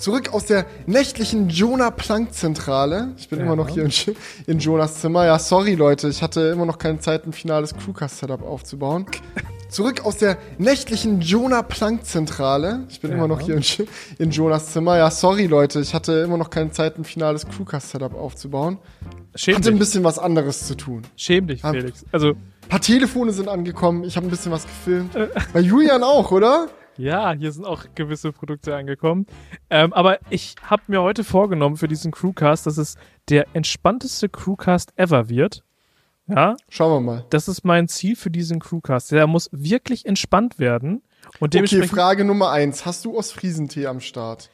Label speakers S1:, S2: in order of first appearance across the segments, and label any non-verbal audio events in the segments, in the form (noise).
S1: Zurück aus der nächtlichen Jonah Planck Zentrale. Ich bin
S2: Ja.
S1: immer noch hier in, in Jonas Zimmer. Ja, sorry Leute, ich hatte immer noch keine Zeit, ein finales Crewcast Setup aufzubauen. Zurück aus der nächtlichen Jonah Planck Zentrale. Ich bin
S2: Ja.
S1: immer noch hier in, in Jonas Zimmer. Ja, sorry Leute, ich hatte immer noch keine Zeit, ein finales Crewcast Setup aufzubauen.
S2: Schäm
S1: Hatte ein
S2: dich,
S1: bisschen was anderes zu tun.
S2: schäm dich Felix. Also,
S1: Ein paar Telefone sind angekommen, ich habe ein bisschen was gefilmt. Bei Julian auch, oder?
S2: Ja, hier sind auch gewisse Produkte angekommen. Ähm, aber ich habe mir heute vorgenommen für diesen Crewcast, dass es der entspannteste Crewcast ever wird. Ja,
S1: Schauen wir mal.
S2: das ist mein Ziel für diesen Crewcast. Der muss wirklich entspannt werden. Und
S1: Okay. Frage Nummer eins. Hast du Ostfriesentee am Start?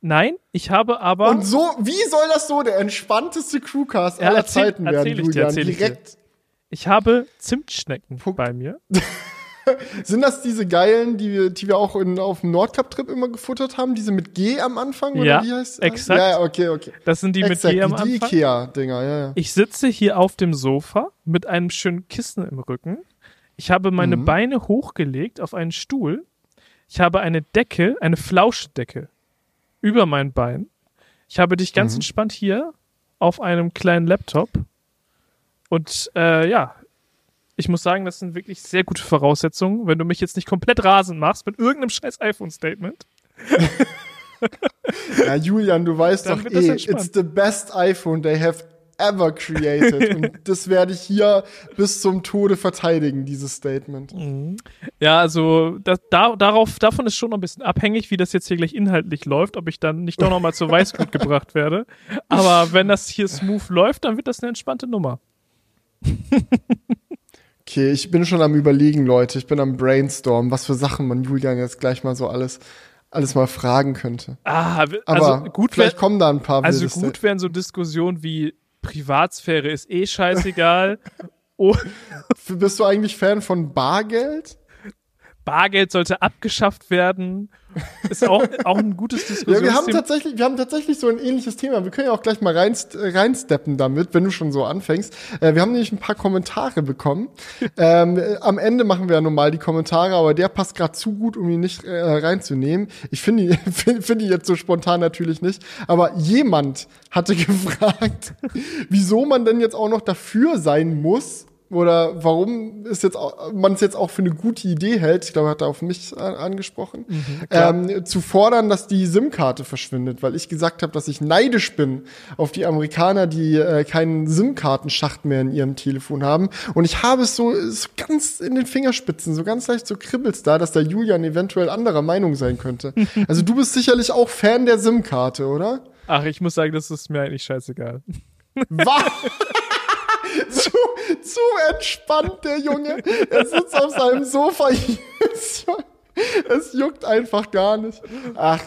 S2: Nein, ich habe aber.
S1: Und so, wie soll das so der entspannteste Crewcast
S2: Ja,
S1: aller
S2: erzähl-
S1: Zeiten werden,
S2: erzähl ich dir,
S1: Julian?
S2: erzähl ich dir.
S1: Direkt.
S2: Ich habe Zimtschnecken
S1: Puck.
S2: bei mir. (laughs) (laughs)
S1: Sind das diese geilen, die wir, die wir auch in, auf dem Nordcup-Trip immer gefuttert haben? Diese mit G am Anfang?
S2: Ja,
S1: oder wie heißt
S2: exakt.
S1: Ja, ja, okay, okay.
S2: Das sind die mit
S1: Exakt,
S2: G am
S1: die
S2: Anfang.
S1: Ikea-Dinger, ja, ja.
S2: Ich sitze hier auf dem Sofa mit einem schönen Kissen im Rücken. Ich habe meine
S1: Mhm.
S2: Beine hochgelegt auf einen Stuhl. Ich habe eine Decke, eine Flauschdecke über mein Bein. Ich habe dich
S1: Mhm.
S2: ganz entspannt hier auf einem kleinen Laptop. Und äh, ja, ich muss sagen, das sind wirklich sehr gute Voraussetzungen, wenn du mich jetzt nicht komplett rasend machst mit irgendeinem scheiß iPhone-Statement. (laughs)
S1: Ja, Julian, du weißt
S2: Dann
S1: doch eh, it's the best iPhone they have ever created. (laughs) Und das werde ich hier bis zum Tode verteidigen, dieses Statement.
S2: Ja, also das, da, darauf, davon ist schon noch ein bisschen abhängig, wie das jetzt hier gleich inhaltlich läuft, ob ich dann nicht doch noch mal zur Weißglut gebracht werde. Aber wenn das hier smooth läuft, dann wird das eine entspannte Nummer. (laughs)
S1: Okay, ich bin schon am überlegen, Leute. Ich bin am Brainstorm, was für Sachen man Julian jetzt gleich mal so alles, alles mal fragen könnte.
S2: Ah, w-
S1: Aber
S2: also gut wäre
S1: vielleicht kommen da ein paar
S2: also gut wären so Diskussionen wie Privatsphäre ist eh scheißegal. (laughs) oh,
S1: Bist du eigentlich Fan von Bargeld?
S2: Bargeld sollte abgeschafft werden. Ist auch, auch ein gutes (laughs)
S1: Ja,
S2: Diskussionsthema.
S1: wir haben tatsächlich, wir haben tatsächlich so ein ähnliches Thema. Wir können ja auch gleich mal rein, äh, reinsteppen damit, wenn du schon so anfängst. Äh, wir haben nämlich ein paar Kommentare bekommen. (laughs) ähm, äh, am Ende machen wir ja normal die Kommentare, aber der passt gerade zu gut, um ihn nicht äh, reinzunehmen. Ich finde ihn, (laughs) finde find ihn jetzt so spontan natürlich nicht. Aber jemand hatte gefragt, wieso man denn jetzt auch noch dafür sein muss, oder warum ist jetzt auch, man es jetzt auch für eine gute Idee hält, ich glaube, er hat er auf mich an, angesprochen, ähm, zu fordern, dass die SIM-Karte verschwindet, weil ich gesagt habe, dass ich neidisch bin auf die Amerikaner, die äh, keinen SIM-Kartenschacht mehr in ihrem Telefon haben. Und ich habe es so, so ganz in den Fingerspitzen, so ganz leicht so kribbelt's da, dass der Julian eventuell anderer Meinung sein könnte. (laughs) also du bist sicherlich auch Fan der SIM-Karte, oder?
S2: Ach, ich muss sagen, das ist mir eigentlich scheißegal.
S1: Was? (laughs) (laughs) zu, zu entspannt, der Junge. Er sitzt auf seinem Sofa. (laughs) es juckt einfach gar nicht. Ach,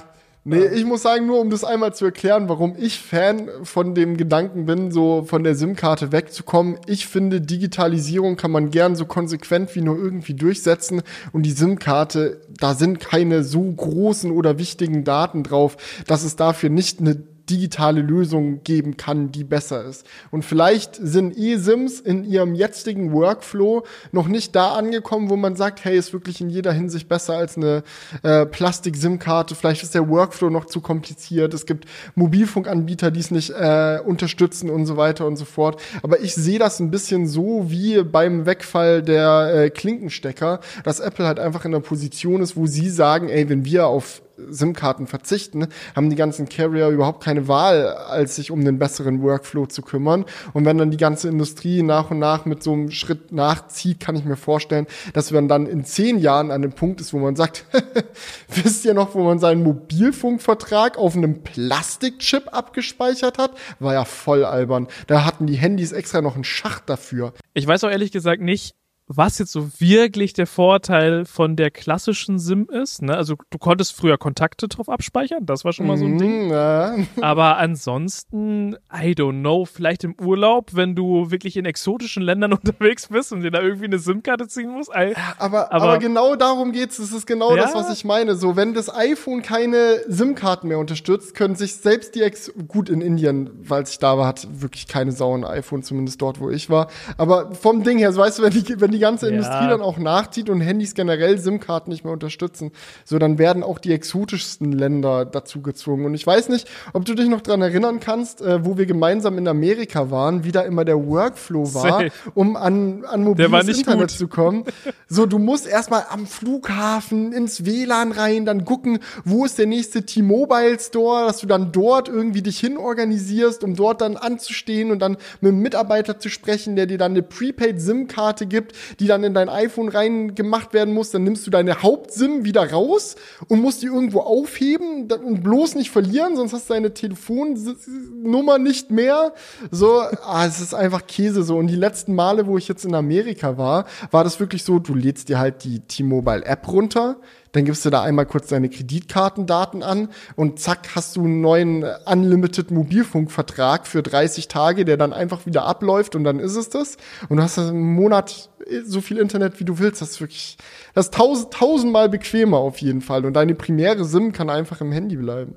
S1: nee, ich muss sagen, nur um das einmal zu erklären, warum ich Fan von dem Gedanken bin, so von der SIM-Karte wegzukommen. Ich finde, Digitalisierung kann man gern so konsequent wie nur irgendwie durchsetzen. Und die SIM-Karte, da sind keine so großen oder wichtigen Daten drauf, dass es dafür nicht eine digitale Lösung geben kann, die besser ist. Und vielleicht sind eSIMs in ihrem jetzigen Workflow noch nicht da angekommen, wo man sagt, hey, ist wirklich in jeder Hinsicht besser als eine äh, Plastik-SIM-Karte. Vielleicht ist der Workflow noch zu kompliziert. Es gibt Mobilfunkanbieter, die es nicht äh, unterstützen und so weiter und so fort. Aber ich sehe das ein bisschen so wie beim Wegfall der äh, Klinkenstecker, dass Apple halt einfach in der Position ist, wo sie sagen, ey, wenn wir auf SIM-Karten verzichten, haben die ganzen Carrier überhaupt keine Wahl, als sich um den besseren Workflow zu kümmern. Und wenn dann die ganze Industrie nach und nach mit so einem Schritt nachzieht, kann ich mir vorstellen, dass man dann in zehn Jahren an dem Punkt ist, wo man sagt, (laughs) wisst ihr noch, wo man seinen Mobilfunkvertrag auf einem Plastikchip abgespeichert hat? War ja voll albern. Da hatten die Handys extra noch einen Schacht dafür.
S2: Ich weiß auch ehrlich gesagt nicht, was jetzt so wirklich der Vorteil von der klassischen SIM ist. Ne? Also du konntest früher Kontakte drauf abspeichern, das war schon mal so ein Ding.
S1: Mm, ja.
S2: Aber ansonsten, I don't know, vielleicht im Urlaub, wenn du wirklich in exotischen Ländern (laughs) unterwegs bist und dir da irgendwie eine SIM-Karte ziehen musst. I,
S1: Aber,
S2: Aber-
S1: aber, genau darum geht's. Es ist genau
S2: Ja.
S1: das, was ich meine. So, wenn das iPhone keine SIM-Karten mehr unterstützt, können sich selbst die Ex gut in Indien, weil ich da war, hat wirklich keine Sau ein iPhone, zumindest dort, wo ich war. Aber vom Ding her, so weißt du, wenn die, wenn die ganze
S2: Ja.
S1: Industrie dann auch nachzieht und Handys generell SIM-Karten nicht mehr unterstützen, so dann werden auch die exotischsten Länder dazu gezwungen. Und ich weiß nicht, ob du dich noch dran erinnern kannst, äh, wo wir gemeinsam in Amerika waren, wie da immer der Workflow war,
S2: Safe.
S1: um an, an mobiles
S2: nicht
S1: Internet
S2: gut.
S1: zu kommen. So, du musst erstmal am Flughafen ins WLAN rein, dann gucken, wo ist der nächste T-Mobile Store, dass du dann dort irgendwie dich hin organisierst, um dort dann anzustehen und dann mit einem Mitarbeiter zu sprechen, der dir dann eine Prepaid-SIM-Karte gibt, die dann in dein iPhone reingemacht werden muss. Dann nimmst du deine Haupt-SIM wieder raus und musst die irgendwo aufheben und bloß nicht verlieren, sonst hast du deine Telefonnummer nicht mehr. So, ah, es ist einfach Käse so. Und die letzten Male, wo ich jetzt in Amerika war, war das wirklich so, du lädst dir halt die T-Mobile App runter, dann gibst du da einmal kurz deine Kreditkartendaten an und zack, hast du einen neuen Unlimited Mobilfunkvertrag für 30 Tage, der dann einfach wieder abläuft und dann ist es das. Und du hast im Monat so viel Internet, wie du willst. Das ist wirklich, das ist tausend, tausendmal bequemer auf jeden Fall. Und deine primäre SIM kann einfach im Handy bleiben.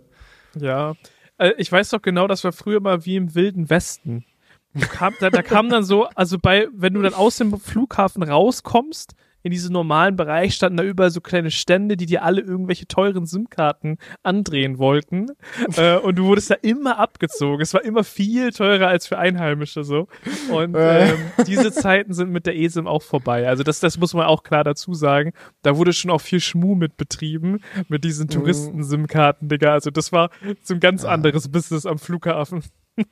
S2: Ja. Äh, ich weiß doch genau, das war früher mal wie im Wilden Westen. Kam, da, da kam dann so, also bei, wenn du dann aus dem Flughafen rauskommst, in diesen normalen Bereich standen da überall so kleine Stände, die dir alle irgendwelche teuren SIM-Karten andrehen wollten. (laughs) äh, und du wurdest da immer abgezogen. Es war immer viel teurer als für Einheimische so. Und ähm, diese Zeiten sind mit der eSIM auch vorbei. Also das, das muss man auch klar dazu sagen. Da wurde schon auch viel Schmuh mit betrieben, mit diesen Touristen-SIM-Karten, Digga. Also das war so ein ganz anderes Business am Flughafen. (laughs)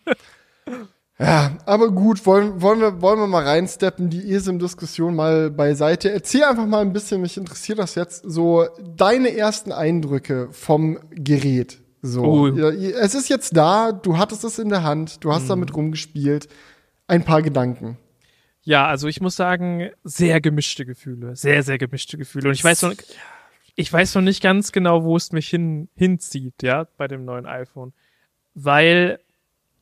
S1: Ja, aber gut, wollen, wollen, wir, wollen wir mal reinsteppen, die ESIM-Diskussion mal beiseite. Erzähl einfach mal ein bisschen, mich interessiert das jetzt, so deine ersten Eindrücke vom Gerät. So,
S2: Oh.
S1: es ist jetzt da, du hattest es in der Hand, du hast damit rumgespielt. Ein paar Gedanken.
S2: Ja, also ich muss sagen, sehr gemischte Gefühle. Sehr, sehr gemischte Gefühle. Und ich weiß noch, ich weiß noch nicht ganz genau, wo es mich hin, hinzieht, ja, bei dem neuen iPhone. Weil,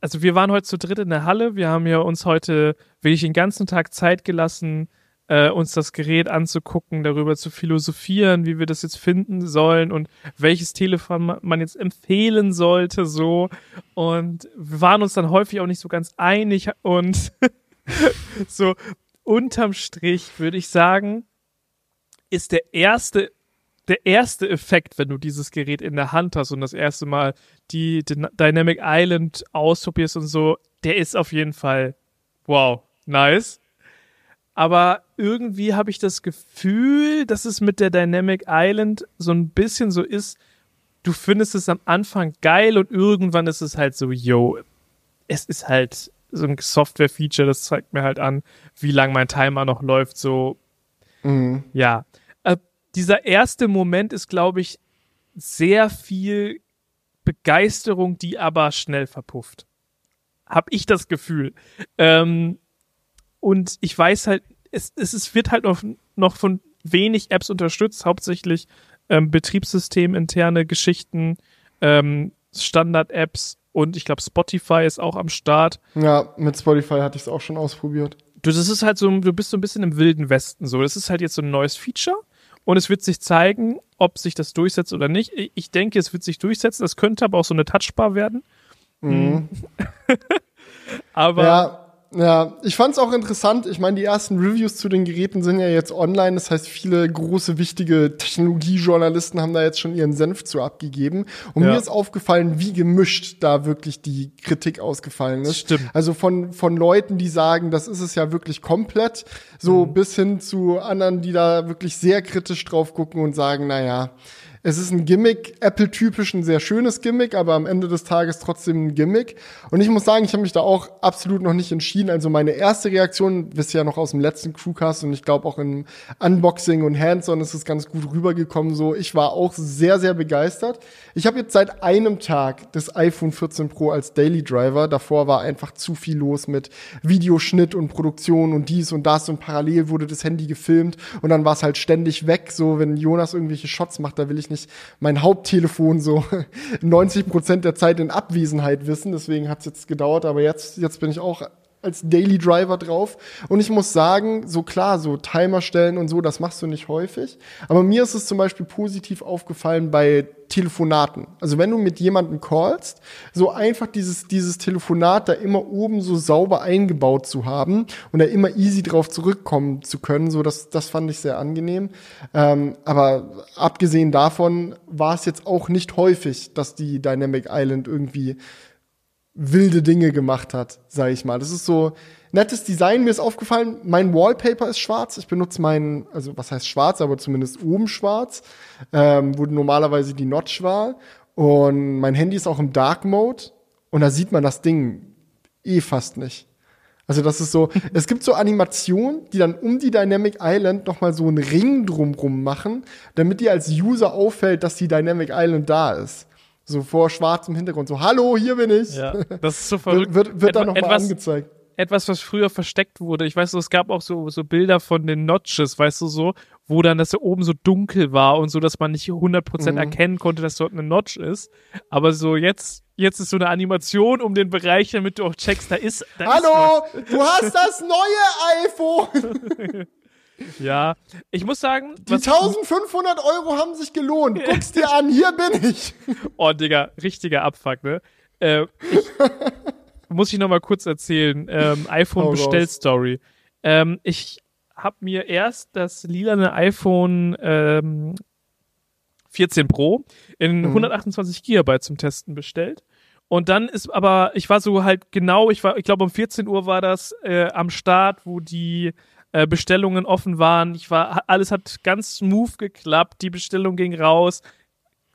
S2: also wir waren heute zu dritt in der Halle. Wir haben ja uns heute wirklich den ganzen Tag Zeit gelassen, äh, uns das Gerät anzugucken, darüber zu philosophieren, wie wir das jetzt finden sollen und welches Telefon ma- man jetzt empfehlen sollte, so. Und wir waren uns dann häufig auch nicht so ganz einig und (laughs) so unterm Strich würde ich sagen, ist der erste der erste Effekt, wenn du dieses Gerät in der Hand hast und das erste Mal die, Dyna- Dynamic Island ausprobierst und so, der ist auf jeden Fall wow, nice. Aber irgendwie habe ich das Gefühl, dass es mit der Dynamic Island so ein bisschen so ist, du findest es am Anfang geil und irgendwann ist es halt so, yo, es ist halt so ein Software-Feature, das zeigt mir halt an, wie lang mein Timer noch läuft, so,
S1: Mhm.
S2: ja. Dieser erste Moment ist, glaube ich, sehr viel Begeisterung, die aber schnell verpufft. Hab ich das Gefühl. Ähm, und ich weiß halt, es, es, es wird halt noch, noch von wenig Apps unterstützt, hauptsächlich ähm, betriebssysteminterne Geschichten, ähm, Standard-Apps und ich glaube Spotify ist auch am Start.
S1: Ja, mit Spotify hatte ich es auch schon ausprobiert.
S2: Du, das ist halt so, du bist so ein bisschen im wilden Westen so. Das ist halt jetzt so ein neues Feature und es wird sich zeigen, ob sich das durchsetzt oder nicht. Ich- denke, es wird sich durchsetzen. Das könnte aber auch so eine Touchbar werden.
S1: Mhm. (laughs)
S2: Aber
S1: Ja, ja, ich fand's auch interessant. Ich meine, die ersten Reviews zu den Geräten sind ja jetzt online. Das heißt, viele große, wichtige Technologiejournalisten haben da jetzt schon ihren Senf zu abgegeben. Und
S2: Ja.
S1: mir ist aufgefallen, wie gemischt da wirklich die Kritik ausgefallen ist.
S2: Stimmt.
S1: Also von, von Leuten, die sagen, das ist es ja wirklich komplett, so
S2: Mhm.
S1: bis hin zu anderen, die da wirklich sehr kritisch drauf gucken und sagen, na ja, es ist ein Gimmick, Apple-typisch ein sehr schönes Gimmick, aber am Ende des Tages trotzdem ein Gimmick. Und ich muss sagen, ich habe mich da auch absolut noch nicht entschieden. Also meine erste Reaktion, wisst ihr ja noch aus dem letzten Crewcast und ich glaube auch im Unboxing und Hands-on ist es ganz gut rübergekommen. So, ich war auch sehr, sehr begeistert. Ich habe jetzt seit einem Tag das iPhone 14 Pro als Daily Driver. Davor war einfach zu viel los mit Videoschnitt und Produktion und dies und das und parallel wurde das Handy gefilmt und dann war es halt ständig weg. So, wenn Jonas irgendwelche Shots macht, da will ich nicht mein Haupttelefon so (laughs) 90 Prozent der Zeit in Abwesenheit wissen. Deswegen hat es jetzt gedauert, aber jetzt, jetzt bin ich auch als Daily Driver drauf. Und ich muss sagen, so klar, so Timer stellen und so, das machst du nicht häufig. Aber mir ist es zum Beispiel positiv aufgefallen bei Telefonaten. Also wenn du mit jemandem callst, so einfach dieses, dieses Telefonat da immer oben so sauber eingebaut zu haben und da immer easy drauf zurückkommen zu können, so das, das fand ich sehr angenehm. Ähm, aber abgesehen davon war es jetzt auch nicht häufig, dass die Dynamic Island irgendwie wilde Dinge gemacht hat, sage ich mal. Das ist so nettes Design. Mir ist aufgefallen, mein Wallpaper ist schwarz. Ich benutze meinen, also was heißt schwarz, aber zumindest oben schwarz, ähm, wo normalerweise die Notch war. Und mein Handy ist auch im Dark Mode und da sieht man das Ding eh fast nicht. Also das ist so, (laughs) es gibt so Animationen, die dann um die Dynamic Island nochmal so einen Ring drumrum machen, damit dir als User auffällt, dass die Dynamic Island da ist. So vor schwarzem Hintergrund, so, hallo, hier bin ich.
S2: Ja, (laughs) das ist so verrückt.
S1: Wird, wird, wird da nochmal
S2: etwas,
S1: angezeigt.
S2: Etwas, was früher versteckt wurde. Ich weiß so, es gab auch so, so Bilder von den Notches, weißt du so, wo dann das da oben so dunkel war und so, dass man nicht 100%
S1: Mhm.
S2: erkennen konnte, dass dort eine Notch ist. Aber so jetzt, jetzt ist so eine Animation um den Bereich, damit du auch checkst, da ist, da ist
S1: Hallo, du hast das neue iPhone. (laughs)
S2: Ja, ich muss sagen,
S1: Die 1500 Euro haben sich gelohnt. Guck's dir an, hier bin ich.
S2: oh Digga, richtiger Abfuck, ne? Äh, ich, (laughs) muss ich noch mal kurz erzählen, ähm,
S1: Hau
S2: iPhone
S1: raus.
S2: Bestellstory. Ähm, ich habe mir erst das lilane iPhone ähm, 14 Pro in
S1: Mhm.
S2: 128 Gigabyte zum Testen bestellt. Und dann ist aber, ich war so halt genau, ich war, ich glaube um 14 Uhr war das äh, am Start, wo die äh, Bestellungen offen waren. Ich war, alles hat ganz smooth geklappt, die Bestellung ging raus,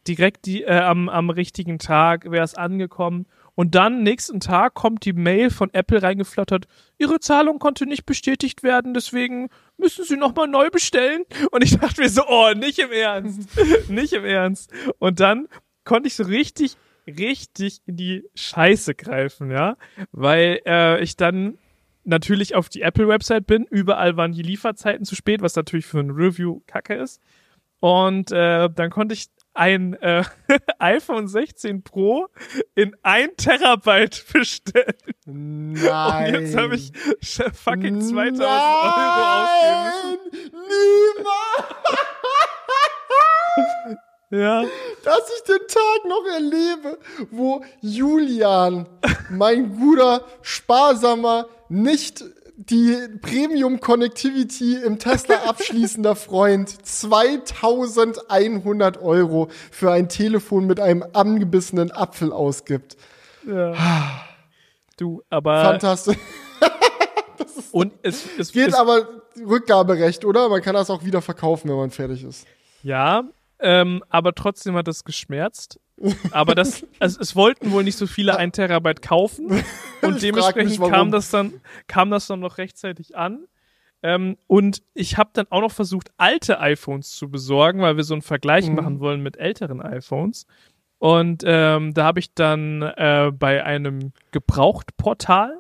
S2: direkt die, äh, am, am richtigen Tag wäre es angekommen. Und dann nächsten Tag kommt die Mail von Apple reingeflattert. Ihre Zahlung konnte nicht bestätigt werden, deswegen müssen Sie nochmal neu bestellen. Und ich dachte mir so, oh, nicht im Ernst. (laughs) nicht im Ernst. Und dann konnte ich so richtig, richtig in die Scheiße greifen, ja. Weil äh, ich dann natürlich auf die Apple-Website bin. Überall waren die Lieferzeiten zu spät, was natürlich für ein Review kacke ist. Und äh, dann konnte ich ein äh, (laughs) iPhone 16 Pro in ein Terabyte bestellen.
S1: Nein.
S2: Und jetzt habe ich fucking 2000
S1: Nein,
S2: Euro ausgegeben
S1: Niemals,
S2: müssen. (laughs) Ja.
S1: dass ich den Tag noch erlebe, wo Julian, mein guter, sparsamer, nicht die Premium Connectivity im Tesla abschließender Freund 2100 Euro für ein Telefon mit einem angebissenen Apfel ausgibt.
S2: ja. Du, aber
S1: Fantastisch. (laughs)
S2: und es, es,
S1: Geht
S2: es
S1: aber Rückgaberecht, oder? Man kann das auch wieder verkaufen, wenn man fertig ist.
S2: Ja, ähm, aber trotzdem hat es geschmerzt. Aber das, (laughs) also es wollten wohl nicht so viele ein Terabyte kaufen (laughs) und
S1: mich,
S2: dementsprechend
S1: warum.
S2: kam das dann, kam das dann noch rechtzeitig an. Ähm, und ich habe dann auch noch versucht, alte iPhones zu besorgen, weil wir so einen Vergleich
S1: Mhm.
S2: machen wollen mit älteren iPhones. Und ähm, da habe ich dann äh, bei einem Gebrauchtportal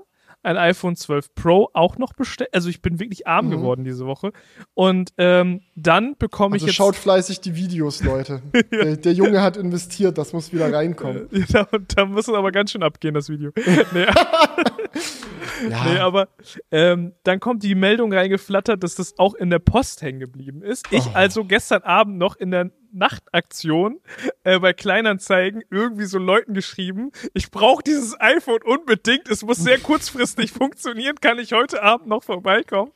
S2: ein iPhone 12 Pro auch noch bestellt. Also ich bin wirklich arm
S1: Mhm.
S2: geworden diese Woche. Und ähm, dann bekomme
S1: Also
S2: ich jetzt
S1: schaut fleißig die Videos, Leute. (laughs) der, der Junge hat investiert, das muss wieder reinkommen. (laughs)
S2: Ja, und da muss es aber ganz schön abgehen, das Video. (laughs) nee,
S1: Ja,
S2: nee, aber ähm, dann kommt die Meldung reingeflattert, dass das auch in der Post hängen geblieben ist. Ich
S1: Oh.
S2: also gestern Abend noch in der Nachtaktion äh, bei Kleinanzeigen irgendwie so Leuten geschrieben, ich brauche dieses iPhone unbedingt, es muss sehr kurzfristig (laughs) funktionieren, kann ich heute Abend noch vorbeikommen?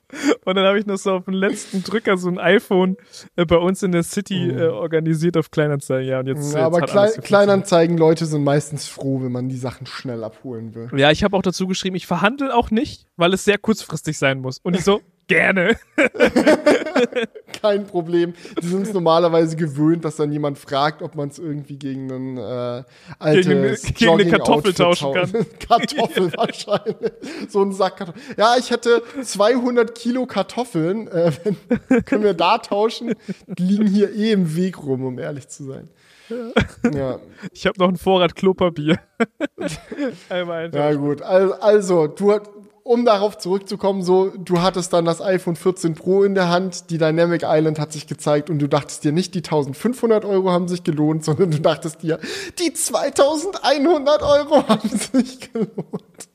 S2: Und dann habe ich noch so auf den letzten Drücker so ein iPhone äh, bei uns in der City äh, organisiert auf Kleinanzeigen. Ja, und jetzt, jetzt
S1: Oh. aber Klei
S2: alles gefunktioniert.
S1: Kleinanzeigen-Leute sind meistens froh, wenn man die Sachen schnell abholen will.
S2: Ja, ich habe auch dazu geschrieben, ich verhandle auch nicht, weil es sehr kurzfristig sein muss. Und ich so, gerne. (laughs)
S1: Kein Problem. Die sind es normalerweise gewöhnt, dass dann jemand fragt, ob man es irgendwie gegen einen äh, altes
S2: Gegen eine- gegen eine Kartoffel tauschen
S1: tau- (laughs) Kartoffel (laughs) wahrscheinlich. So ein Sack Kartoffeln. Ja, ich hätte 200 Kilo Kartoffeln. Äh, wenn, können wir da tauschen? Die liegen hier eh im Weg rum, um ehrlich zu sein. Ja,
S2: Ich habe noch einen Vorrat Klopapier. Einmal
S1: ja gut. Al- Also, du, um darauf zurückzukommen, so, du hattest dann das iPhone 14 Pro in der Hand, die Dynamic Island hat sich gezeigt und du dachtest dir nicht, die 1500 Euro haben sich gelohnt, sondern du dachtest dir, die 2100 Euro (laughs) haben sich gelohnt.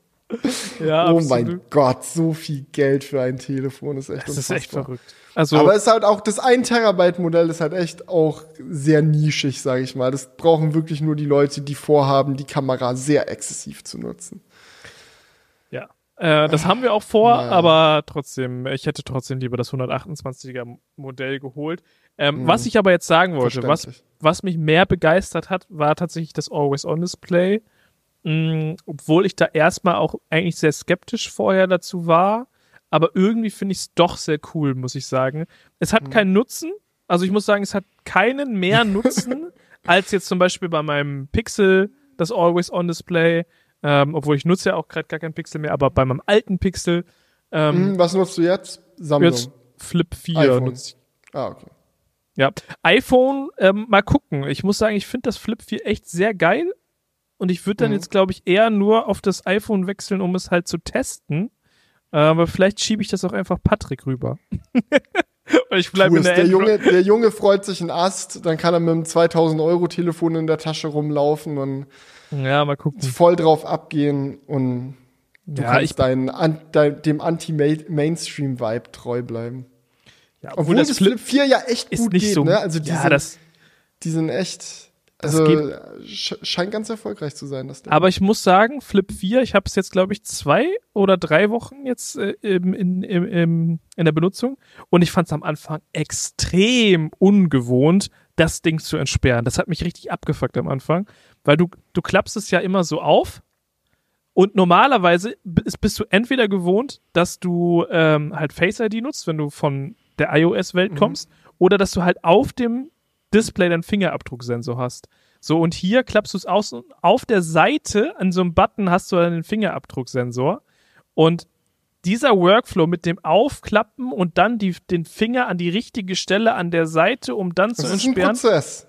S2: Ja,
S1: oh
S2: absolut.
S1: mein Gott, so viel Geld für ein Telefon ist echt
S2: Das ist echt
S1: unfassbar.
S2: verrückt. Also,
S1: Aber es ist halt auch, das 1 Terabyte Modell ist halt echt auch sehr nischig, sage ich mal. Das brauchen wirklich nur die Leute, die vorhaben, die Kamera sehr exzessiv zu nutzen.
S2: Äh, das haben wir auch vor,
S1: Naja.
S2: aber trotzdem, ich hätte trotzdem lieber das 128er Modell geholt. Ähm,
S1: Mhm.
S2: Was ich aber jetzt sagen wollte, was, was mich mehr begeistert hat, war tatsächlich das Always-On-Display. Mm, obwohl ich da erstmal auch eigentlich sehr skeptisch vorher dazu war. Aber irgendwie finde ich es doch sehr cool, muss ich sagen. Es
S1: Mhm.
S2: hat keinen Nutzen. Also ich muss sagen, es hat keinen mehr (laughs) Nutzen als jetzt zum Beispiel bei meinem Pixel, das Always-On-Display. Ähm, obwohl ich nutze ja auch gerade gar kein Pixel mehr, aber bei meinem alten Pixel ähm,
S1: Hm, was nutzt du jetzt? Samsung.
S2: jetzt Flip 4
S1: iPhone.
S2: nutze ich
S1: Ah, okay.
S2: ja, iPhone, ähm, mal gucken. Ich muss sagen, ich finde das Flip 4 echt sehr geil. Und ich würde dann
S1: Mhm.
S2: jetzt, glaube ich, eher nur auf das iPhone wechseln, um es halt zu testen. Äh, Aber vielleicht schiebe ich das auch einfach Patrick rüber. (laughs) Ich bleibe
S1: Tu
S2: in der,
S1: Der Junge, der Junge freut sich einen Ast, dann kann er mit einem 2000 Euro Telefon in der Tasche rumlaufen und
S2: Ja, mal gucken.
S1: voll drauf abgehen und du
S2: Ja,
S1: kannst dein, an, dein, dem Anti-Mainstream-Vibe treu bleiben.
S2: Ja,
S1: Obwohl das Flip 4 ja echt
S2: ist
S1: gut
S2: nicht
S1: geht,
S2: so.
S1: ne? Also die,
S2: ja,
S1: sind,
S2: das,
S1: die sind echt, also scheint ganz erfolgreich zu sein, das Ding.
S2: aber ich muss sagen, Flip 4, ich habe es jetzt, glaube ich, zwei oder drei Wochen jetzt äh, im, in, im, im, in der Benutzung. Und ich fand es am Anfang extrem ungewohnt, das Ding zu entsperren. Das hat mich richtig abgefuckt am Anfang, weil du, du klappst es ja immer so auf. Und normalerweise bist, du entweder gewohnt, dass du ähm, halt Face ID nutzt, wenn du von der iOS-Welt kommst, oder dass du halt auf dem Display deinen Fingerabdrucksensor hast. So, und hier klappst du es aus und auf der Seite an so einem Button hast du dann den Fingerabdrucksensor. Und dieser Workflow mit dem Aufklappen und dann die, den Finger an die richtige Stelle an der Seite, um dann zu
S1: das ist ein
S2: entsperren,
S1: Prozess.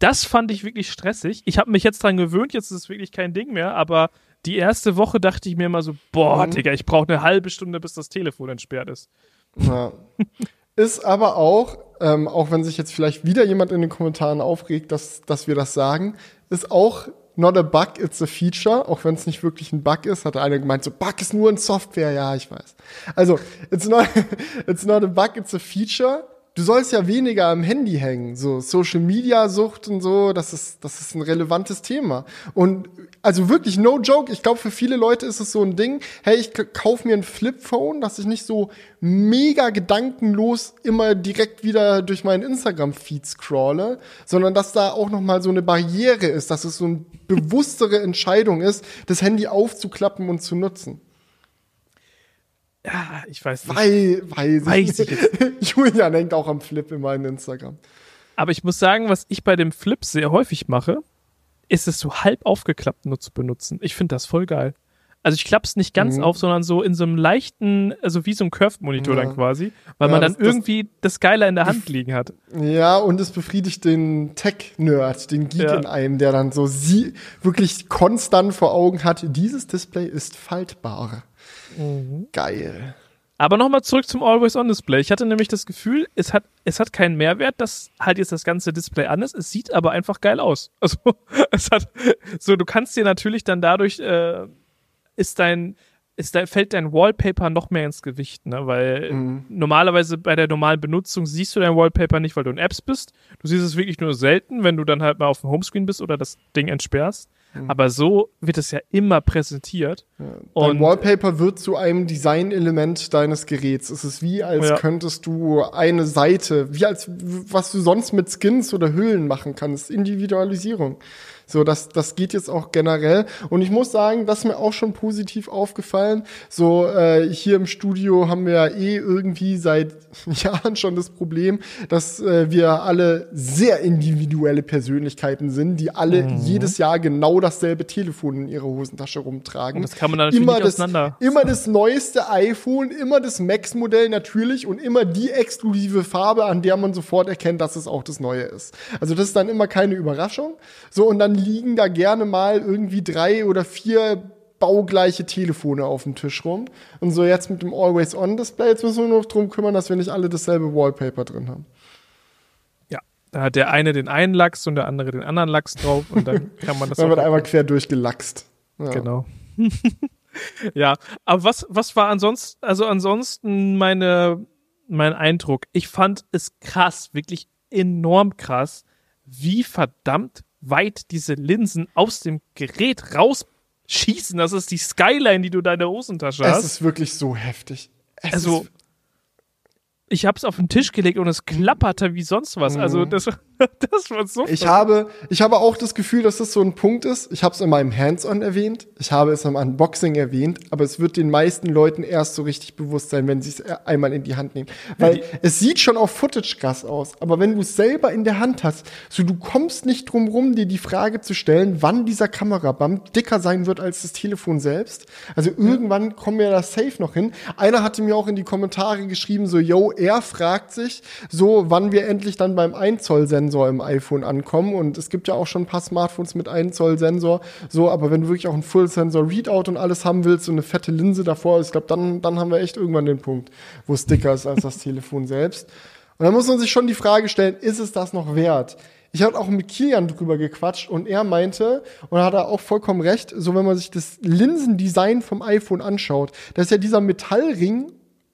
S2: das fand ich wirklich stressig. Ich habe mich jetzt dran gewöhnt, jetzt ist es wirklich kein Ding mehr, aber die erste Woche dachte ich mir immer so, boah,
S1: Mhm.
S2: Digga, ich brauche eine halbe Stunde, bis das Telefon entsperrt ist.
S1: Ja. (laughs) Ist aber auch, ähm, auch wenn sich jetzt vielleicht wieder jemand in den Kommentaren aufregt, dass, dass wir das sagen, ist auch not a bug, it's a feature, auch wenn es nicht wirklich ein Bug ist, hat einer gemeint, so Bug ist nur in Software, ja, ich weiß. Also, it's not, (laughs) it's not a bug, it's a feature. Du sollst ja weniger am Handy hängen, so Social Media Sucht und so, das ist das ist ein relevantes Thema. Und also wirklich no joke, ich glaube für viele Leute ist es so ein Ding, hey, ich k- kauf mir ein Flipphone, dass ich nicht so mega gedankenlos immer direkt wieder durch meinen Instagram Feed scrolle, sondern dass da auch noch mal so eine Barriere ist, dass es so eine bewusstere Entscheidung ist, das Handy aufzuklappen und zu nutzen.
S2: Ja, ich weiß nicht.
S1: Weil, weiß,
S2: Weiß ich
S1: ich (laughs) Julian hängt auch am Flip in meinem Instagram.
S2: Aber ich muss sagen, was ich bei dem Flip sehr häufig mache, ist es so halb aufgeklappt nur zu benutzen. Ich finde das voll geil. Also ich klapp's nicht ganz
S1: Mhm.
S2: auf, sondern so in so einem leichten, also wie so ein Curved-Monitor
S1: Ja.
S2: dann quasi, weil
S1: Ja,
S2: man dann
S1: das- das-
S2: irgendwie das Geile in der Hand liegen hat.
S1: Ja, und es befriedigt den Tech-Nerd, den Geek
S2: Ja.
S1: in einem, der dann so sie wirklich konstant vor Augen hat, dieses Display ist faltbar.
S2: Mhm.
S1: Geil.
S2: Aber nochmal zurück zum Always-On-Display. Ich hatte nämlich das Gefühl, es hat, es hat keinen Mehrwert, dass halt jetzt das ganze Display an ist. Es sieht aber einfach geil aus. (laughs) Also, es hat, so, du kannst dir natürlich dann dadurch, äh, ist dein, ist dein, fällt dein Wallpaper noch mehr ins Gewicht, ne? Weil normalerweise bei der normalen Benutzung siehst du dein Wallpaper nicht, weil du in Apps bist. Du siehst es wirklich nur selten, wenn du dann halt mal auf dem Homescreen bist oder das Ding entsperrst. Aber so wird es ja immer präsentiert.
S1: Dein
S2: Und-
S1: Wallpaper wird zu einem Designelement deines Geräts. Es ist wie, als
S2: Ja.
S1: könntest du eine Seite, wie als was du sonst mit Skins oder Hüllen machen kannst. Individualisierung. So, das, das geht jetzt auch generell. Und ich muss sagen, das ist mir auch schon positiv aufgefallen. So, äh, hier im Studio haben wir ja eh irgendwie seit (laughs) Jahren schon das Problem, dass äh, wir alle sehr individuelle Persönlichkeiten sind, die alle
S2: Mhm.
S1: jedes Jahr genau dasselbe Telefon in ihrer Hosentasche rumtragen.
S2: Und das kann man dann natürlich
S1: immer
S2: nicht
S1: das,
S2: auseinander.
S1: Immer das neueste iPhone, immer das Max-Modell natürlich und immer die exklusive Farbe, an der man sofort erkennt, dass es auch das neue ist. Also das ist dann immer keine Überraschung. So, und dann liegen da gerne mal irgendwie drei oder vier baugleiche Telefone auf dem Tisch rum. Und so jetzt mit dem Always-On-Display, jetzt müssen wir nur noch drum kümmern, dass wir nicht alle dasselbe Wallpaper drin haben.
S2: Ja, da hat der eine den einen Lachs und der andere den anderen Lachs drauf und dann (laughs) kann man das
S1: Dann wird einmal quer durchgelachst. Ja.
S2: Genau. (laughs) Ja, aber was, was war ansonsten, also ansonsten meine, mein Eindruck? Ich fand es krass, wirklich enorm krass, wie verdammt weit diese Linsen aus dem Gerät rausschießen. Das ist die Skyline, die du in der Hosentasche
S1: Es
S2: hast.
S1: ist wirklich so heftig. Es
S2: Also,
S1: ist,
S2: ich habe es auf den Tisch gelegt und es klapperte wie sonst was. Also das, (laughs) das war so.
S1: Mhm. ich habe, ich habe auch das Gefühl, dass das so ein Punkt ist. Ich habe es in meinem Hands-on erwähnt, ich habe es im Unboxing erwähnt, aber es wird den meisten Leuten erst so richtig bewusst sein, wenn sie es einmal in die Hand nehmen. Weil es sieht schon auf Footage krass aus, aber wenn du es selber in der Hand hast, so du kommst nicht drum rum, dir die Frage zu stellen, wann dieser Kamerabump dicker sein wird als das Telefon selbst. Also irgendwann kommen wir da safe noch hin. Einer hatte mir auch in die Kommentare geschrieben, so, yo, er fragt sich, so, wann wir endlich dann beim 1 Zoll Sensor im iPhone ankommen. Und es gibt ja auch schon ein paar Smartphones mit 1 Zoll Sensor, so, aber wenn du wirklich auch ein Full Sensor Readout und alles haben willst, so eine fette Linse davor, ich glaube, dann, dann haben wir echt irgendwann den Punkt, wo es dicker ist als das (laughs) Telefon selbst. Und da muss man sich schon die Frage stellen, ist es das noch wert? Ich habe auch mit Kilian drüber gequatscht und er meinte, und hat er auch vollkommen recht, so wenn man sich das Linsendesign vom iPhone anschaut, da ist ja dieser Metallring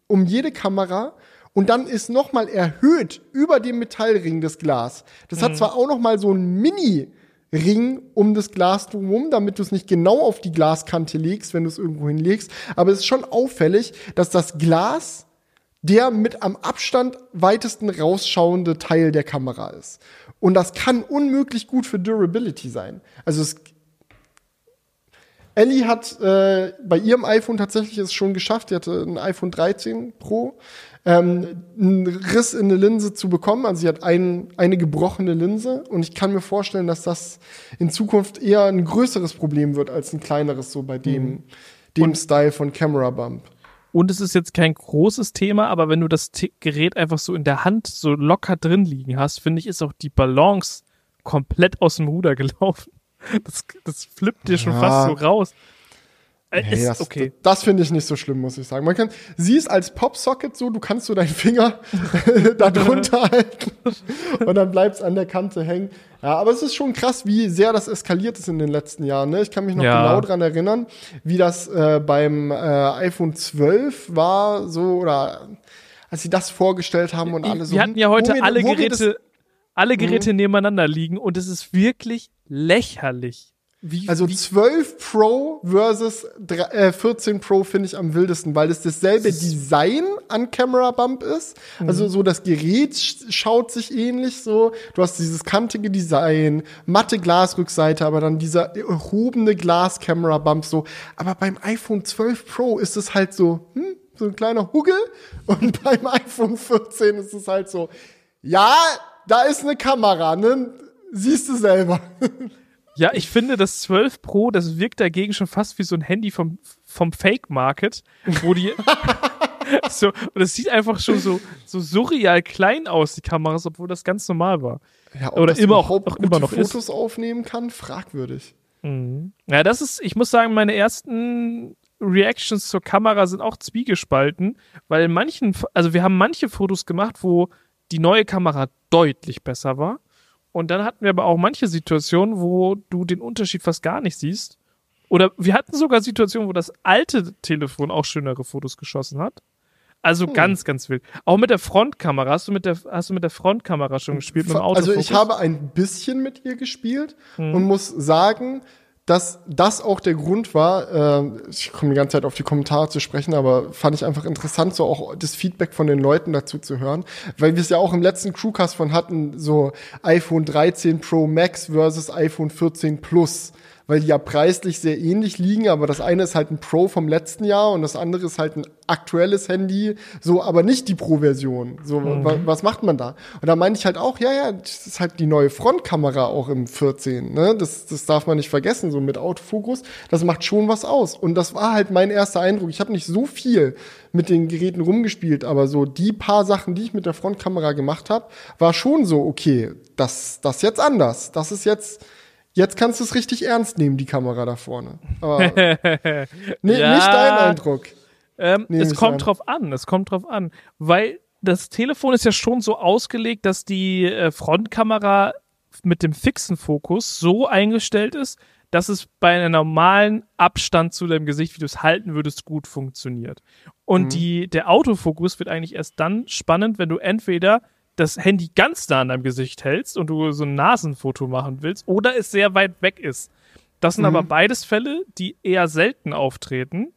S1: um jede Kamera und dann ist noch mal erhöht über dem Metallring das Glas. Das hat zwar auch noch mal so ein Mini Ring um das Glas drumherum, damit du es nicht genau auf die Glaskante legst, wenn du es irgendwo hinlegst, aber es ist schon auffällig, dass das Glas der mit am Abstand weitesten rausschauende Teil der Kamera ist. Und das kann unmöglich gut für Durability sein. Also es Ellie hat äh, bei ihrem iPhone tatsächlich es schon geschafft. Sie hatte ein iPhone 13 Pro, ähm, einen Riss in eine Linse zu bekommen. Also sie hat ein, eine gebrochene Linse. Und ich kann mir vorstellen, dass das in Zukunft eher ein größeres Problem wird als ein kleineres, so bei dem, dem Style von Camera Bump.
S2: Und es ist jetzt kein großes Thema, aber wenn du das Gerät einfach so in der Hand so locker drin liegen hast, finde ich, ist auch die Balance komplett aus dem Ruder gelaufen. Das, das flippt dir schon
S1: Ja.
S2: fast so raus. Äh,
S1: Hey,
S2: ist
S1: das
S2: okay.
S1: das finde ich nicht so schlimm, muss ich sagen. Man kann, sie ist als Popsocket so, du kannst so deinen Finger (laughs) da drunter (laughs) halten und dann bleibt's an der Kante hängen. Ja, aber es ist schon krass, wie sehr das eskaliert ist in den letzten Jahren. Ne? Ich kann mich noch
S2: Ja.
S1: genau dran erinnern, wie das äh, beim äh, iPhone 12 war, so oder als sie das vorgestellt haben und alle so.
S2: Wir hatten ja heute
S1: wir-
S2: alle
S1: das- Mhm.
S2: Geräte, alle Geräte nebeneinander liegen und es ist wirklich lächerlich. Wie,
S1: Also
S2: wie
S1: 12 Pro versus dre- äh, 14 Pro finde ich am wildesten, weil es dasselbe Design an Camera Bump ist. Also so das Gerät sch schaut sich ähnlich so. Du hast dieses kantige Design, matte Glasrückseite, aber dann dieser erhobene Glas Camera Bump so. Aber beim iPhone 12 Pro ist es halt so, hm, so ein kleiner Huggel (laughs) und beim iPhone 14 ist es halt so, ja, da ist eine Kamera, ne? Siehst du selber. (laughs)
S2: Ja, ich finde, das 12 Pro, das wirkt dagegen schon fast wie so ein Handy vom, vom Fake-Market, wo die. (laughs) so, und es sieht einfach schon so, so surreal klein aus, die Kameras, obwohl das ganz normal war.
S1: Ja, ob
S2: Oder
S1: das
S2: immer auch-
S1: überhaupt
S2: auch immer noch ist.
S1: Fotos aufnehmen kann, fragwürdig.
S2: Ja, das ist, ich muss sagen, meine ersten Reactions zur Kamera sind auch zwiegespalten, weil in manchen, also wir haben manche Fotos gemacht, wo die neue Kamera deutlich besser war. Und dann hatten wir aber auch manche Situationen, wo du den Unterschied fast gar nicht siehst. Oder wir hatten sogar Situationen, wo das alte Telefon auch schönere Fotos geschossen hat. Also ganz, ganz wild. Auch mit der Frontkamera. Hast du mit der, hast du mit der Frontkamera schon gespielt? Mit dem
S1: Also ich habe ein bisschen mit ihr gespielt
S2: Mhm.
S1: und muss sagen, dass das auch der Grund war, äh, ich komme die ganze Zeit auf die Kommentare zu sprechen, aber fand ich einfach interessant, so auch das Feedback von den Leuten dazu zu hören, weil wir es ja auch im letzten Crewcast von hatten, so iPhone 13 Pro Max versus iPhone 14 Plus, weil die ja preislich sehr ähnlich liegen, aber das eine ist halt ein Pro vom letzten Jahr und das andere ist halt ein aktuelles Handy, so aber nicht die Pro-Version. So, wa was macht man da? Und da meine ich halt auch, ja, ja, das ist halt die neue Frontkamera auch im 14, ne? Das, das darf man nicht vergessen, so mit Autofokus, das macht schon was aus. Und das war halt mein erster Eindruck. Ich habe nicht so viel mit den Geräten rumgespielt, aber so die paar Sachen, die ich mit der Frontkamera gemacht habe, war schon so, okay, das, das jetzt anders. Das ist jetzt, jetzt kannst du es richtig ernst nehmen, die Kamera da vorne. Aber (laughs)
S2: Ja.
S1: nicht dein Eindruck.
S2: Ähm, es kommt
S1: an.
S2: drauf an, es kommt drauf an, weil das Telefon ist ja schon so ausgelegt, dass die äh, Frontkamera mit dem fixen Fokus so eingestellt ist, dass es bei einem normalen Abstand zu deinem Gesicht, wie du es halten würdest, gut funktioniert. Und
S1: Mhm.
S2: die, der Autofokus wird eigentlich erst dann spannend, wenn du entweder das Handy ganz nah an deinem Gesicht hältst und du so ein Nasenfoto machen willst oder es sehr weit weg ist. Das sind
S1: Mhm.
S2: aber beides Fälle, die eher selten auftreten.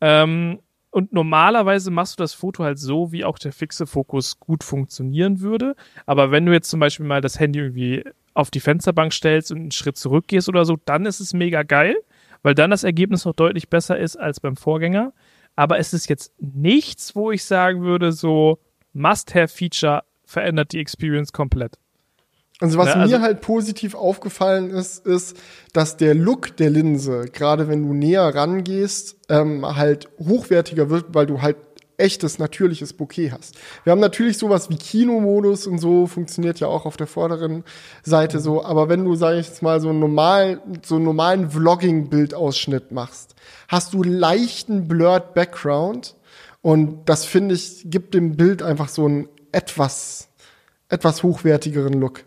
S2: Ähm, und normalerweise machst du das Foto halt so, wie auch der fixe Fokus gut funktionieren würde. Aber wenn du jetzt zum Beispiel mal das Handy irgendwie auf die Fensterbank stellst und einen Schritt zurückgehst oder so, dann ist es mega geil, weil dann das Ergebnis noch deutlich besser ist als beim Vorgänger. Aber es ist jetzt nichts, wo ich sagen würde, so Must-Have-Feature verändert die Experience komplett.
S1: Also was
S2: Ja, also-
S1: mir halt positiv aufgefallen ist, ist, dass der Look der Linse, gerade wenn du näher rangehst, ähm, halt hochwertiger wird, weil du halt echtes, natürliches Bouquet hast. Wir haben natürlich sowas wie Kinomodus und so, funktioniert ja auch auf der vorderen Seite so, aber wenn du, sag ich jetzt mal, so einen normal, so einen normalen Vlogging-Bildausschnitt machst, hast du leichten blurred Background und das finde ich, gibt dem Bild einfach so einen etwas, etwas hochwertigeren Look.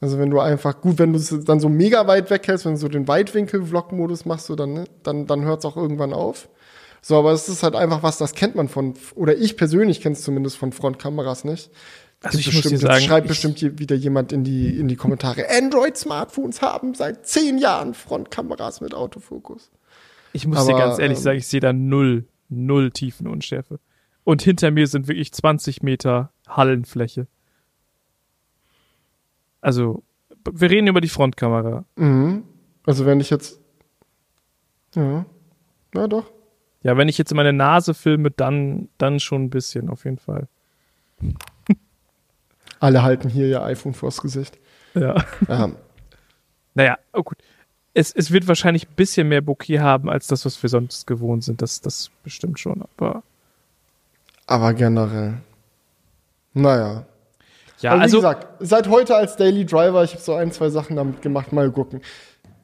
S1: Also wenn du einfach, gut, wenn du es dann so mega weit weghältst, wenn du so den Weitwinkel-Vlog-Modus machst, so dann, ne, dann, dann hört es auch irgendwann auf. So, aber es ist halt einfach was, das kennt man von, oder ich persönlich kenne es zumindest von Frontkameras nicht.
S2: Also
S1: Gibt
S2: ich muss dir
S1: bestimmt,
S2: sagen,
S1: schreibt bestimmt hier wieder jemand in die, in die Kommentare. Android-Smartphones haben seit zehn Jahren Frontkameras mit Autofokus.
S2: Ich muss dir
S1: Aber,
S2: ganz ehrlich
S1: ähm,
S2: sagen, ich sehe da null, null Tiefenunschärfe. Und hinter mir sind wirklich 20 Meter Hallenfläche. Also, wir reden über die Frontkamera.
S1: Mhm. Also wenn ich jetzt, ja, na doch.
S2: Ja, wenn ich jetzt meine Nase filme, dann, dann schon ein bisschen, auf jeden Fall. (laughs)
S1: Alle halten hier ihr iPhone vors Gesicht.
S2: Ja.
S1: Ja.
S2: Naja, oh gut. Es, es wird wahrscheinlich ein bisschen mehr Bouquet haben, als das, was wir sonst gewohnt sind. Das, das bestimmt schon. Aber
S1: Aber generell. Naja.
S2: ja,
S1: Aber wie
S2: also
S1: gesagt, seit heute als Daily Driver, ich habe so ein, zwei Sachen damit gemacht, mal gucken.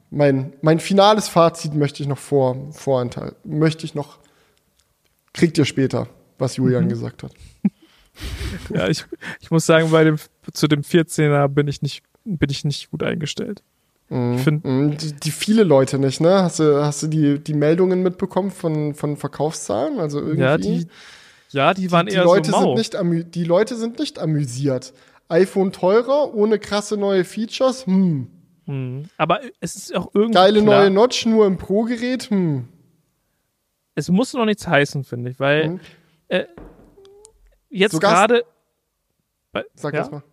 S1: Mein, mein finales Fazit möchte ich noch vor, vorenthalten. Möchte ich noch. Kriegt ihr später, was Julian
S2: Mhm.
S1: gesagt hat. (laughs)
S2: ja, ich, ich muss sagen, bei dem, zu dem 14er bin ich nicht, bin ich nicht gut eingestellt. Ich finde,
S1: Mhm, Die, die viele Leute nicht, ne? Hast du, hast du die, die Meldungen mitbekommen von, von Verkaufszahlen? Also irgendwie.
S2: ja, die, ja, die waren
S1: die
S2: eher
S1: Leute
S2: so mau.
S1: sind nicht die Leute sind nicht amüsiert. iPhone teurer, ohne krasse neue Features, hm.
S2: Mhm. Aber es ist auch irgendwie
S1: Geile
S2: klar,
S1: neue Notch nur im Pro-Gerät, hm.
S2: es muss noch nichts heißen, finde ich, weil
S1: Mhm.
S2: äh, jetzt gerade
S1: Sag
S2: ja?
S1: das mal.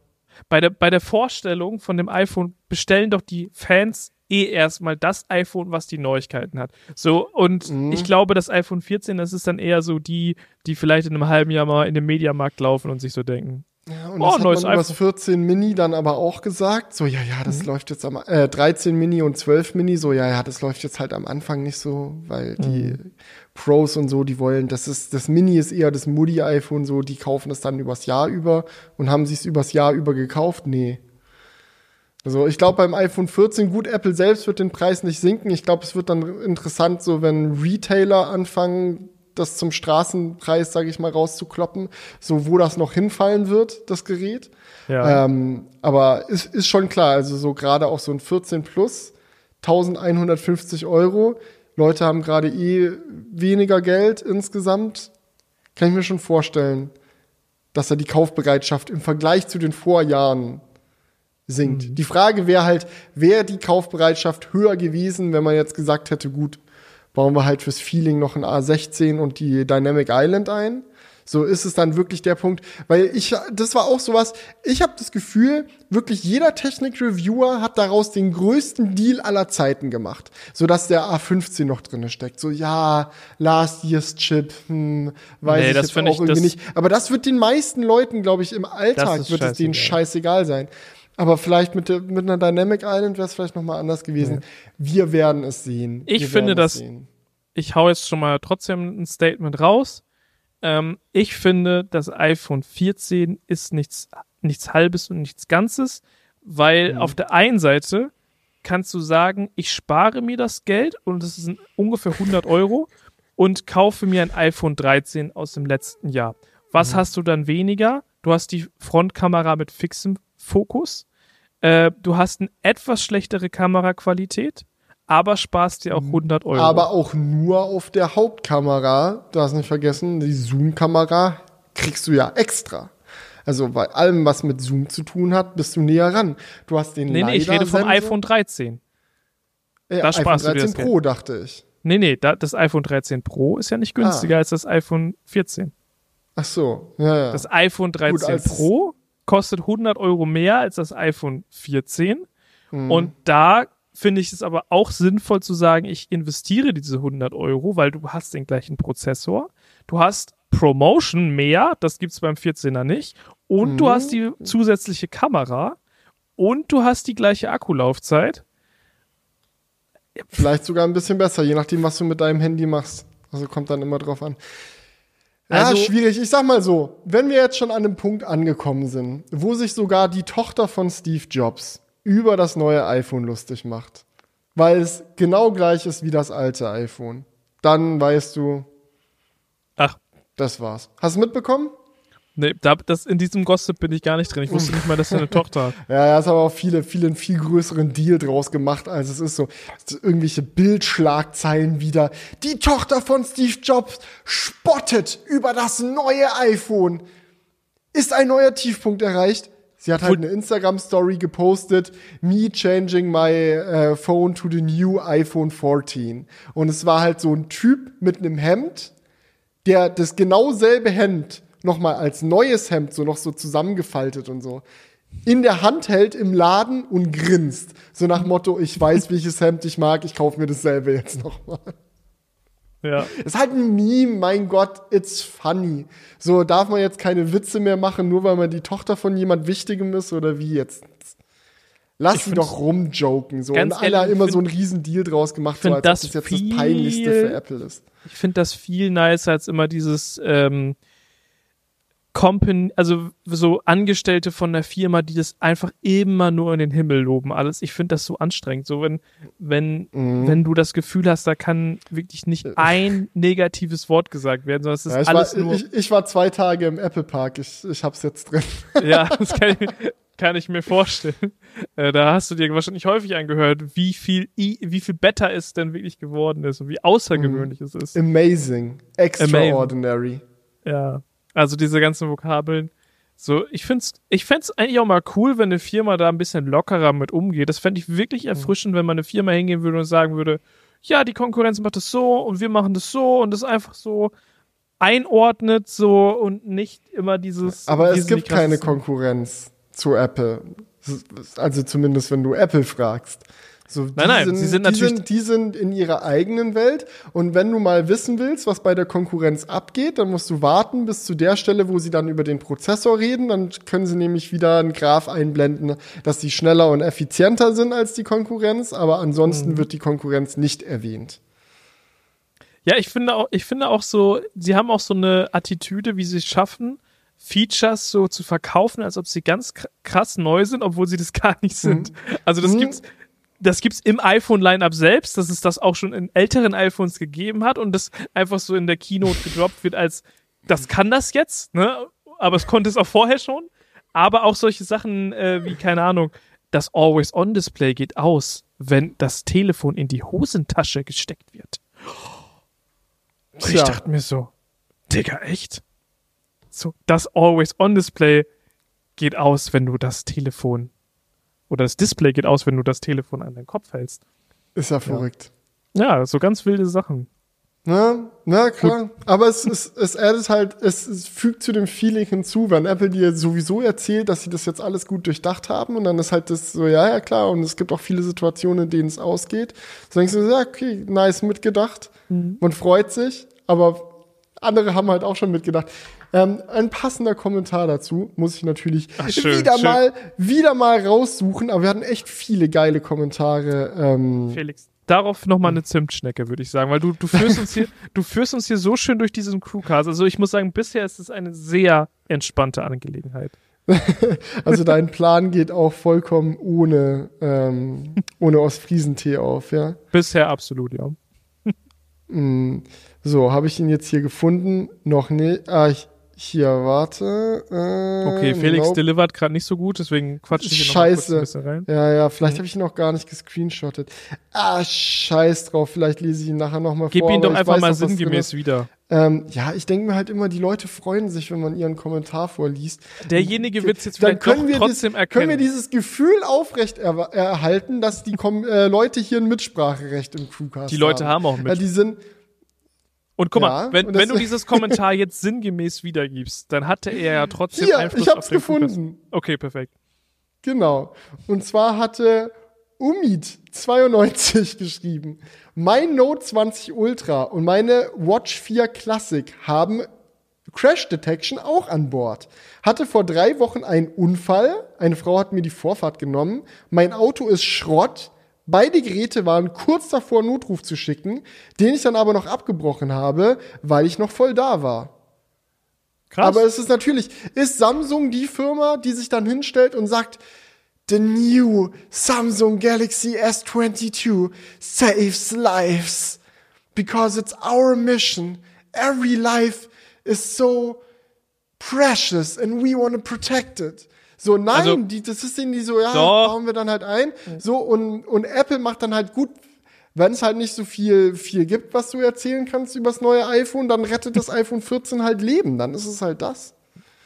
S2: bei, der, bei der Vorstellung von dem iPhone bestellen doch die Fans eh erstmal das iPhone, was die Neuigkeiten hat. So, und
S1: Mhm.
S2: ich glaube, das iPhone 14, das ist dann eher so die, die vielleicht in einem halben Jahr mal in den Mediamarkt laufen und sich so denken.
S1: Ja, und
S2: Oh,
S1: das hat
S2: neues
S1: man über das
S2: iPhone.
S1: 14 Mini dann aber auch gesagt. So, ja, ja, das
S2: Mhm.
S1: läuft jetzt am, äh, 13 Mini und 12 Mini, so, ja, ja, das läuft jetzt halt am Anfang nicht so, weil die
S2: Mhm.
S1: Pros und so, die wollen, das ist, das Mini ist eher das Moody-iPhone, so, die kaufen es dann übers Jahr über und haben sie es übers Jahr über gekauft? Nee. Also ich glaube beim iPhone 14, gut, Apple selbst wird den Preis nicht sinken. Ich glaube, es wird dann interessant, so wenn Retailer anfangen, das zum Straßenpreis, sage ich mal, rauszukloppen, so wo das noch hinfallen wird, das Gerät.
S2: Ja.
S1: Ähm, aber ist, ist schon klar, also so gerade auch so ein 14 Plus, 1150 Euro. Leute haben gerade eh weniger Geld insgesamt. Kann ich mir schon vorstellen, dass da die Kaufbereitschaft im Vergleich zu den Vorjahren sinkt. Die Frage wäre halt, wäre die Kaufbereitschaft höher gewesen, wenn man jetzt gesagt hätte, gut, bauen wir halt fürs Feeling noch ein A16 und die Dynamic Island ein. So ist es dann wirklich der Punkt, weil ich, das war auch sowas, ich habe das Gefühl, wirklich jeder Technik-Reviewer hat daraus den größten Deal aller Zeiten gemacht, sodass der A15 noch drinne steckt. So, ja, Last Year's Chip, hm, weiß
S2: Nee,
S1: ich
S2: das
S1: jetzt auch
S2: ich-
S1: irgendwie nicht. Aber das wird den meisten Leuten, glaube ich, im Alltag wird es denen
S2: scheißegal
S1: sein. Aber vielleicht mit, der, mit einer Dynamic Island wäre es vielleicht noch mal anders gewesen. Wir werden es sehen.
S2: Ich
S1: Wir
S2: finde das-
S1: sehen.
S2: ich hau jetzt schon mal trotzdem ein Statement raus. Ähm, ich finde, das iPhone 14 ist nichts, nichts Halbes und nichts Ganzes, weil auf der einen Seite kannst du sagen, ich spare mir das Geld und das sind ungefähr 100 Euro und kaufe mir ein iPhone 13 aus dem letzten Jahr. Was hast du dann weniger? Du hast die Frontkamera mit fixem Fokus. Äh, du hast eine etwas schlechtere Kameraqualität, aber sparst dir auch 100 Euro.
S1: Aber auch nur auf der Hauptkamera. Du hast nicht vergessen, die Zoom-Kamera kriegst du ja extra. Also bei allem, was mit Zoom zu tun hat, bist du näher ran. Du hast den
S2: nee, nee, ich rede vom iPhone 13.
S1: Äh,
S2: da
S1: iPhone
S2: sparst du dir
S1: 13
S2: das
S1: Pro, dachte ich.
S2: Nee, nee, da, das iPhone 13 Pro ist ja nicht günstiger als das iPhone 14.
S1: Ach so, ja, ja.
S2: Das iPhone 13
S1: Gut,
S2: Pro kostet 100 Euro mehr als das iPhone 14.
S1: Mhm.
S2: Und da finde ich es aber auch sinnvoll zu sagen, ich investiere diese 100 Euro, weil du hast den gleichen Prozessor. Du hast Promotion mehr, das gibt's beim 14er nicht. Und du
S1: Mhm.
S2: hast die zusätzliche Kamera. Und du hast die gleiche Akkulaufzeit.
S1: Vielleicht sogar ein bisschen besser, je nachdem, was du mit deinem Handy machst. Also kommt dann immer drauf an. Ja,
S2: Also-
S1: schwierig. Ich sag mal so, wenn wir jetzt schon an einem Punkt angekommen sind, wo sich sogar die Tochter von Steve Jobs über das neue iPhone lustig macht, weil es genau gleich ist wie das alte iPhone, dann weißt du,
S2: Ach,
S1: das war's. Hast du mitbekommen?
S2: Nee, da, das, in diesem Gossip bin ich gar nicht drin. Ich wusste nicht mal, dass er eine (laughs) Tochter hat.
S1: Ja, er hat aber auch viele, viele, einen viel größeren Deal draus gemacht, als es ist so. Irgendwelche Bildschlagzeilen wieder. Die Tochter von Steve Jobs spottet über das neue iPhone. Ist ein neuer Tiefpunkt erreicht? Sie hat halt eine Instagram-Story gepostet, me changing my äh, phone to the new iPhone 14. Und es war halt so ein Typ mit einem Hemd, der das genau selbe Hemd nochmal als neues Hemd so noch so zusammengefaltet und so in der Hand hält im Laden und grinst. So nach Motto, ich weiß, welches Hemd ich mag, ich kaufe mir dasselbe jetzt nochmal.
S2: Ja.
S1: Ist halt ein Meme, mein Gott, it's funny. So darf man jetzt keine Witze mehr machen, nur weil man die Tochter von jemand Wichtigem ist oder wie jetzt? Lass
S2: Ich
S1: sie doch rumjoken. So. Und alle haben
S2: ehrlich,
S1: immer
S2: ich
S1: so
S2: find-
S1: einen riesen Deal draus gemacht, so
S2: find
S1: als ob
S2: das
S1: das jetzt
S2: viel-
S1: das Peinlichste für Apple ist.
S2: Ich finde das viel nicer als immer dieses ähm, Company, also so Angestellte von der Firma, die das einfach immer nur in den Himmel loben, alles. Ich finde das so anstrengend. So, wenn, wenn,
S1: Mhm.
S2: wenn du das Gefühl hast, da kann wirklich nicht ein negatives Wort gesagt werden, sondern es ist
S1: Ja, ich,
S2: alles
S1: war,
S2: nur.
S1: ich, ich war zwei Tage im Apple Park, ich, ich hab's jetzt drin. (laughs)
S2: Ja, das kann ich, kann ich mir vorstellen. Äh, da hast du dir wahrscheinlich häufig angehört, wie viel, i- wie viel better es denn wirklich geworden ist und wie außergewöhnlich es ist.
S1: Amazing. Extraordinary.
S2: Ja. Also diese ganzen Vokabeln. So, ich find's, ich fänd's eigentlich auch mal cool, wenn eine Firma da ein bisschen lockerer mit umgeht. Das fände ich wirklich erfrischend, wenn man eine Firma hingehen würde und sagen würde, ja, die Konkurrenz macht das so und wir machen das so und das einfach so einordnet so und nicht immer dieses.
S1: Aber es gibt keine. Konkurrenz zu Apple. Also zumindest, wenn du Apple fragst. So, die
S2: Nein, nein, sie sind
S1: die
S2: natürlich-
S1: Sind, die sind in ihrer eigenen Welt. Und wenn du mal wissen willst, was bei der Konkurrenz abgeht, dann musst du warten bis zu der Stelle, wo sie dann über den Prozessor reden. Dann können sie nämlich wieder einen Graph einblenden, dass sie schneller und effizienter sind als die Konkurrenz. Aber ansonsten
S2: Mhm.
S1: wird die Konkurrenz nicht erwähnt.
S2: Ja, ich finde auch, ich finde auch so, sie haben auch so eine Attitüde, wie sie es schaffen, Features so zu verkaufen, als ob sie ganz kr- krass neu sind, obwohl sie das (laughs) gar nicht sind. Also das
S1: Mhm.
S2: gibt's, das gibt's im iPhone-Line-Up selbst, dass es das auch schon in älteren iPhones gegeben hat und das einfach so in der Keynote gedroppt wird als, das kann das jetzt, ne? Aber es konnte es auch vorher schon. Aber auch solche Sachen äh, wie, keine Ahnung, das Always-On-Display geht aus, wenn das Telefon in die Hosentasche gesteckt wird. Und ich dachte mir so, Digga, echt? So, das Always-On-Display geht aus, wenn du das Telefon oder das Display geht aus, wenn du das Telefon an den Kopf hältst.
S1: Ist ja verrückt.
S2: Ja, so ganz wilde Sachen.
S1: Na, na klar. Aber es, es, es addet halt, es, es fügt zu dem Feeling hinzu, wenn Apple dir sowieso erzählt, dass sie das jetzt alles gut durchdacht haben und dann ist halt das so, ja, ja, klar. Und es gibt auch viele Situationen, in denen es ausgeht. So denkst du, ja, okay, nice mitgedacht. Man freut sich, aber andere haben halt auch schon mitgedacht. Ähm, ein passender Kommentar dazu muss ich natürlich
S2: Ach, schön,
S1: wieder
S2: schön.
S1: mal, wieder mal raussuchen, aber wir hatten echt viele geile Kommentare. Ähm,
S2: Felix, darauf nochmal eine Zimtschnecke, würde ich sagen, weil du, du führst uns hier, (laughs) du führst uns hier so schön durch diesen Crewcast. Also ich muss sagen, bisher ist es eine sehr entspannte Angelegenheit. (laughs)
S1: Also dein Plan geht auch vollkommen ohne, ähm, ohne Ostfriesentee auf, ja.
S2: Bisher absolut, ja.
S1: Mm, So, habe ich ihn jetzt hier gefunden? Noch nicht. Ah, ich, hier, warte. Äh,
S2: Okay, Felix
S1: nope.
S2: delivert gerade nicht so gut, deswegen quatsche ich hier noch mal kurz
S1: Scheiße.
S2: ein bisschen rein.
S1: Ja, ja, vielleicht
S2: Mhm.
S1: habe ich ihn noch gar nicht gescreenshottet. Ah, scheiß drauf, vielleicht lese ich ihn nachher nochmal
S2: Gib
S1: vor.
S2: ihn
S1: aber
S2: doch einfach mal
S1: noch,
S2: sinngemäß wieder.
S1: Ähm, ja, ich denke mir halt immer, die Leute freuen sich, wenn man ihren Kommentar vorliest.
S2: Derjenige wird es jetzt
S1: Dann können wir,
S2: trotzdem
S1: dies,
S2: erkennen.
S1: können wir dieses Gefühl aufrecht er erhalten, dass die äh, Leute hier ein Mitspracherecht im Crewcast
S2: Die Leute haben auch ein
S1: Ja, die sind,
S2: Und guck
S1: Ja,
S2: mal, wenn, wenn du (laughs) dieses Kommentar jetzt sinngemäß wiedergibst, dann hatte er ja trotzdem
S1: hier,
S2: Einfluss
S1: ich hab's
S2: auf den
S1: gefunden.
S2: Okay, perfekt.
S1: Genau. Und zwar hatte Umid92 (laughs) geschrieben. Mein Note 20 Ultra und meine Watch 4 Classic haben Crash Detection auch an Bord. Hatte vor drei Wochen einen Unfall. Eine Frau hat mir die Vorfahrt genommen. Mein Auto ist Schrott. Beide Geräte waren kurz davor, Notruf zu schicken, den ich dann aber noch abgebrochen habe, weil ich noch voll da war.
S2: Krass.
S1: Aber es ist natürlich, ist Samsung die Firma, die sich dann hinstellt und sagt, the new Samsung Galaxy S22 saves lives because it's our mission. Every life is so precious and we want to protect it. So, nein,
S2: Also-
S1: die, das ist irgendwie so, ja,
S2: Doch.
S1: bauen wir dann halt ein. So, und, und Apple macht dann halt gut, wenn es halt nicht so viel, viel gibt, was du erzählen kannst übers neue iPhone, dann rettet das iPhone (laughs) 14 halt Leben. Dann ist es halt das.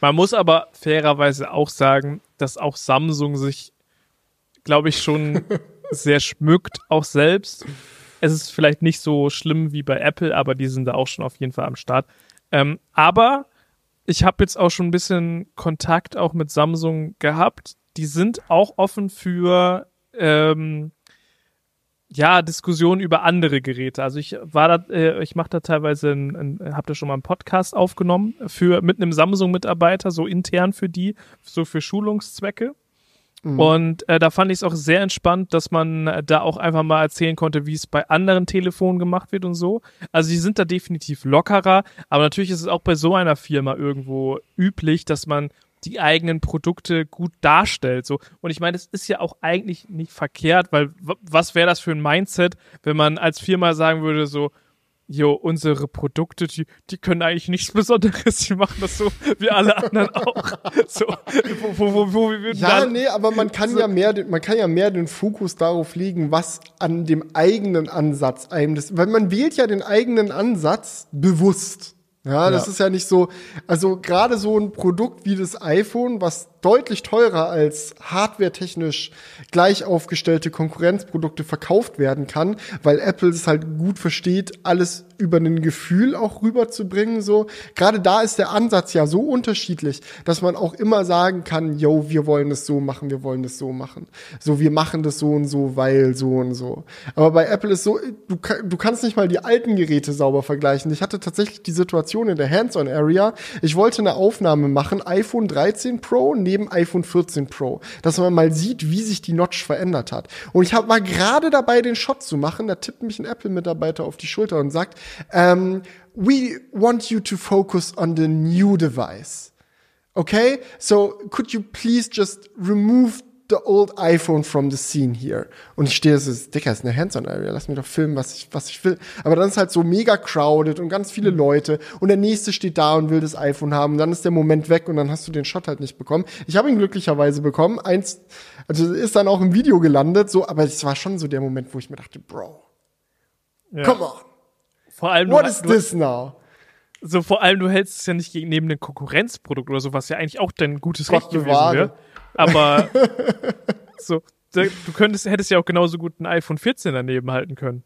S2: Man muss aber fairerweise auch sagen, dass auch Samsung sich, glaube ich, schon (laughs) sehr schmückt, auch selbst. Es ist vielleicht nicht so schlimm wie bei Apple, aber die sind da auch schon auf jeden Fall am Start. Ähm, aber ich habe jetzt auch schon ein bisschen Kontakt auch mit Samsung gehabt. Die sind auch offen für ähm, ja, Diskussionen über andere Geräte. Also ich war da, äh, ich mache da teilweise, ein, habe da schon mal einen Podcast aufgenommen für mit einem Samsung-Mitarbeiter, so intern für die, so für Schulungszwecke. Und äh, da fand ich es auch sehr entspannt, dass man äh, da auch einfach mal erzählen konnte, wie es bei anderen Telefonen gemacht wird und so. Also die sind da definitiv lockerer, aber natürlich ist es auch bei so einer Firma irgendwo üblich, dass man die eigenen Produkte gut darstellt. So. Und ich meine, das ist ja auch eigentlich nicht verkehrt, weil was wäre das für ein Mindset, wenn man als Firma sagen würde, so, jo, unsere Produkte, die, die können eigentlich nichts Besonderes, die machen das so wie alle anderen auch. So, wo, wo, wo, wo wir
S1: Ja,
S2: dann,
S1: nee, aber man kann ja mehr, den- man kann ja mehr den Fokus darauf legen, was an dem eigenen Ansatz einem das, weil man wählt ja den eigenen Ansatz bewusst. Ja, das
S2: Ja.
S1: ist ja nicht so, also gerade so ein Produkt wie das iPhone, was deutlich teurer als hardwaretechnisch gleich aufgestellte Konkurrenzprodukte verkauft werden kann, weil Apple es halt gut versteht, alles über ein Gefühl auch rüberzubringen, so. Gerade da ist der Ansatz ja so unterschiedlich, dass man auch immer sagen kann, yo, wir wollen es so machen, wir wollen es so machen. So, wir machen das so und so, weil so und so. Aber bei Apple ist so, du, du kannst nicht mal die alten Geräte sauber vergleichen. Ich hatte tatsächlich die Situation in der Hands-on-Area. Ich wollte eine Aufnahme machen, iPhone 13 Pro neben iPhone 14 Pro, dass man mal sieht, wie sich die Notch verändert hat. Und ich hab, war gerade dabei, den Shot zu machen. Da tippt mich ein Apple-Mitarbeiter auf die Schulter und sagt, ähm, we want you to focus on the new device. Okay, so could you please just remove the old iPhone from the scene here? Und ich stehe so, Dicker, ist eine Hands-on-Area, lass mir doch filmen, was ich, was ich will. Aber dann ist halt so mega crowded und ganz viele Leute und der nächste steht da und will das iPhone haben und dann ist der Moment weg und dann hast du den Shot halt nicht bekommen. Ich habe ihn glücklicherweise bekommen. Eins, also ist dann auch im Video gelandet, so, aber es war schon so der Moment, wo ich mir dachte, Bro,
S2: ja.
S1: come on,
S2: vor allem,
S1: what is this now?
S2: so vor allem, du hältst es ja nicht gegen neben einem Konkurrenzprodukt oder so, was ja eigentlich auch dein gutes
S1: Gott
S2: Recht gewesen wäre. Aber (laughs) so, du könntest, hättest ja auch genauso gut ein iPhone 14 daneben halten können.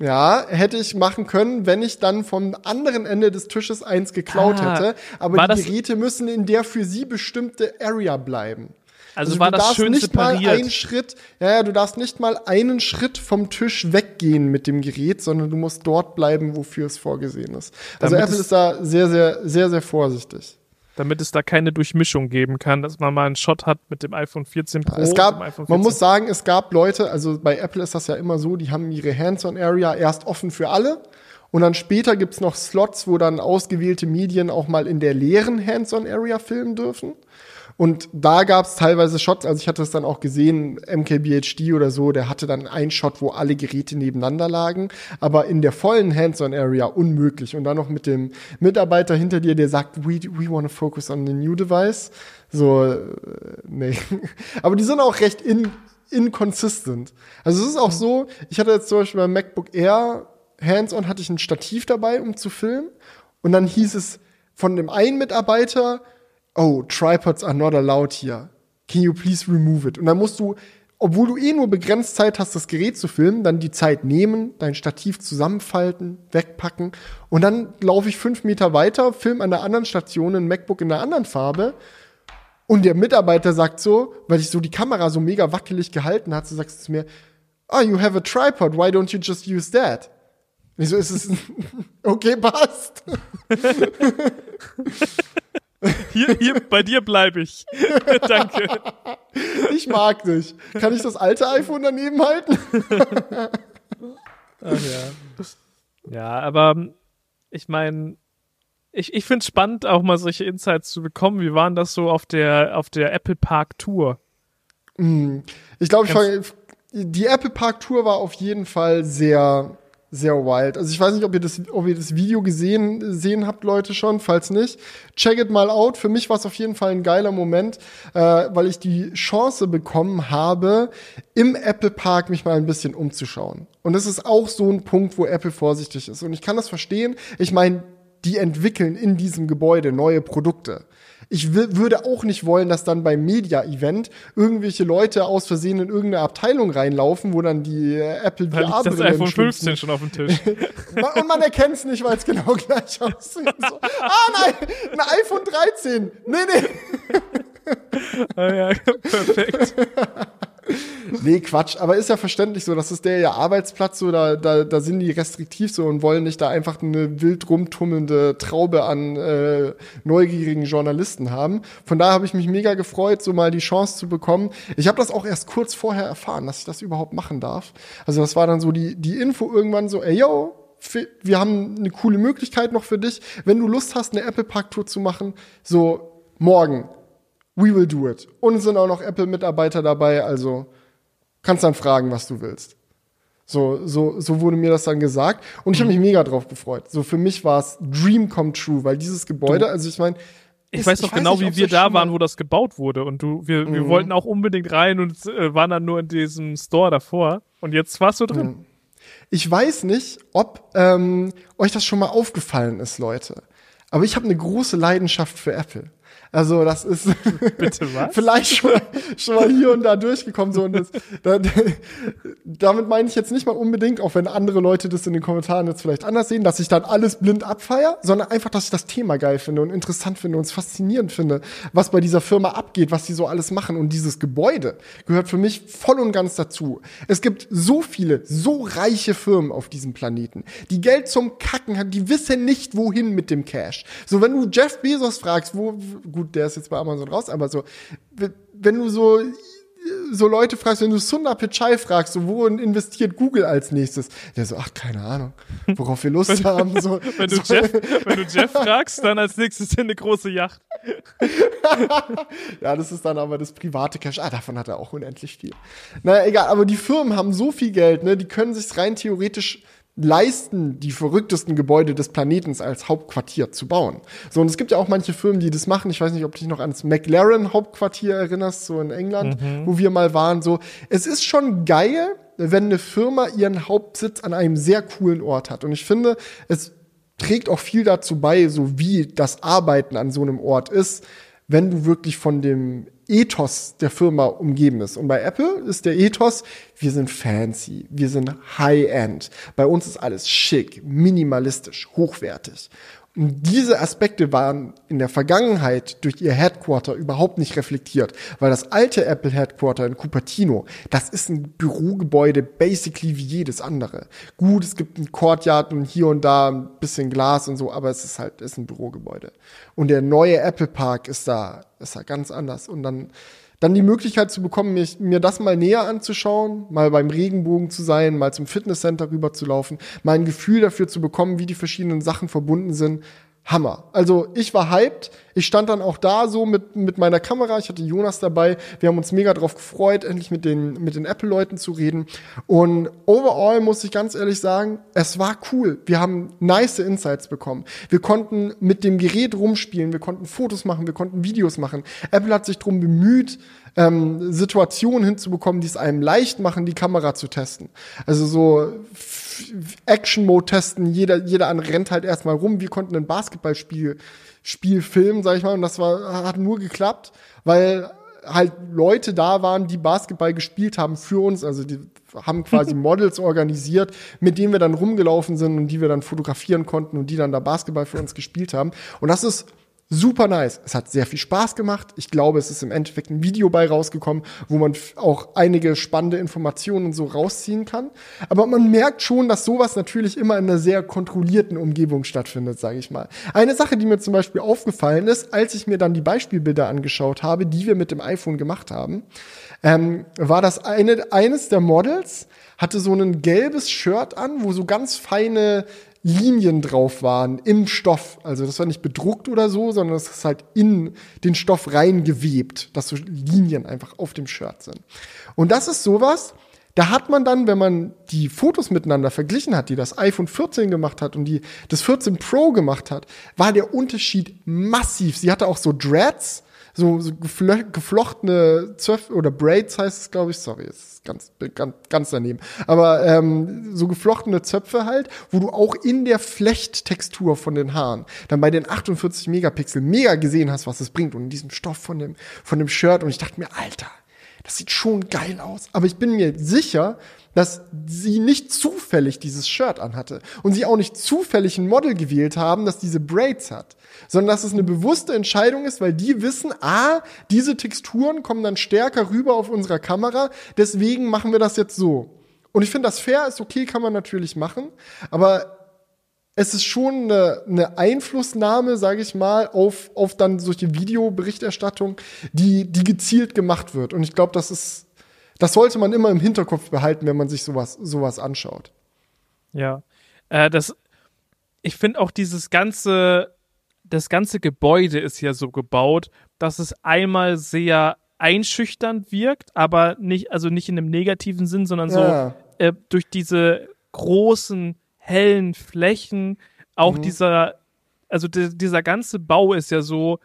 S1: Ja, hätte ich machen können, wenn ich dann vom anderen Ende des Tisches eins geklaut
S2: Ah,
S1: hätte. Aber die Geräte müssen in der für sie bestimmte Area bleiben.
S2: Also, war
S1: du
S2: das
S1: darfst
S2: schön
S1: nicht mal
S2: separiert.
S1: einen Schritt, ja, ja, du darfst nicht mal einen Schritt vom Tisch weggehen mit dem Gerät, sondern du musst dort bleiben, wofür es vorgesehen ist. Also
S2: Damit
S1: Apple ist da sehr, sehr, sehr, sehr vorsichtig.
S2: Damit es da keine Durchmischung geben kann, dass man mal einen Shot hat mit dem iPhone 14 Pro.
S1: es gab, man
S2: 14.
S1: muss sagen, es gab Leute, also bei Apple ist das ja immer so, die haben ihre Hands-on-Area erst offen für alle und dann später gibt's noch Slots, wo dann ausgewählte Medien auch mal in der leeren Hands-on-Area filmen dürfen. Und da gab es teilweise Shots, also ich hatte es dann auch gesehen, MKBHD oder so, der hatte dann einen Shot, wo alle Geräte nebeneinander lagen, aber in der vollen Hands-on-Area unmöglich. Und dann noch mit dem Mitarbeiter hinter dir, der sagt, we, we want to focus on the new device. So, äh, nee. (laughs) Aber die sind auch recht in, inconsistent. Also es ist auch so, ich hatte jetzt zum Beispiel beim MacBook Air Hands-on hatte ich ein Stativ dabei, um zu filmen. Und dann hieß es von dem einen Mitarbeiter, oh, Tripods are not allowed here. Can you please remove it? Und dann musst du, obwohl du eh nur begrenzt Zeit hast, das Gerät zu filmen, dann die Zeit nehmen, dein Stativ zusammenfalten, wegpacken. Und dann laufe ich fünf Meter weiter, film an der anderen Station ein MacBook in einer anderen Farbe. Und der Mitarbeiter sagt so, weil ich so die Kamera so mega wackelig gehalten hat, so sagst du zu mir, oh, you have a tripod, why don't you just use that? Wieso ist es, (laughs) okay, passt. (laughs) (laughs)
S2: Hier, hier bei dir bleibe ich. (laughs) Danke.
S1: Ich mag dich. Kann ich das alte iPhone daneben halten? (laughs)
S2: Ach ja. Ja, aber ähm, ich meine, ich, ich finde es spannend, auch mal solche Insights zu bekommen. Wie waren das so auf der, auf der Apple Park Tour?
S1: Hm. Ich glaube, die Apple Park Tour war auf jeden Fall sehr sehr wild. Also ich weiß nicht, ob ihr das, ob ihr das Video gesehen, gesehen habt, Leute schon. Falls nicht, check it mal out. Für mich war es auf jeden Fall ein geiler Moment, äh, weil ich die Chance bekommen habe, im Apple Park mich mal ein bisschen umzuschauen. Und das ist auch so ein Punkt, wo Apple vorsichtig ist. Und ich kann das verstehen. Ich meine, die entwickeln in diesem Gebäude neue Produkte. Ich würde auch nicht wollen, dass dann beim Media-Event irgendwelche Leute aus Versehen in irgendeine Abteilung reinlaufen, wo dann die äh, Apple
S2: VR Da das iPhone 15 schon auf dem Tisch. (laughs)
S1: Und man erkennt es nicht, weil es genau (laughs) gleich aussieht. So. Ah nein, ein iPhone 13. Nee, nee.
S2: ah ja, (laughs) perfekt (laughs)
S1: nee, Quatsch. Aber ist ja verständlich so. Das ist der ja Arbeitsplatz so. Da, da, da sind die restriktiv so und wollen nicht da einfach eine wild rumtummelnde Traube an äh, neugierigen Journalisten haben. Von daher habe ich mich mega gefreut, so mal die Chance zu bekommen. Ich habe das auch erst kurz vorher erfahren, dass ich das überhaupt machen darf. Also das war dann so die, die Info irgendwann so, ey, yo, wir haben eine coole Möglichkeit noch für dich. Wenn du Lust hast, eine Apple Park Tour zu machen, so morgen we will do it. Und es sind auch noch Apple-Mitarbeiter dabei, also kannst dann fragen, was du willst. So, so, so wurde mir das dann gesagt. Und ich habe mich mega drauf gefreut. So für mich war es Dream come true, weil dieses Gebäude, also ich meine,
S2: ich weiß noch genau, nicht, wie wir da waren, wo das gebaut wurde. Und du, wir, wir mhm. wollten auch unbedingt rein und äh, waren dann nur in diesem Store davor. Und jetzt warst du drin. Mhm.
S1: Ich weiß nicht, ob ähm, euch das schon mal aufgefallen ist, Leute. Aber ich habe eine große Leidenschaft für Apple. Also das ist (laughs)
S2: Bitte was?
S1: vielleicht schon, schon mal hier und da durchgekommen. So, und das, da, (laughs) damit meine ich jetzt nicht mal unbedingt, auch wenn andere Leute das in den Kommentaren jetzt vielleicht anders sehen, dass ich dann alles blind abfeier, sondern einfach, dass ich das Thema geil finde und interessant finde und es faszinierend finde, was bei dieser Firma abgeht, was die so alles machen. Und dieses Gebäude gehört für mich voll und ganz dazu. Es gibt so viele, so reiche Firmen auf diesem Planeten, die Geld zum Kacken haben, die wissen nicht, wohin mit dem Cash. So, wenn du Jeff Bezos fragst, wo, gut, der ist jetzt bei Amazon raus, aber so, wenn du so so Leute fragst, wenn du Sundar Pichai fragst, so, wo investiert Google als nächstes? Der so, ach, keine Ahnung, worauf wir Lust (laughs) haben. So, (laughs)
S2: wenn, du
S1: so.
S2: Jeff, wenn du Jeff (laughs) fragst, dann als nächstes eine große Yacht.
S1: ja, das ist dann aber das private Cash. Ah, davon hat er auch unendlich viel. Naja, egal, aber die Firmen haben so viel Geld, ne, die können sich rein theoretisch leisten, die verrücktesten Gebäude des Planetens als Hauptquartier zu bauen. So, und es gibt ja auch manche Firmen, die das machen. Ich weiß nicht, ob du dich noch ans McLaren Hauptquartier erinnerst, so in England, mhm. wo wir mal waren. So, es ist schon geil, wenn eine Firma ihren Hauptsitz an einem sehr coolen Ort hat. Und ich finde, es trägt auch viel dazu bei, so wie das Arbeiten an so einem Ort ist, wenn du wirklich von dem Ethos der Firma umgeben ist. Und bei Apple ist der Ethos, wir sind fancy, wir sind high-end. Bei uns ist alles schick, minimalistisch, hochwertig. Und diese Aspekte waren in der Vergangenheit durch ihr Headquarter überhaupt nicht reflektiert, weil das alte Apple Headquarter in Cupertino, das ist ein Bürogebäude basically wie jedes andere. Gut, es gibt ein Courtyard und hier und da ein bisschen Glas und so, aber es ist halt, ist ein Bürogebäude. Und der neue Apple Park ist da, ist da ganz anders. Und dann dann die Möglichkeit zu bekommen, mir, mir das mal näher anzuschauen, mal beim Regenbogen zu sein, mal zum Fitnesscenter rüber zu laufen, mal ein Gefühl dafür zu bekommen, wie die verschiedenen Sachen verbunden sind. Hammer. Also ich war hyped. Ich stand dann auch da so mit, mit meiner Kamera. Ich hatte Jonas dabei. Wir haben uns mega drauf gefreut, endlich mit den, mit den Apple-Leuten zu reden. Und overall muss ich ganz ehrlich sagen, es war cool. Wir haben nice Insights bekommen. Wir konnten mit dem Gerät rumspielen. Wir konnten Fotos machen. Wir konnten Videos machen. Apple hat sich drum bemüht, ähm, Situationen hinzubekommen, die es einem leicht machen, die Kamera zu testen. Also so Action-Mode testen, jeder, jeder andere rennt halt erstmal rum. Wir konnten ein Basketballspiel Spiel filmen, sag ich mal, und das war, hat nur geklappt, weil halt Leute da waren, die Basketball gespielt haben für uns. Also die haben quasi (laughs) Models organisiert, mit denen wir dann rumgelaufen sind und die wir dann fotografieren konnten und die dann da Basketball für uns gespielt haben. Und das ist super nice. Es hat sehr viel Spaß gemacht. Ich glaube, es ist im Endeffekt ein Video bei rausgekommen, wo man auch einige spannende Informationen so rausziehen kann. Aber man merkt schon, dass sowas natürlich immer in einer sehr kontrollierten Umgebung stattfindet, sage ich mal. Eine Sache, die mir zum Beispiel aufgefallen ist, als ich mir dann die Beispielbilder angeschaut habe, die wir mit dem iPhone gemacht haben, ähm, war das eine, eines der Models hatte so ein gelbes Shirt an, wo so ganz feine Linien drauf waren im Stoff. Also das war nicht bedruckt oder so, sondern das ist halt in den Stoff reingewebt, dass so Linien einfach auf dem Shirt sind. Und das ist sowas, da hat man dann, wenn man die Fotos miteinander verglichen hat, die das iPhone 14 gemacht hat und die das 14 Pro gemacht hat, war der Unterschied massiv. Sie hatte auch so Dreads, so, so geflochtene Zöpfe oder Braids heißt es, glaube ich. Sorry, ist ganz, ganz, ganz daneben. Aber ähm, so geflochtene Zöpfe halt, wo du auch in der Flechttextur von den Haaren dann bei den 48 Megapixel mega gesehen hast, was es bringt und in diesem Stoff von dem, von dem Shirt. Und ich dachte mir, Alter, das sieht schon geil aus. Aber ich bin mir sicher, dass sie nicht zufällig dieses Shirt anhatte und sie auch nicht zufällig ein Model gewählt haben, das diese Braids hat, sondern dass es eine bewusste Entscheidung ist, weil die wissen, ah, diese Texturen kommen dann stärker rüber auf unserer Kamera, deswegen machen wir das jetzt so. Und ich finde, das fair ist okay, kann man natürlich machen, aber es ist schon eine, eine Einflussnahme, sage ich mal, auf, auf dann solche Videoberichterstattung, die, die gezielt gemacht wird. Und ich glaube, das ist das sollte man immer im Hinterkopf behalten, wenn man sich sowas, sowas anschaut.
S2: Ja. Äh, das, ich finde auch dieses ganze, das ganze Gebäude ist ja so gebaut, dass es einmal sehr einschüchternd wirkt, aber nicht, also nicht in einem negativen Sinn, sondern ja. so äh, durch diese großen, hellen Flächen, auch mhm. dieser, also dieser ganze Bau ist ja so,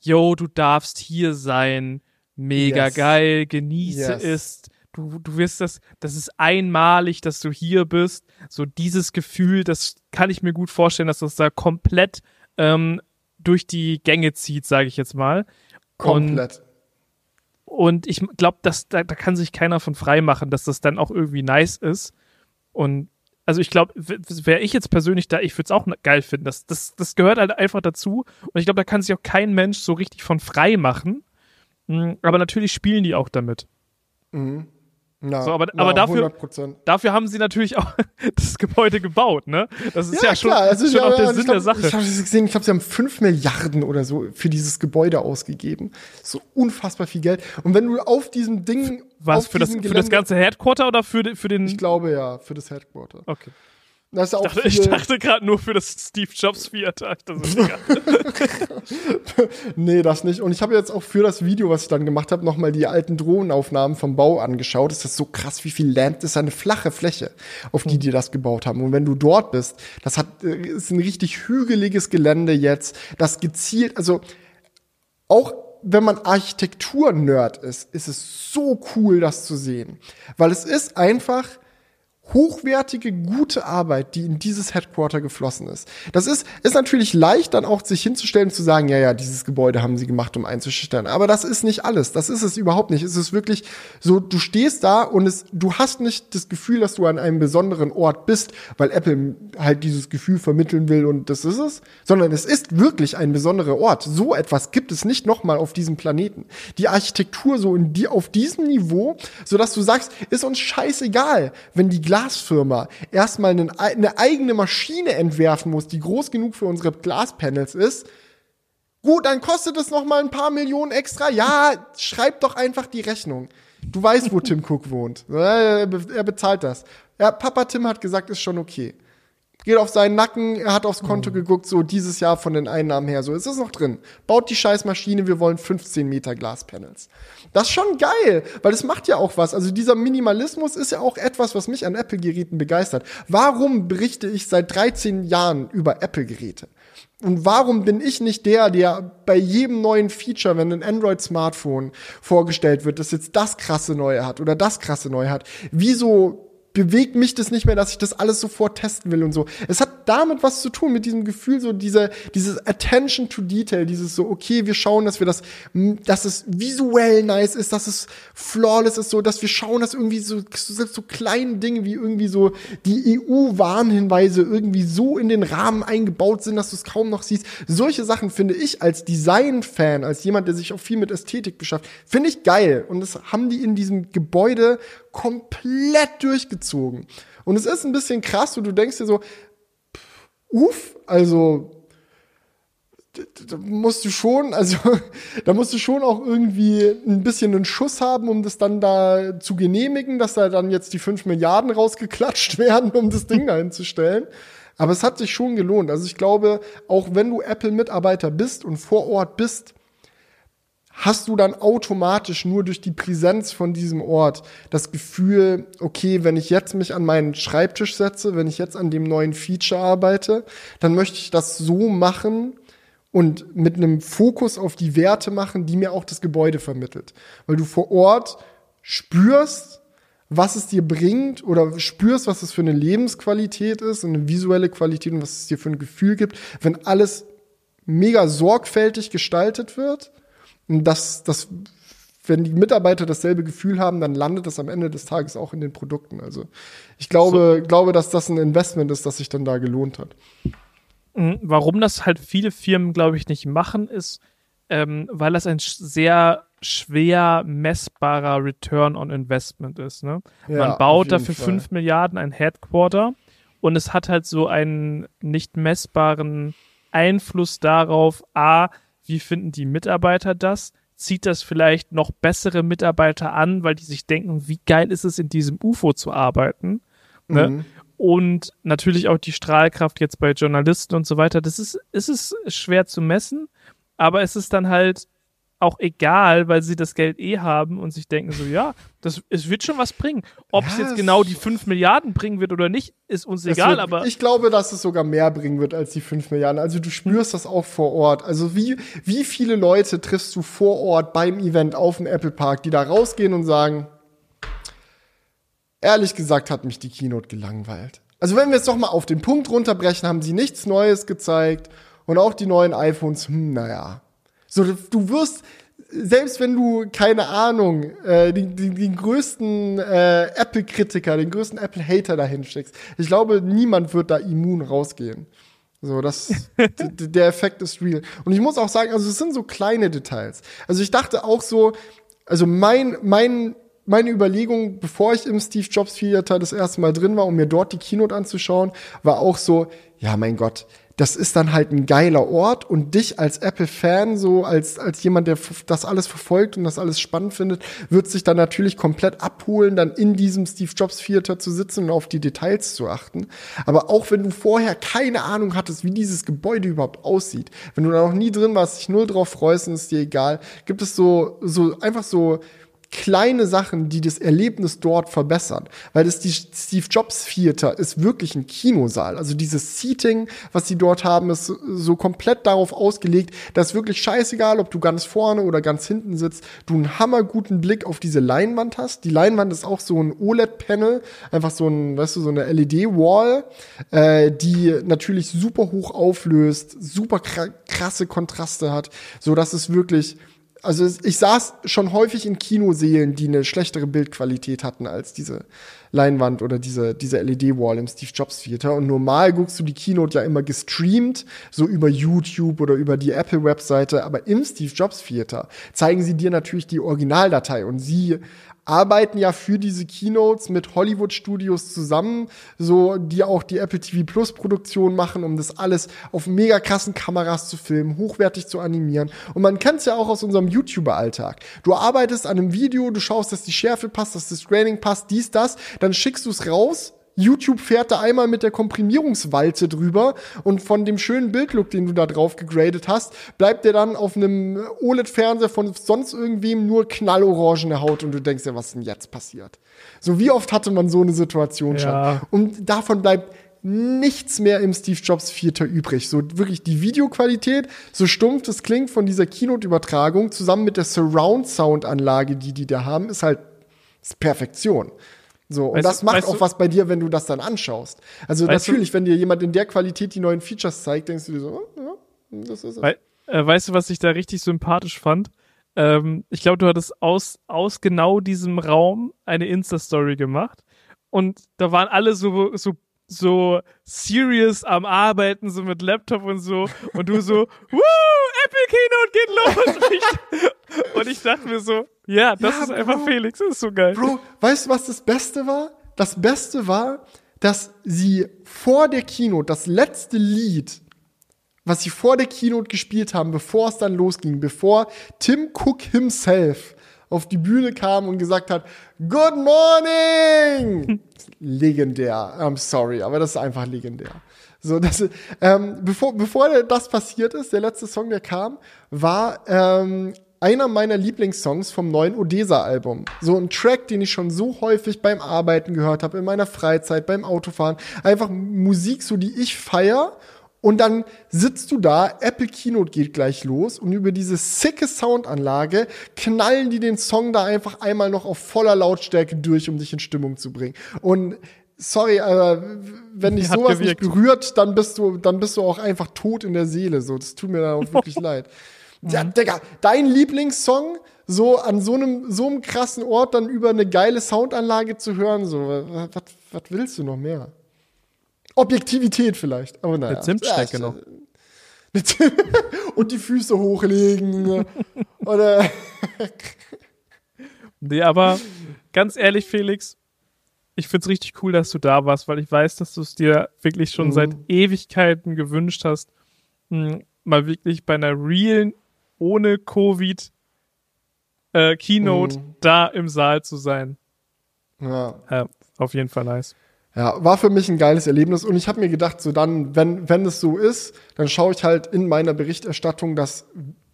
S2: yo, du darfst hier sein, mega yes. geil, genieße yes. es. Du, du wirst das, das ist einmalig, dass du hier bist. So dieses Gefühl, das kann ich mir gut vorstellen, dass das da komplett ähm, durch die Gänge zieht, sage ich jetzt mal. Komplett. Und, und ich glaube, da, da kann sich keiner von frei machen, dass das dann auch irgendwie nice ist. Und also ich glaube, wäre ich jetzt persönlich da, ich würde es auch geil finden. Das, das, das gehört halt einfach dazu. Und ich glaube, da kann sich auch kein Mensch so richtig von frei machen. Mhm, aber natürlich spielen die auch damit. Mhm. Na, so, aber, na, aber dafür, dafür haben sie natürlich auch (laughs) das Gebäude gebaut, ne? Das ist ja, ja schon, also, schon ja, auch der Sinn glaub, der Sache.
S1: Ich habe gesehen, ich glaube, sie haben 5 Milliarden oder so für dieses Gebäude ausgegeben. So unfassbar viel Geld. Und wenn du auf diesem Ding.
S2: Was, für das, Gelände, für das ganze Headquarter oder für, für den.
S1: Ich glaube ja, für das Headquarter.
S2: Okay.
S1: Das ist auch
S2: ich dachte, dachte gerade nur für das Steve Jobs Theater. Das (laughs)
S1: nee, das nicht. Und ich habe jetzt auch für das Video, was ich dann gemacht habe, nochmal die alten Drohnenaufnahmen vom Bau angeschaut. Das ist so krass, wie viel Land, das ist eine flache Fläche, auf die hm. die das gebaut haben. Und wenn du dort bist, das hat, äh, ist ein richtig hügeliges Gelände jetzt, das gezielt, also auch wenn man Architektur-Nerd ist, ist es so cool, das zu sehen. Weil es ist einfach, hochwertige, gute Arbeit, die in dieses Headquarter geflossen ist. Das ist, ist natürlich leicht, dann auch sich hinzustellen, zu sagen, ja, ja, dieses Gebäude haben sie gemacht, um einzuschüchtern. Aber das ist nicht alles. Das ist es überhaupt nicht. Es ist wirklich so, du stehst da und es, du hast nicht das Gefühl, dass du an einem besonderen Ort bist, weil Apple halt dieses Gefühl vermitteln will und das ist es, sondern es ist wirklich ein besonderer Ort. So etwas gibt es nicht nochmal auf diesem Planeten. Die Architektur so in die, auf diesem Niveau, so dass du sagst, ist uns scheißegal, wenn die Glas Glasfirma erstmal eine, eigene Maschine entwerfen muss, die groß genug für unsere Glaspanels ist, gut, dann kostet es noch mal ein paar Millionen extra. Ja, schreib doch einfach die Rechnung. Du weißt, wo Tim Cook wohnt. (laughs) Er bezahlt das. Ja, Papa Tim hat gesagt, ist schon okay. Geht auf seinen Nacken, er hat aufs Konto geguckt, so dieses Jahr von den Einnahmen her, so ist es noch drin. Baut die Scheißmaschine, wir wollen 15 Meter Glaspanels. Das ist schon geil, weil das macht ja auch was. Also dieser Minimalismus ist ja auch etwas, was mich an Apple-Geräten begeistert. Warum berichte ich seit 13 Jahren über Apple-Geräte? Und warum bin ich nicht der, der bei jedem neuen Feature, wenn ein Android-Smartphone vorgestellt wird, das jetzt das krasse Neue hat oder das krasse Neue hat, wieso bewegt mich das nicht mehr, dass ich das alles sofort testen will und so. Es hat damit was zu tun, mit diesem Gefühl, so diese, dieses Attention to Detail, dieses so, okay, wir schauen, dass wir das, dass es visuell nice ist, dass es flawless ist, so, dass wir schauen, dass irgendwie so, so, so kleine Dinge wie irgendwie so die EU-Warnhinweise irgendwie so in den Rahmen eingebaut sind, dass du es kaum noch siehst. Solche Sachen finde ich als Design-Fan, als jemand, der sich auch viel mit Ästhetik beschäftigt, finde ich geil. Und das haben die in diesem Gebäude komplett durchgezogen. Und es ist ein bisschen krass, und du denkst dir so, uff, also da musst du schon, also (laughs) da musst du schon auch irgendwie ein bisschen einen Schuss haben, um das dann da zu genehmigen, dass da dann jetzt die fünf Milliarden rausgeklatscht (laughs) werden, um das Ding da hinzustellen. Aber es hat sich schon gelohnt. Also ich glaube, auch wenn du Apple-Mitarbeiter bist und vor Ort bist, hast du dann automatisch nur durch die Präsenz von diesem Ort das Gefühl, okay, wenn ich jetzt mich an meinen Schreibtisch setze, wenn ich jetzt an dem neuen Feature arbeite, dann möchte ich das so machen und mit einem Fokus auf die Werte machen, die mir auch das Gebäude vermittelt. Weil du vor Ort spürst, was es dir bringt oder spürst, was es für eine Lebensqualität ist, eine visuelle Qualität und was es dir für ein Gefühl gibt, wenn alles mega sorgfältig gestaltet wird dass, dass wenn die Mitarbeiter dasselbe Gefühl haben, dann landet das am Ende des Tages auch in den Produkten. Also ich glaube, so. glaube, dass das ein Investment ist, das sich dann da gelohnt hat.
S2: Mhm. Warum das halt viele Firmen, glaube ich, nicht machen, ist, ähm, weil das ein sehr schwer messbarer Return on Investment ist. Ne? Ja, Man baut dafür Fall. 5 Milliarden ein Headquarter und es hat halt so einen nicht messbaren Einfluss darauf, a, wie finden die Mitarbeiter das? Zieht das vielleicht noch bessere Mitarbeiter an, weil die sich denken, wie geil ist es, in diesem UFO zu arbeiten? Ne? Mhm. Und natürlich auch die Strahlkraft jetzt bei Journalisten und so weiter. Das ist, ist es schwer zu messen, aber es ist dann halt auch egal, weil sie das Geld eh haben und sich denken so, ja, das, es wird schon was bringen. Ob ja, es jetzt genau die 5 Milliarden bringen wird oder nicht, ist uns egal,
S1: wird,
S2: aber.
S1: Ich glaube, dass es sogar mehr bringen wird als die 5 Milliarden. Also du spürst das auch vor Ort. Also wie, wie viele Leute triffst du vor Ort beim Event auf dem Apple Park, die da rausgehen und sagen, ehrlich gesagt hat mich die Keynote gelangweilt. Also wenn wir es doch mal auf den Punkt runterbrechen, haben sie nichts Neues gezeigt und auch die neuen iPhones, hm, naja so, du wirst, selbst wenn du, keine Ahnung, äh, den, den, den größten äh, Apple-Kritiker, den größten Apple-Hater dahin steckst, ich glaube, niemand wird da immun rausgehen. So, das, (laughs) der Effekt ist real. Und ich muss auch sagen, also es sind so kleine Details. Also ich dachte auch so, also mein, mein, meine Überlegung, bevor ich im Steve Jobs Theater das erste Mal drin war, um mir dort die Keynote anzuschauen, war auch so, ja, mein Gott, das ist dann halt ein geiler Ort und dich als Apple-Fan, so als, als jemand, der das alles verfolgt und das alles spannend findet, wird sich dann natürlich komplett abholen, dann in diesem Steve Jobs Theater zu sitzen und auf die Details zu achten. Aber auch wenn du vorher keine Ahnung hattest, wie dieses Gebäude überhaupt aussieht, wenn du da noch nie drin warst, dich null drauf freust und ist dir egal, gibt es so, so einfach so kleine Sachen, die das Erlebnis dort verbessern. Weil das die Steve Jobs Theater ist wirklich ein Kinosaal. Also dieses Seating, was sie dort haben, ist so komplett darauf ausgelegt, dass wirklich scheißegal, ob du ganz vorne oder ganz hinten sitzt, du einen hammerguten Blick auf diese Leinwand hast. Die Leinwand ist auch so ein OLED-Panel, einfach so ein, weißt du, so eine LED-Wall, äh, die natürlich super hoch auflöst, super krasse Kontraste hat, so dass es wirklich also ich saß schon häufig in Kinoseelen, die eine schlechtere Bildqualität hatten als diese Leinwand oder diese, diese LED-Wall im Steve Jobs Theater. Und normal guckst du die Keynote ja immer gestreamt, so über YouTube oder über die Apple-Webseite. Aber im Steve Jobs Theater zeigen sie dir natürlich die Originaldatei und sie arbeiten ja für diese Keynotes mit Hollywood Studios zusammen, so die auch die Apple TV Plus Produktion machen, um das alles auf mega krassen Kameras zu filmen, hochwertig zu animieren. Und man kennt es ja auch aus unserem YouTuber Alltag. Du arbeitest an einem Video, du schaust, dass die Schärfe passt, dass das Training passt, dies, das, dann schickst du es raus YouTube fährt da einmal mit der Komprimierungswalze drüber und von dem schönen Bildlook, den du da drauf gegradet hast, bleibt der dann auf einem OLED-Fernseher von sonst irgendwem nur knallorangene Haut und du denkst ja, was ist denn jetzt passiert? So wie oft hatte man so eine Situation
S2: Ja.
S1: schon? Und davon bleibt nichts mehr im Steve Jobs Vierter übrig. So wirklich die Videoqualität, so stumpf das klingt von dieser Keynote-Übertragung, zusammen mit der Surround-Sound-Anlage, die die da haben, ist halt ist Perfektion. So, und
S2: Weißt
S1: das macht auch
S2: du-
S1: was bei dir, wenn du das dann anschaust. Also
S2: Weißt du-
S1: natürlich, wenn dir jemand in der Qualität die neuen Features zeigt, denkst du dir so, oh, ja, das ist es.
S2: Wei äh, weißt du, was ich da richtig sympathisch fand? Ähm, ich glaube, du hattest aus, aus genau diesem Raum eine Insta-Story gemacht. Und da waren alle so, so, so serious am Arbeiten, so mit Laptop und so. Und du so, (laughs) Woo, Apple Keynote geht los. (laughs) Und ich, und ich dachte mir so, ja, das
S1: Ja,
S2: ist einfach
S1: Bro.
S2: Felix, das ist so geil.
S1: Bro, weißt du, was das Beste war? Das Beste war, dass sie vor der Keynote, das letzte Lied, was sie vor der Keynote gespielt haben, bevor es dann losging, bevor Tim Cook himself auf die Bühne kam und gesagt hat, Good morning! legendär. I'm sorry, aber das ist einfach legendär. So, das, ähm, bevor, bevor das passiert ist, der letzte Song, der kam, war ähm, einer meiner Lieblingssongs vom neuen Odessa-Album. So ein Track, den ich schon so häufig beim Arbeiten gehört habe, in meiner Freizeit, beim Autofahren. Einfach Musik, so die ich feier. Und dann sitzt du da, Apple Keynote geht gleich los und über diese sicke Soundanlage knallen die den Song da einfach einmal noch auf voller Lautstärke durch, um dich in Stimmung zu bringen. Und sorry, aber wenn dich sowas nicht berührt, dann bist du, dann bist du auch einfach tot in der Seele. So, das tut mir dann auch wirklich (laughs) leid. Ja, Digga, dein Lieblingssong so an so einem so einem krassen Ort dann über eine geile Soundanlage zu hören, so was, was willst du noch mehr? Objektivität vielleicht, aber naja.
S2: Eine Zimtstrecke
S1: Ja,
S2: noch. (laughs)
S1: Und die Füße hochlegen ne? oder (laughs)
S2: Nee, aber ganz ehrlich, Felix, ich find's richtig cool, dass du da warst, weil ich weiß, dass du es dir wirklich schon
S1: Mhm.
S2: seit Ewigkeiten gewünscht hast, mh, mal wirklich bei einer realen, ohne Covid äh, Keynote
S1: Mhm.
S2: da im Saal zu sein.
S1: ja.
S2: Ja, auf jeden Fall nice.
S1: Ja, war für mich ein geiles Erlebnis und ich habe mir gedacht, so dann, wenn, wenn es so ist, dann schaue ich halt in meiner Berichterstattung, dass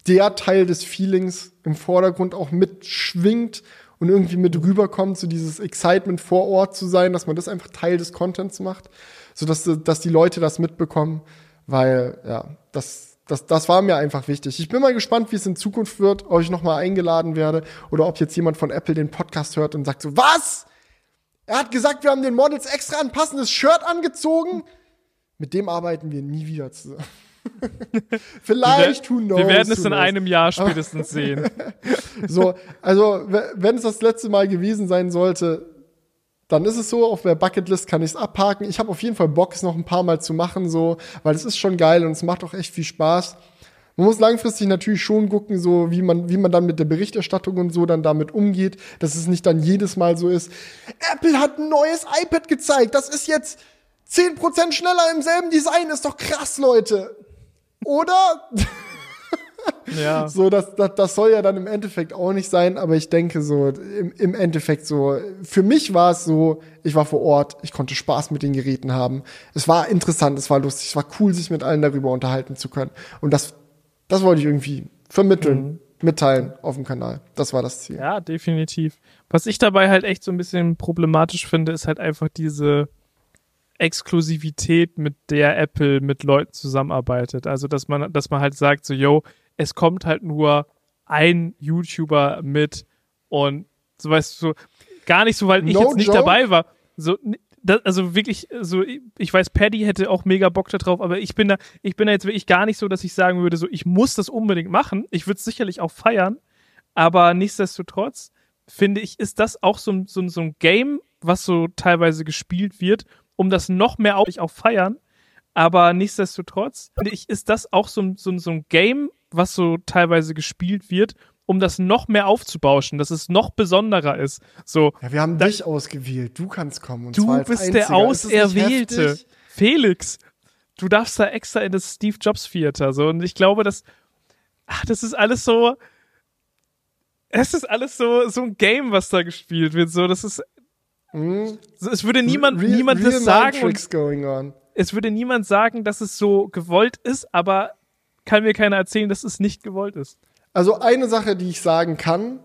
S1: der Teil des Feelings im Vordergrund auch mitschwingt und irgendwie mit rüberkommt, so dieses Excitement vor Ort zu sein, dass man das einfach Teil des Contents macht, so dass, dass die Leute das mitbekommen, weil, ja, das, das, das war mir einfach wichtig. Ich bin mal gespannt, wie es in Zukunft wird, ob ich nochmal eingeladen werde oder ob jetzt jemand von Apple den Podcast hört und sagt so, was? Er hat gesagt, wir haben den Models extra ein passendes Shirt angezogen. Mit dem arbeiten wir nie wieder zusammen. (laughs) Vielleicht, who knows.
S2: Wir werden es in
S1: knows.
S2: einem Jahr spätestens (laughs) sehen.
S1: So, also, wenn es das letzte Mal gewesen sein sollte, dann ist es so, auf der Bucketlist kann ich es abhaken. Ich habe auf jeden Fall Bock, es noch ein paar Mal zu machen, so, weil es ist schon geil und es macht auch echt viel Spaß. Man muss langfristig natürlich schon gucken, so wie man, wie man dann mit der Berichterstattung und so dann damit umgeht, dass es nicht dann jedes Mal so ist. Apple hat ein neues iPad gezeigt, das ist jetzt 10% schneller im selben Design, ist doch krass, Leute. Oder? (laughs) (laughs)
S2: Ja.
S1: So, das, das, das soll ja dann im Endeffekt auch nicht sein, aber ich denke so, im, im Endeffekt so, für mich war es so, ich war vor Ort, ich konnte Spaß mit den Geräten haben. Es war interessant, es war lustig, es war cool, sich mit allen darüber unterhalten zu können. Und das, das wollte ich irgendwie vermitteln, mitteilen auf dem Kanal. Das war das Ziel.
S2: Ja, definitiv. Was ich dabei halt echt so ein bisschen problematisch finde, ist halt einfach diese Exklusivität, mit der Apple mit Leuten zusammenarbeitet. Also, dass man, dass man halt sagt, so, yo, es kommt halt nur ein YouTuber mit und so weißt du, so, gar nicht so, weil ich
S1: No
S2: jetzt nicht
S1: joke.
S2: dabei war. So, das, also wirklich, so, ich weiß, Paddy hätte auch mega Bock da drauf, aber ich bin da, ich bin da jetzt wirklich gar nicht so, dass ich sagen würde, so, ich muss das unbedingt machen. Ich würde es sicherlich auch feiern, aber nichtsdestotrotz finde ich, ist das auch so, ein- so, ein- so ein Game, was so teilweise gespielt wird, um das noch mehr auch, ich auch feiern. Aber nichtsdestotrotz finde ich, ist das auch so, ein- so, so ein Game, was so teilweise gespielt wird, um das noch mehr aufzubauschen, dass es noch besonderer ist. So,
S1: Ja, wir haben dich ausgewählt, du kannst kommen. Und
S2: du bist der Auserwählte. Felix, du darfst da extra in das Steve Jobs Theater. So, und ich glaube, dass, ach, das ist alles so, es ist alles so, so ein Game, was da gespielt wird. So, das ist,
S1: Hm?
S2: Es würde niemand,
S1: Real-
S2: niemand
S1: real
S2: das sagen.
S1: Tricks going on.
S2: Es würde niemand sagen, dass es so gewollt ist, aber kann mir keiner erzählen, dass es nicht gewollt ist.
S1: Also eine Sache, die ich sagen kann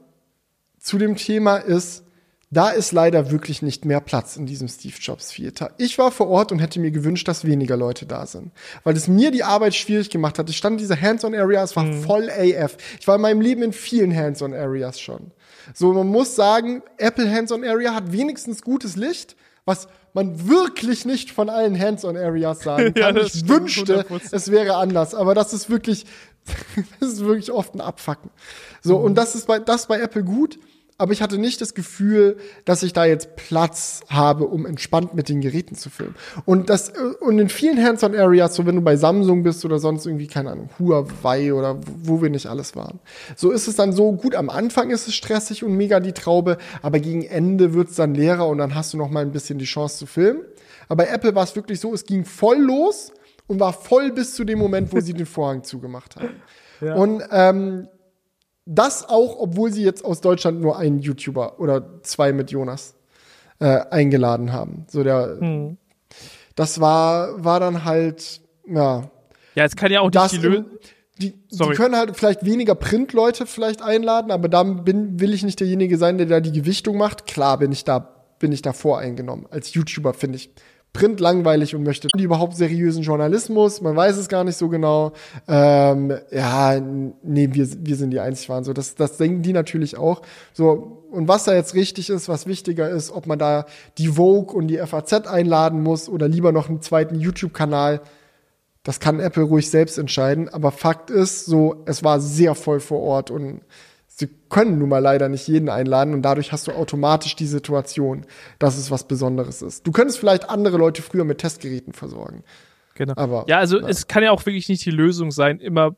S1: zu dem Thema ist, da ist leider wirklich nicht mehr Platz in diesem Steve Jobs Theater. Ich war vor Ort und hätte mir gewünscht, dass weniger Leute da sind, weil es mir die Arbeit schwierig gemacht hat. Ich stand in dieser Hands-on-Area, es war voll AF. Ich war in meinem Leben in vielen Hands-on-Areas schon. So, man muss sagen, Apple Hands-on-Area hat wenigstens gutes Licht, was man wirklich nicht von allen Hands-on-Areas sagen (laughs)
S2: Ja,
S1: kann.
S2: das
S1: ich
S2: stimmt,
S1: wünschte,
S2: 100%.
S1: es wäre anders, aber das ist wirklich, (laughs) das ist wirklich oft ein Abfacken. So, und das ist bei, das bei Apple gut, aber ich hatte nicht das Gefühl, dass ich da jetzt Platz habe, um entspannt mit den Geräten zu filmen. Und das, äh, und in vielen Hands-on-Areas, so wenn du bei Samsung bist oder sonst irgendwie, keine Ahnung, Huawei oder wo wir nicht alles waren. So ist es dann so, gut, am Anfang ist es stressig und mega die Traube, aber gegen Ende wird's dann leerer und dann hast du noch mal ein bisschen die Chance zu filmen. Aber bei Apple war es wirklich so, es ging voll los und war voll bis zu dem Moment, wo sie den Vorhang (laughs) zugemacht haben.
S2: Ja.
S1: Und ähm, das auch, obwohl sie jetzt aus Deutschland nur einen YouTuber oder zwei mit Jonas äh, eingeladen haben. So der,
S2: Hm.
S1: das war war dann halt ja
S2: Ja, es kann ja auch nicht die Lösung.
S1: die, die können halt vielleicht weniger Printleute vielleicht einladen, aber da bin, will ich nicht derjenige sein, der da die Gewichtung macht. Klar bin ich da, bin ich da voreingenommen. Als YouTuber finde ich Print langweilig und möchte die überhaupt seriösen Journalismus. Man weiß es gar nicht so genau. Ähm, ja, nee, wir, wir sind die einzig waren. So, das, das denken die natürlich auch. So, und was da jetzt richtig ist, was wichtiger ist, ob man da die Vogue und die FAZ einladen muss oder lieber noch einen zweiten YouTube-Kanal. Das kann Apple ruhig selbst entscheiden, aber Fakt ist, so, es war sehr voll vor Ort und sie können nun mal leider nicht jeden einladen und dadurch hast du automatisch die Situation, dass es was Besonderes ist. Du könntest vielleicht andere Leute früher mit Testgeräten versorgen.
S2: Genau.
S1: Aber-
S2: ja, also
S1: ja.
S2: es kann ja auch wirklich nicht die Lösung sein, immer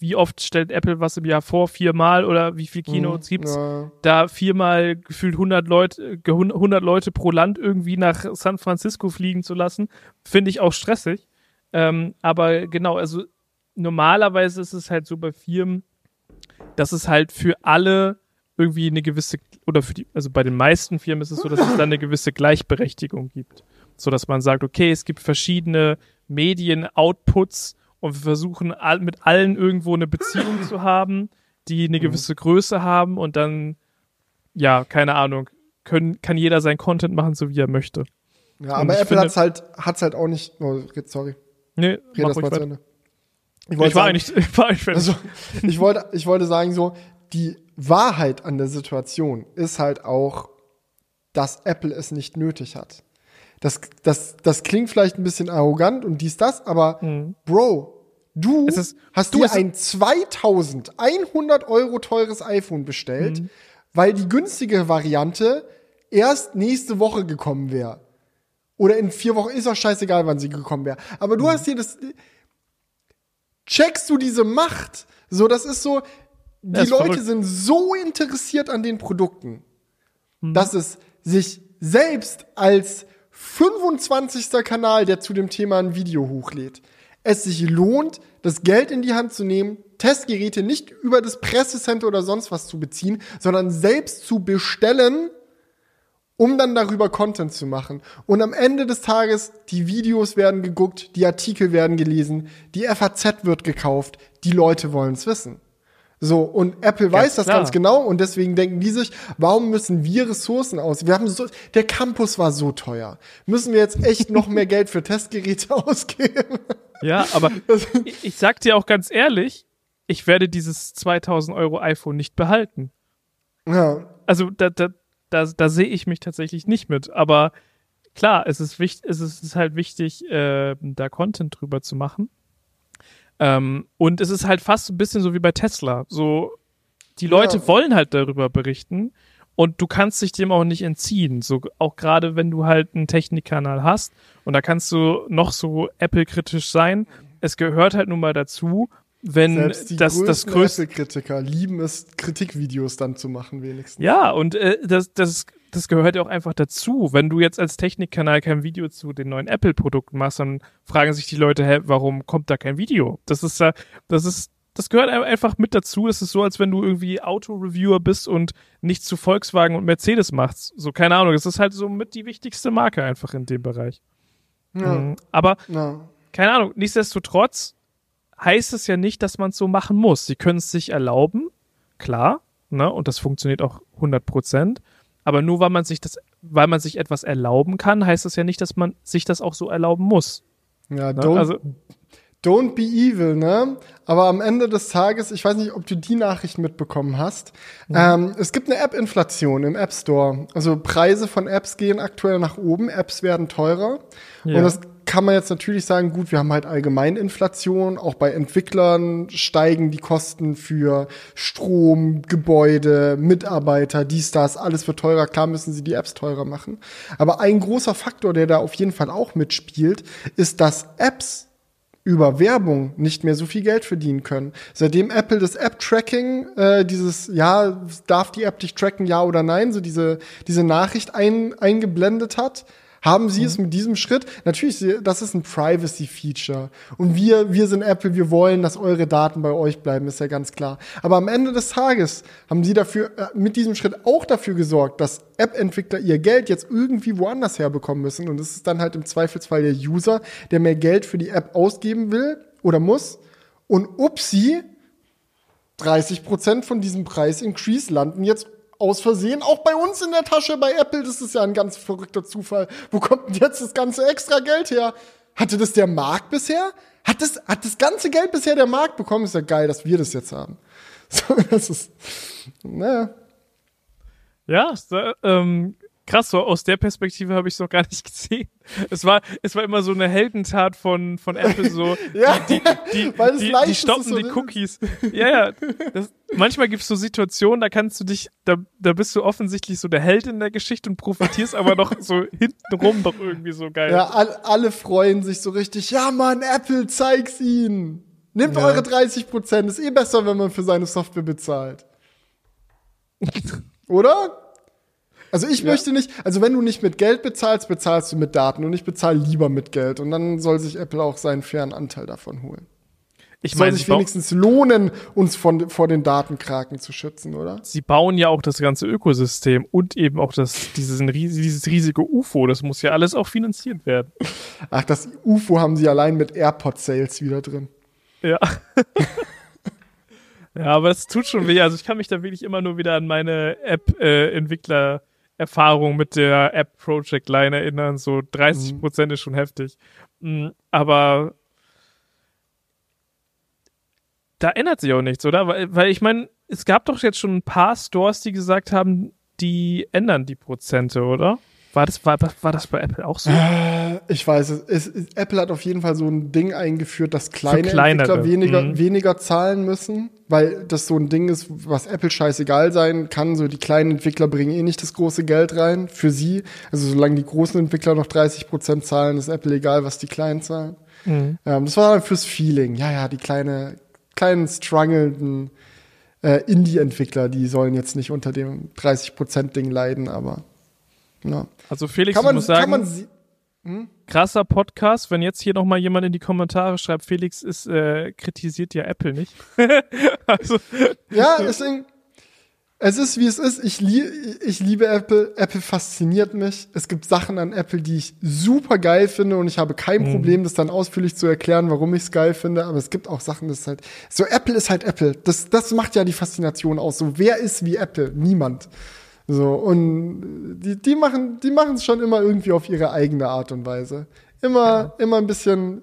S2: wie oft stellt Apple was im Jahr vor, viermal oder wie viel Keynotes gibt's?
S1: Ja.
S2: Da viermal gefühlt 100 Leute, äh, 100 Leute pro Land irgendwie nach San Francisco fliegen zu lassen, finde ich auch stressig. Ähm, aber genau, also normalerweise ist es halt so bei Firmen, dass es halt für alle irgendwie eine gewisse, oder für die, also bei den meisten Firmen ist es so, dass es dann eine gewisse Gleichberechtigung gibt. So dass man sagt, okay, es gibt verschiedene Medien-Outputs und wir versuchen all, mit allen irgendwo eine Beziehung zu haben, die eine gewisse Größe haben und dann, ja, keine Ahnung, können, kann jeder sein Content machen, so wie er möchte.
S1: Ja,
S2: Und
S1: aber Apple
S2: finde-
S1: hat's halt, hat's halt auch nicht, oh, sorry,
S2: Nee,
S1: red
S2: mach
S1: das mal zu. Ende.
S2: Ich,
S1: wollte
S2: war
S1: sagen-
S2: eigentlich, (laughs) ich war fertig.
S1: Also, ich wollte, ich wollte sagen, so, die Wahrheit an der Situation ist halt auch, dass Apple es nicht nötig hat. Das, das, das klingt vielleicht ein bisschen arrogant und dies, das, aber Bro, du
S2: Mhm. Ist-
S1: hast
S2: du,
S1: dir ein 2100 Euro teures iPhone bestellt,
S2: Mhm.
S1: weil die günstige Variante erst nächste Woche gekommen wäre. Oder in vier Wochen, ist auch scheißegal, wann sie gekommen wäre. Aber
S2: Mhm.
S1: du hast hier das, checkst du diese Macht? So, das ist so, die
S2: ist
S1: Leute
S2: verrückt.
S1: sind so interessiert an den Produkten,
S2: Mhm.
S1: dass es sich selbst als 25. Kanal, der zu dem Thema ein Video hochlädt, es sich lohnt, das Geld in die Hand zu nehmen, Testgeräte nicht über das Pressecenter oder sonst was zu beziehen, sondern selbst zu bestellen, um dann darüber Content zu machen. Und am Ende des Tages, die Videos werden geguckt, die Artikel werden gelesen, die FAZ wird gekauft, die Leute wollen es wissen. So, und Apple weiß das
S2: klar.
S1: ganz genau und deswegen denken die sich, warum müssen wir Ressourcen aus? Wir haben so, der Campus war so teuer. Müssen wir jetzt echt noch mehr (laughs) Geld für Testgeräte (laughs) ausgeben?
S2: Ja, aber (laughs) ich, ich sag dir auch ganz ehrlich, ich werde dieses 2000 Euro iPhone nicht behalten.
S1: ja.
S2: Also da, da, da, da sehe ich mich tatsächlich nicht mit. Aber klar, es ist wichtig, es ist halt wichtig, äh, da Content drüber zu machen. Ähm, und es ist halt fast ein bisschen so wie bei Tesla. So, die Leute
S1: Ja.
S2: wollen halt darüber berichten und du kannst dich dem auch nicht entziehen. So, auch gerade wenn du halt einen Technikkanal hast und da kannst du noch so Apple-kritisch sein. Es gehört halt nun mal dazu, wenn
S1: Selbst die
S2: das, das größte
S1: Apple-Kritiker lieben es, Kritikvideos dann zu machen, wenigstens.
S2: Ja, und äh, das, das, das gehört ja auch einfach dazu. Wenn du jetzt als Technikkanal kein Video zu den neuen Apple-Produkten machst, dann fragen sich die Leute, hä, warum kommt da kein Video? Das ist ja, das ist, das gehört einfach mit dazu. Das ist so, als wenn du irgendwie Auto-Reviewer bist und nichts zu Volkswagen und Mercedes machst. So, keine Ahnung. Das ist halt so mit die wichtigste Marke einfach in dem Bereich. Ja. Mhm. Aber, ja. keine Ahnung, nichtsdestotrotz heißt es ja nicht, dass man es so machen muss. Sie können es sich erlauben, klar, ne, und das funktioniert auch 100 Prozent. Aber nur weil man sich das, weil man sich etwas erlauben kann, heißt das ja nicht, dass man sich das auch so erlauben muss.
S1: Ja, ne? don't, also, don't be evil, ne? Aber am Ende des Tages, ich weiß nicht, ob du die Nachricht mitbekommen hast. Mhm. Ähm, es gibt eine App-Inflation im App Store. Also Preise von Apps gehen aktuell nach oben, Apps werden teurer. Ja. Und das kann man jetzt natürlich sagen, gut, wir haben halt allgemein Inflation, auch bei Entwicklern steigen die Kosten für Strom, Gebäude, Mitarbeiter, dies, das, alles wird teurer, klar müssen sie die Apps teurer machen. Aber ein großer Faktor, der da auf jeden Fall auch mitspielt, ist, dass Apps über Werbung nicht mehr so viel Geld verdienen können. Seitdem Apple das App-Tracking, äh, dieses, ja, darf die App dich tracken, ja oder nein, so diese, diese Nachricht ein, eingeblendet hat, haben sie mhm. es mit diesem Schritt? Natürlich, das ist ein Privacy-Feature. Und wir, wir sind Apple, wir wollen, dass eure Daten bei euch bleiben, ist ja ganz klar. Aber am Ende des Tages haben sie dafür, äh, mit diesem Schritt auch dafür gesorgt, dass App-Entwickler ihr Geld jetzt irgendwie woanders herbekommen müssen. Und es ist dann halt im Zweifelsfall der User, der mehr Geld für die App ausgeben will oder muss. Und upsie, 30 Prozent von diesem Preis-Increase landen jetzt aus Versehen auch bei uns in der Tasche bei Apple. Das ist ja ein ganz verrückter Zufall. Wo kommt denn jetzt das ganze extra Geld her? Hatte das der Markt bisher? Hat das, hat das ganze Geld bisher der Markt bekommen? Ist ja geil, dass wir das jetzt haben. (laughs) So, das ist, naja.
S2: Ja, ähm, krass, so aus der Perspektive habe ich es noch gar nicht (laughs) gesehen. Es war, es war immer so eine Heldentat von, von Apple, so (laughs)
S1: ja,
S2: die, die, (laughs) die, die, die stoppen so die Cookies. ja, ja. Das, manchmal gibt es so Situationen, da kannst du dich, da, da bist du offensichtlich so der Held in der Geschichte und profitierst aber noch so hintenrum doch irgendwie so geil.
S1: Ja, all, alle freuen sich so richtig. Ja, Mann, Apple, zeig's ihnen. Nehmt ja. eure 30 Prozent. Ist eh besser, wenn man für seine Software bezahlt. Oder? Also ich ja. möchte nicht, also wenn du nicht mit Geld bezahlst, bezahlst du mit Daten und ich bezahle lieber mit Geld und dann soll sich Apple auch seinen fairen Anteil davon holen. Ich meine, soll sich wenigstens lohnen, uns von, vor den Datenkraken zu schützen, oder?
S2: Sie bauen ja auch das ganze Ökosystem und eben auch das, dieses, dieses riesige UFO. Das muss ja alles auch finanziert werden.
S1: Ach, das UFO haben sie allein mit AirPod-Sales wieder drin.
S2: Ja. (laughs) ja, aber es tut schon weh. Also ich kann mich da wirklich immer nur wieder an meine App-Entwickler äh, Erfahrung mit der App Project Line erinnern. So 30 mhm. Prozent mhm. ist schon heftig. Mm, aber da ändert sich auch nichts, oder? Weil, weil ich meine, es gab doch jetzt schon ein paar Stores, die gesagt haben, die ändern die Prozente, oder? War das, war, war das bei Apple auch so?
S1: Äh, ich weiß es. es. Apple hat auf jeden Fall so ein Ding eingeführt, dass kleine Entwickler weniger, mhm. weniger zahlen müssen, weil das so ein Ding ist, was Apple scheißegal sein kann. So die kleinen Entwickler bringen eh nicht das große Geld rein für sie. Also solange die großen Entwickler noch 30 Prozent zahlen, ist Apple egal, was die kleinen zahlen. Mhm. Ähm, das war dann fürs Feeling. Ja, ja, die kleine, kleinen strugglenden äh, Indie-Entwickler, die sollen jetzt nicht unter dem 30 Prozent Ding leiden, aber ja.
S2: Also Felix, kann man, muss sagen, man sie, hm? krasser Podcast. Wenn jetzt hier noch mal jemand in die Kommentare schreibt, Felix ist äh, kritisiert ja Apple nicht. (laughs)
S1: also, ja, deswegen. Es ist wie es ist. Ich, lie ich liebe Apple. Apple fasziniert mich. Es gibt Sachen an Apple, die ich super geil finde und ich habe kein mhm. Problem, das dann ausführlich zu erklären, warum ich es geil finde. Aber es gibt auch Sachen, das ist halt so. Apple ist halt Apple. Das, das macht ja die Faszination aus. So wer ist wie Apple? Niemand. So, und die, die machen, die machen es schon immer irgendwie auf ihre eigene Art und Weise. Immer, ja. immer ein bisschen,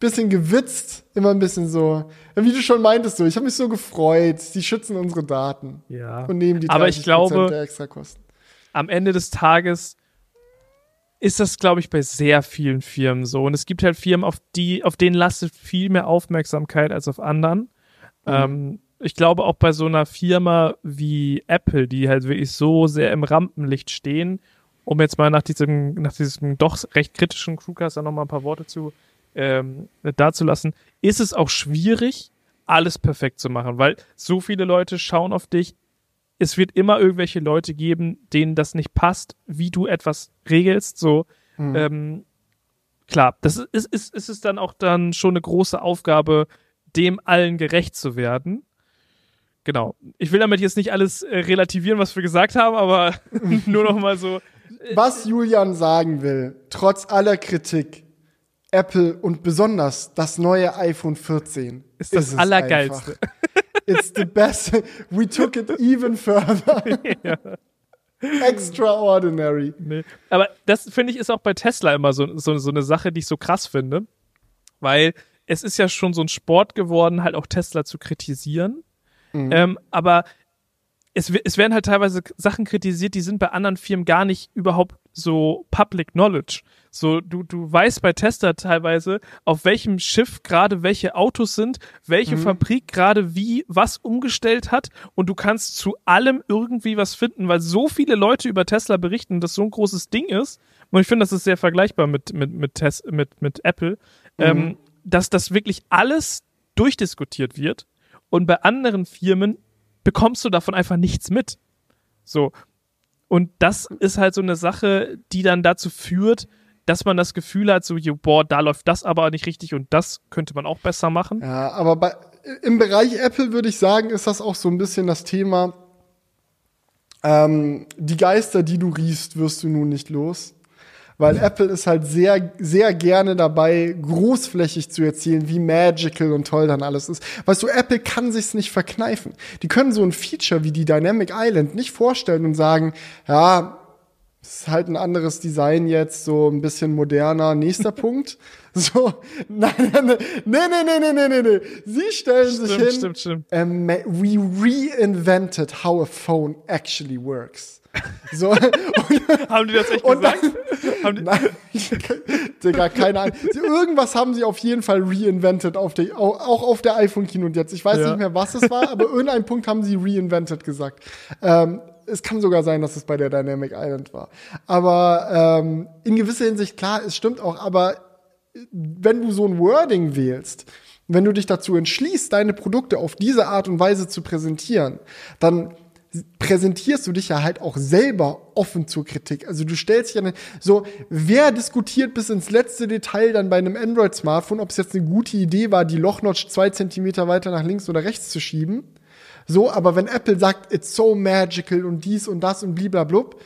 S1: bisschen gewitzt, immer ein bisschen so, wie du schon meintest, so, ich habe mich so gefreut, sie schützen unsere Daten.
S2: Ja.
S1: Und nehmen die
S2: 30 Aber ich glaube,
S1: der Extrakosten.
S2: Am Ende des Tages ist das, glaube ich, bei sehr vielen Firmen so. Und es gibt halt Firmen, auf die, auf denen lastet viel mehr Aufmerksamkeit als auf anderen. Mhm. Ähm, ich glaube auch bei so einer Firma wie Apple, die halt wirklich so sehr im Rampenlicht stehen, um jetzt mal nach diesem, nach diesem doch recht kritischen Crewcast da nochmal ein paar Worte zu ähm, dazulassen, ist es auch schwierig, alles perfekt zu machen, weil so viele Leute schauen auf dich. Es wird immer irgendwelche Leute geben, denen das nicht passt, wie du etwas regelst. So, mhm. ähm, klar, das ist, ist, ist es dann auch dann schon eine große Aufgabe, dem allen gerecht zu werden. Genau. Ich will damit jetzt nicht alles äh, relativieren, was wir gesagt haben, aber (laughs) nur noch mal so.
S1: Was Julian sagen will, trotz aller Kritik, Apple und besonders das neue iPhone 14
S2: ist das
S1: es
S2: Allergeilste.
S1: einfach. It's the best. We took it even further. (laughs)
S2: ja.
S1: Extraordinary.
S2: Nee. Aber das finde ich ist auch bei Tesla immer so, so, so eine Sache, die ich so krass finde. Weil es ist ja schon so ein Sport geworden, halt auch Tesla zu kritisieren. Ähm, aber es, es werden halt teilweise Sachen kritisiert, die sind bei anderen Firmen gar nicht überhaupt so Public Knowledge. So, du, du weißt bei Tesla teilweise, auf welchem Schiff gerade welche Autos sind, welche Fabrik gerade wie was umgestellt hat und du kannst zu allem irgendwie was finden, weil so viele Leute über Tesla berichten, dass so ein großes Ding ist. Und ich finde, das ist sehr vergleichbar mit, mit, mit, Tes mit, mit Apple, ähm, dass das wirklich alles durchdiskutiert wird und bei anderen Firmen bekommst du davon einfach nichts mit. So. Und das ist halt so eine Sache, die dann dazu führt, dass man das Gefühl hat, so, boah, da läuft das aber nicht richtig und das könnte man auch besser machen.
S1: Ja, aber bei, im Bereich Apple würde ich sagen, ist das auch so ein bisschen das Thema, ähm, die Geister, die du riechst, wirst du nun nicht los. Weil Apple ist halt sehr, sehr gerne dabei, großflächig zu erzählen, wie magical und toll dann alles ist. Weißt du, Apple kann sich's nicht verkneifen. Die können so ein Feature wie die Dynamic Island nicht vorstellen und sagen, ja, ist halt ein anderes Design jetzt, so ein bisschen moderner. Nächster (laughs) Punkt. So, nein, nein, nein, nee, nee, nee, nee. Sie stellen sich hin.
S2: Stimmt, stimmt, stimmt.
S1: Ähm, we reinvented how a phone actually works. So, (laughs) und,
S2: Haben die das echt gesagt?
S1: dann,
S2: Haben die,
S1: nein, Digga, keine Ahnung. Irgendwas haben sie auf jeden Fall reinvented, auf der, au- auch auf der iPhone-Kino und jetzt. Ich weiß
S2: Ja.
S1: nicht mehr, was es war, aber irgendeinen Punkt haben sie reinvented gesagt. Ähm, es kann sogar sein, dass es bei der Dynamic Island war. Aber ähm, in gewisser Hinsicht, klar, es stimmt auch, aber wenn du so ein Wording wählst, wenn du dich dazu entschließt, deine Produkte auf diese Art und Weise zu präsentieren, dann präsentierst du dich ja halt auch selber offen zur Kritik. Also du stellst dich ja so, wer diskutiert bis ins letzte Detail dann bei einem Android-Smartphone, ob es jetzt eine gute Idee war, die Lochnotch zwei Zentimeter weiter nach links oder rechts zu schieben? So, aber wenn Apple sagt, it's so magical und dies und das und bliblablub,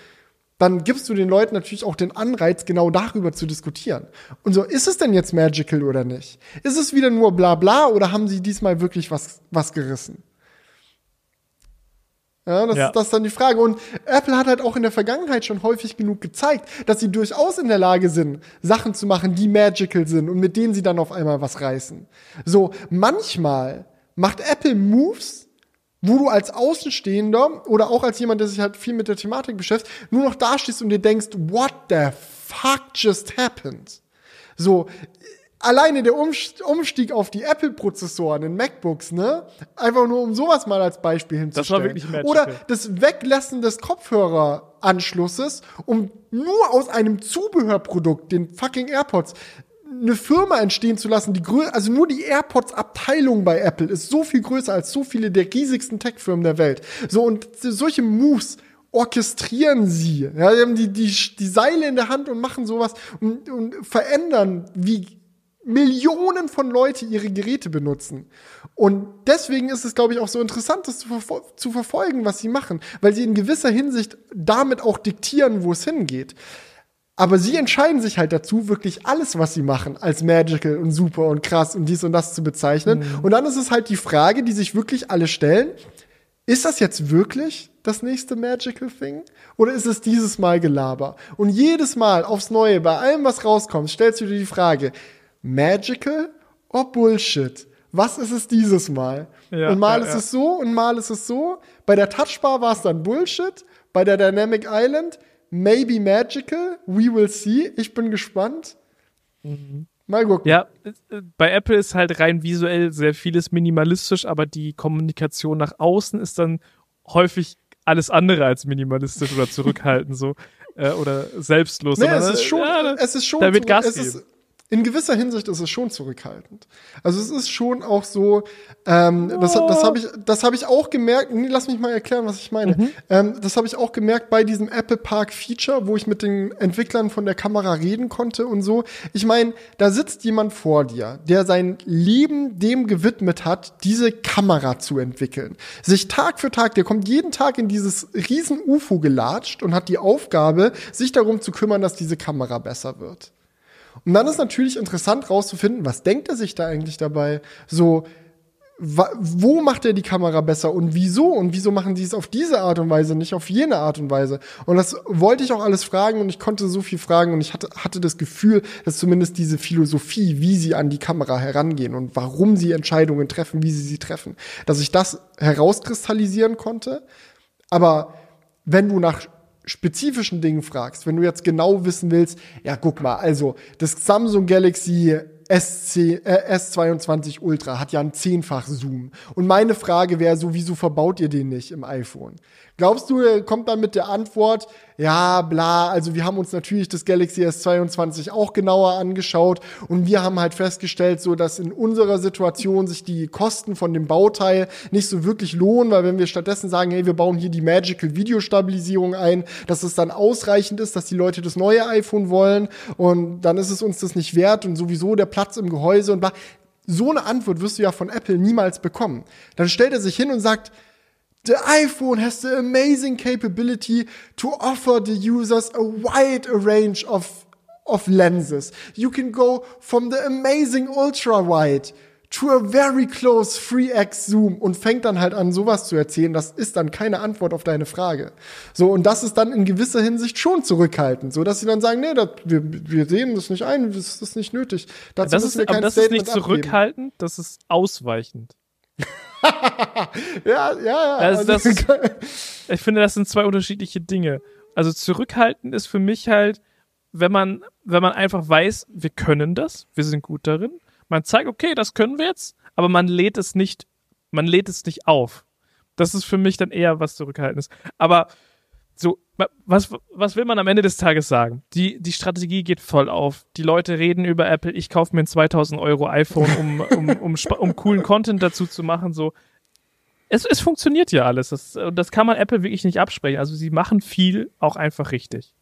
S1: dann gibst du den Leuten natürlich auch den Anreiz, genau darüber zu diskutieren. Und so, ist es denn jetzt magical oder nicht? Ist es wieder nur bla bla oder haben sie diesmal wirklich was, was gerissen? Ja, das,
S2: Ja.
S1: Ist, das ist dann die Frage. Und Apple hat halt auch in der Vergangenheit schon häufig genug gezeigt, dass sie durchaus in der Lage sind, Sachen zu machen, die magical sind und mit denen sie dann auf einmal was reißen. So, manchmal macht Apple Moves, wo du als Außenstehender oder auch als jemand, der sich halt viel mit der Thematik beschäftigt, nur noch dastehst und dir denkst, what the fuck just happened? So, alleine der Umst- Umstieg auf die Apple-Prozessoren in MacBooks, ne? Einfach nur um sowas mal als Beispiel hinzustellen.
S2: wirklich magical.
S1: Oder das Weglassen des Kopfhöreranschlusses, um nur aus einem Zubehörprodukt, den fucking AirPods, eine Firma entstehen zu lassen, die grö also nur die AirPods-Abteilung bei Apple ist so viel größer als so viele der riesigsten Tech-Firmen der Welt. So, und solche Moves orchestrieren sie. Ja, die haben die, die, die Seile in der Hand und machen sowas und, und verändern, wie Millionen von Leute ihre Geräte benutzen. Und deswegen ist es, glaube ich, auch so interessant, das zu, verfol zu verfolgen, was sie machen, weil sie in gewisser Hinsicht damit auch diktieren, wo es hingeht. Aber sie entscheiden sich halt dazu, wirklich alles, was sie machen, als magical und super und krass und dies und das zu bezeichnen. Und dann ist es halt die Frage, die sich wirklich alle stellen. Ist das jetzt wirklich das nächste Magical Thing? Oder ist es dieses Mal Gelaber? Und jedes Mal aufs Neue, bei allem, was rauskommt, stellst du dir die Frage, Magical oder Bullshit? Was ist es dieses Mal?
S2: Ja,
S1: und mal
S2: ja,
S1: ist
S2: ja.
S1: es so und mal ist es so. Bei der Touchbar war es dann Bullshit. Bei der Dynamic Island maybe magical. We will see. Ich bin gespannt. Mal gucken.
S2: Ja, äh, bei Apple ist halt rein visuell sehr vieles minimalistisch, aber die Kommunikation nach außen ist dann häufig alles andere als minimalistisch oder zurückhaltend so äh, oder selbstlos.
S1: Nee, es ist schon,
S2: ja,
S1: es ist schon,
S2: da wird Gas
S1: es
S2: geben.
S1: ist, in gewisser Hinsicht ist es schon zurückhaltend. Also es ist schon auch so, ähm, das, das habe ich, das habe ich auch gemerkt. Nee, lass mich mal erklären, was ich meine. Mhm. Ähm, das habe ich auch gemerkt bei diesem Apple Park Feature, wo ich mit den Entwicklern von der Kamera reden konnte und so. Ich meine, da sitzt jemand vor dir, der sein Leben dem gewidmet hat, diese Kamera zu entwickeln. Sich Tag für Tag, der kommt jeden Tag in dieses riesen UFO gelatscht und hat die Aufgabe, sich darum zu kümmern, dass diese Kamera besser wird. Und dann ist natürlich interessant rauszufinden, was denkt er sich da eigentlich dabei? So, wo macht er die Kamera besser und wieso und wieso machen sie es auf diese Art und Weise, nicht auf jene Art und Weise? Und das wollte ich auch alles fragen und ich konnte so viel fragen und ich hatte, hatte das Gefühl, dass zumindest diese Philosophie, wie sie an die Kamera herangehen und warum sie Entscheidungen treffen, wie sie sie treffen, dass ich das herauskristallisieren konnte. Aber wenn du nach spezifischen Dingen fragst, wenn du jetzt genau wissen willst, ja, guck mal, also das Samsung Galaxy SC, äh, S22 Ultra hat ja einen zehnfach Zoom. Und meine Frage wäre so, wieso verbaut ihr den nicht im iPhone? Glaubst du, er kommt dann mit der Antwort, ja, bla, also wir haben uns natürlich das Galaxy S22 auch genauer angeschaut und wir haben halt festgestellt, so dass in unserer Situation sich die Kosten von dem Bauteil nicht so wirklich lohnen, weil wenn wir stattdessen sagen, hey, wir bauen hier die Magical Videostabilisierung ein, dass es dann ausreichend ist, dass die Leute das neue iPhone wollen und dann ist es uns das nicht wert und sowieso der Platz im Gehäuse und bla. So eine Antwort wirst du ja von Apple niemals bekommen. Dann stellt er sich hin und sagt, The iPhone has the amazing capability to offer the users a wide range of, of lenses. You can go from the amazing ultra wide to a very close 3x Zoom und fängt dann halt an, sowas zu erzählen. Das ist dann keine Antwort auf deine Frage. So, und das ist dann in gewisser Hinsicht schon zurückhaltend, so dass sie dann sagen, nee, das, wir, wir sehen das nicht ein, das ist nicht nötig.
S2: Dazu das ist, aber das Statement ist nicht zurückhaltend, abgeben. das ist ausweichend. (laughs)
S1: ja, ja, ja.
S2: Also das (laughs) ist, ich finde, das sind zwei unterschiedliche Dinge. Also zurückhaltend ist für mich halt, wenn man, wenn man einfach weiß, wir können das, wir sind gut darin. Man zeigt, okay, das können wir jetzt, aber man lädt es nicht, man lädt es nicht auf. Das ist für mich dann eher was Zurückhaltendes. Aber so, was, was will man am Ende des Tages sagen? Die, die Strategie geht voll auf. Die Leute reden über Apple. Ich kaufe mir ein 2000 Euro iPhone, um, um, um, um, coolen Content dazu zu machen. So, es, es funktioniert ja alles. Das, das kann man Apple wirklich nicht absprechen. Also sie machen viel auch einfach richtig.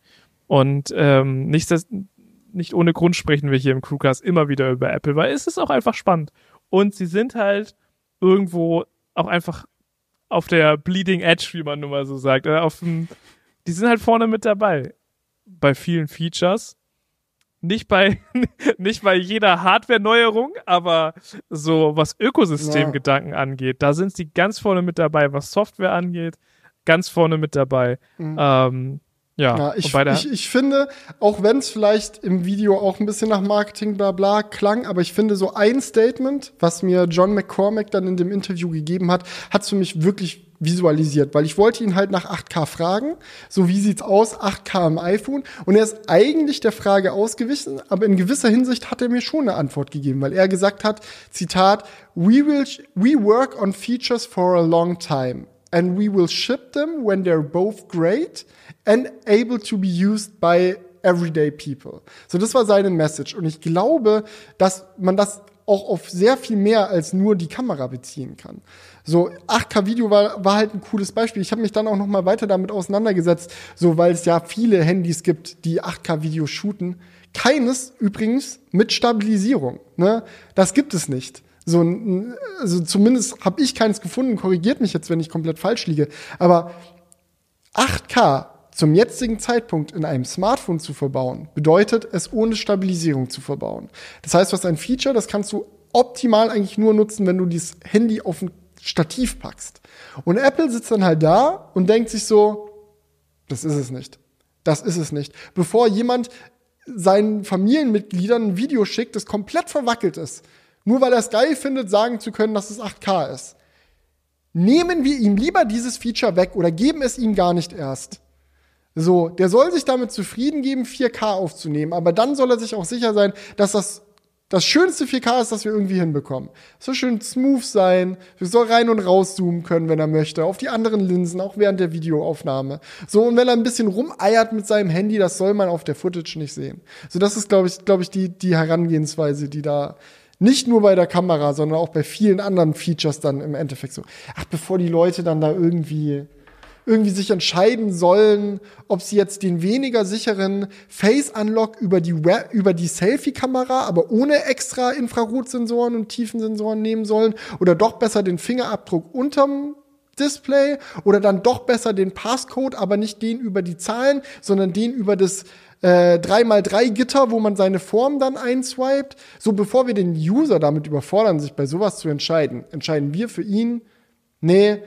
S2: Und ähm, nicht, das, nicht ohne Grund sprechen wir hier im Crewcast immer wieder über Apple, weil es ist auch einfach spannend. Und sie sind halt irgendwo auch einfach auf der Bleeding Edge, wie man nun mal so sagt. Äh, auf dem, die sind halt vorne mit dabei. Bei vielen Features. Nicht bei, (laughs) nicht bei jeder Hardware-Neuerung, aber so was Ökosystemgedanken ja. angeht, da sind sie ganz vorne mit dabei, was Software angeht, ganz vorne mit dabei. Mhm. Ähm, ja,
S1: ja ich, ich, ich finde, auch wenn es vielleicht im Video auch ein bisschen nach Marketing bla bla klang, aber ich finde so ein Statement, was mir John McCormack dann in dem Interview gegeben hat, hat für mich wirklich visualisiert, weil ich wollte ihn halt nach 8K fragen, so wie sieht's aus, 8K im iPhone? Und er ist eigentlich der Frage ausgewichen, aber in gewisser Hinsicht hat er mir schon eine Antwort gegeben, weil er gesagt hat, Zitat, we will we work on features for a long time and we will ship them when they're both great and able to be used by everyday people. So, das war seine Message. Und ich glaube, dass man das auch auf sehr viel mehr als nur die Kamera beziehen kann. So 8K-Video war, war halt ein cooles Beispiel. Ich habe mich dann auch noch mal weiter damit auseinandergesetzt, so weil es ja viele Handys gibt, die 8K-Video shooten. Keines übrigens mit Stabilisierung. Ne? Das gibt es nicht. So, also zumindest habe ich keins gefunden. Korrigiert mich jetzt, wenn ich komplett falsch liege. Aber 8K zum jetzigen Zeitpunkt in einem Smartphone zu verbauen, bedeutet es ohne Stabilisierung zu verbauen. Das heißt, was ein Feature, das kannst du optimal eigentlich nur nutzen, wenn du dieses Handy auf ein Stativ packst. Und Apple sitzt dann halt da und denkt sich so, das ist es nicht. Das ist es nicht. Bevor jemand seinen Familienmitgliedern ein Video schickt, das komplett verwackelt ist, nur weil er es geil findet, sagen zu können, dass es 8K ist. Nehmen wir ihm lieber dieses Feature weg oder geben es ihm gar nicht erst. So, der soll sich damit zufrieden geben, 4K aufzunehmen, aber dann soll er sich auch sicher sein, dass das Das schönste 4K ist, das wir irgendwie hinbekommen. Es soll schön smooth sein. Wir soll rein und rauszoomen können, wenn er möchte. Auf die anderen Linsen, auch während der Videoaufnahme. So, und wenn er ein bisschen rumeiert mit seinem Handy, das soll man auf der Footage nicht sehen. So, das ist, glaube ich, glaube ich, die, die Herangehensweise, die da nicht nur bei der Kamera, sondern auch bei vielen anderen Features dann im Endeffekt so. Ach, bevor die Leute dann da irgendwie irgendwie sich entscheiden sollen, ob sie jetzt den weniger sicheren Face Unlock über die Web, über die Selfie Kamera, aber ohne extra Infrarotsensoren und Tiefensensoren nehmen sollen oder doch besser den Fingerabdruck unterm Display oder dann doch besser den Passcode, aber nicht den über die Zahlen, sondern den über das äh, 3x3 Gitter, wo man seine Form dann einswiped. So bevor wir den User damit überfordern, sich bei sowas zu entscheiden, entscheiden wir für ihn, nee,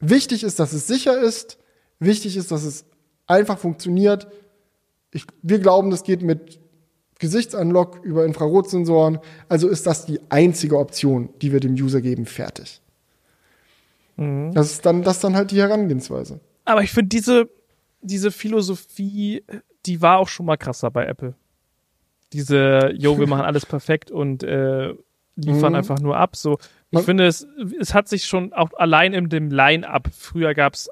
S1: Wichtig ist, dass es sicher ist. Wichtig ist, dass es einfach funktioniert. Ich, wir glauben, das geht mit Gesichtsunlock über Infrarotsensoren. Also ist das die einzige Option, die wir dem User geben. Fertig. Mhm. Das, ist dann, das ist dann halt die Herangehensweise.
S2: Aber ich finde, diese, diese Philosophie, die war auch schon mal krasser bei Apple. Diese, yo, wir machen alles perfekt und äh, liefern mhm. einfach nur ab. So, ich finde, es, es hat sich schon auch allein in dem Line-Up, früher gab es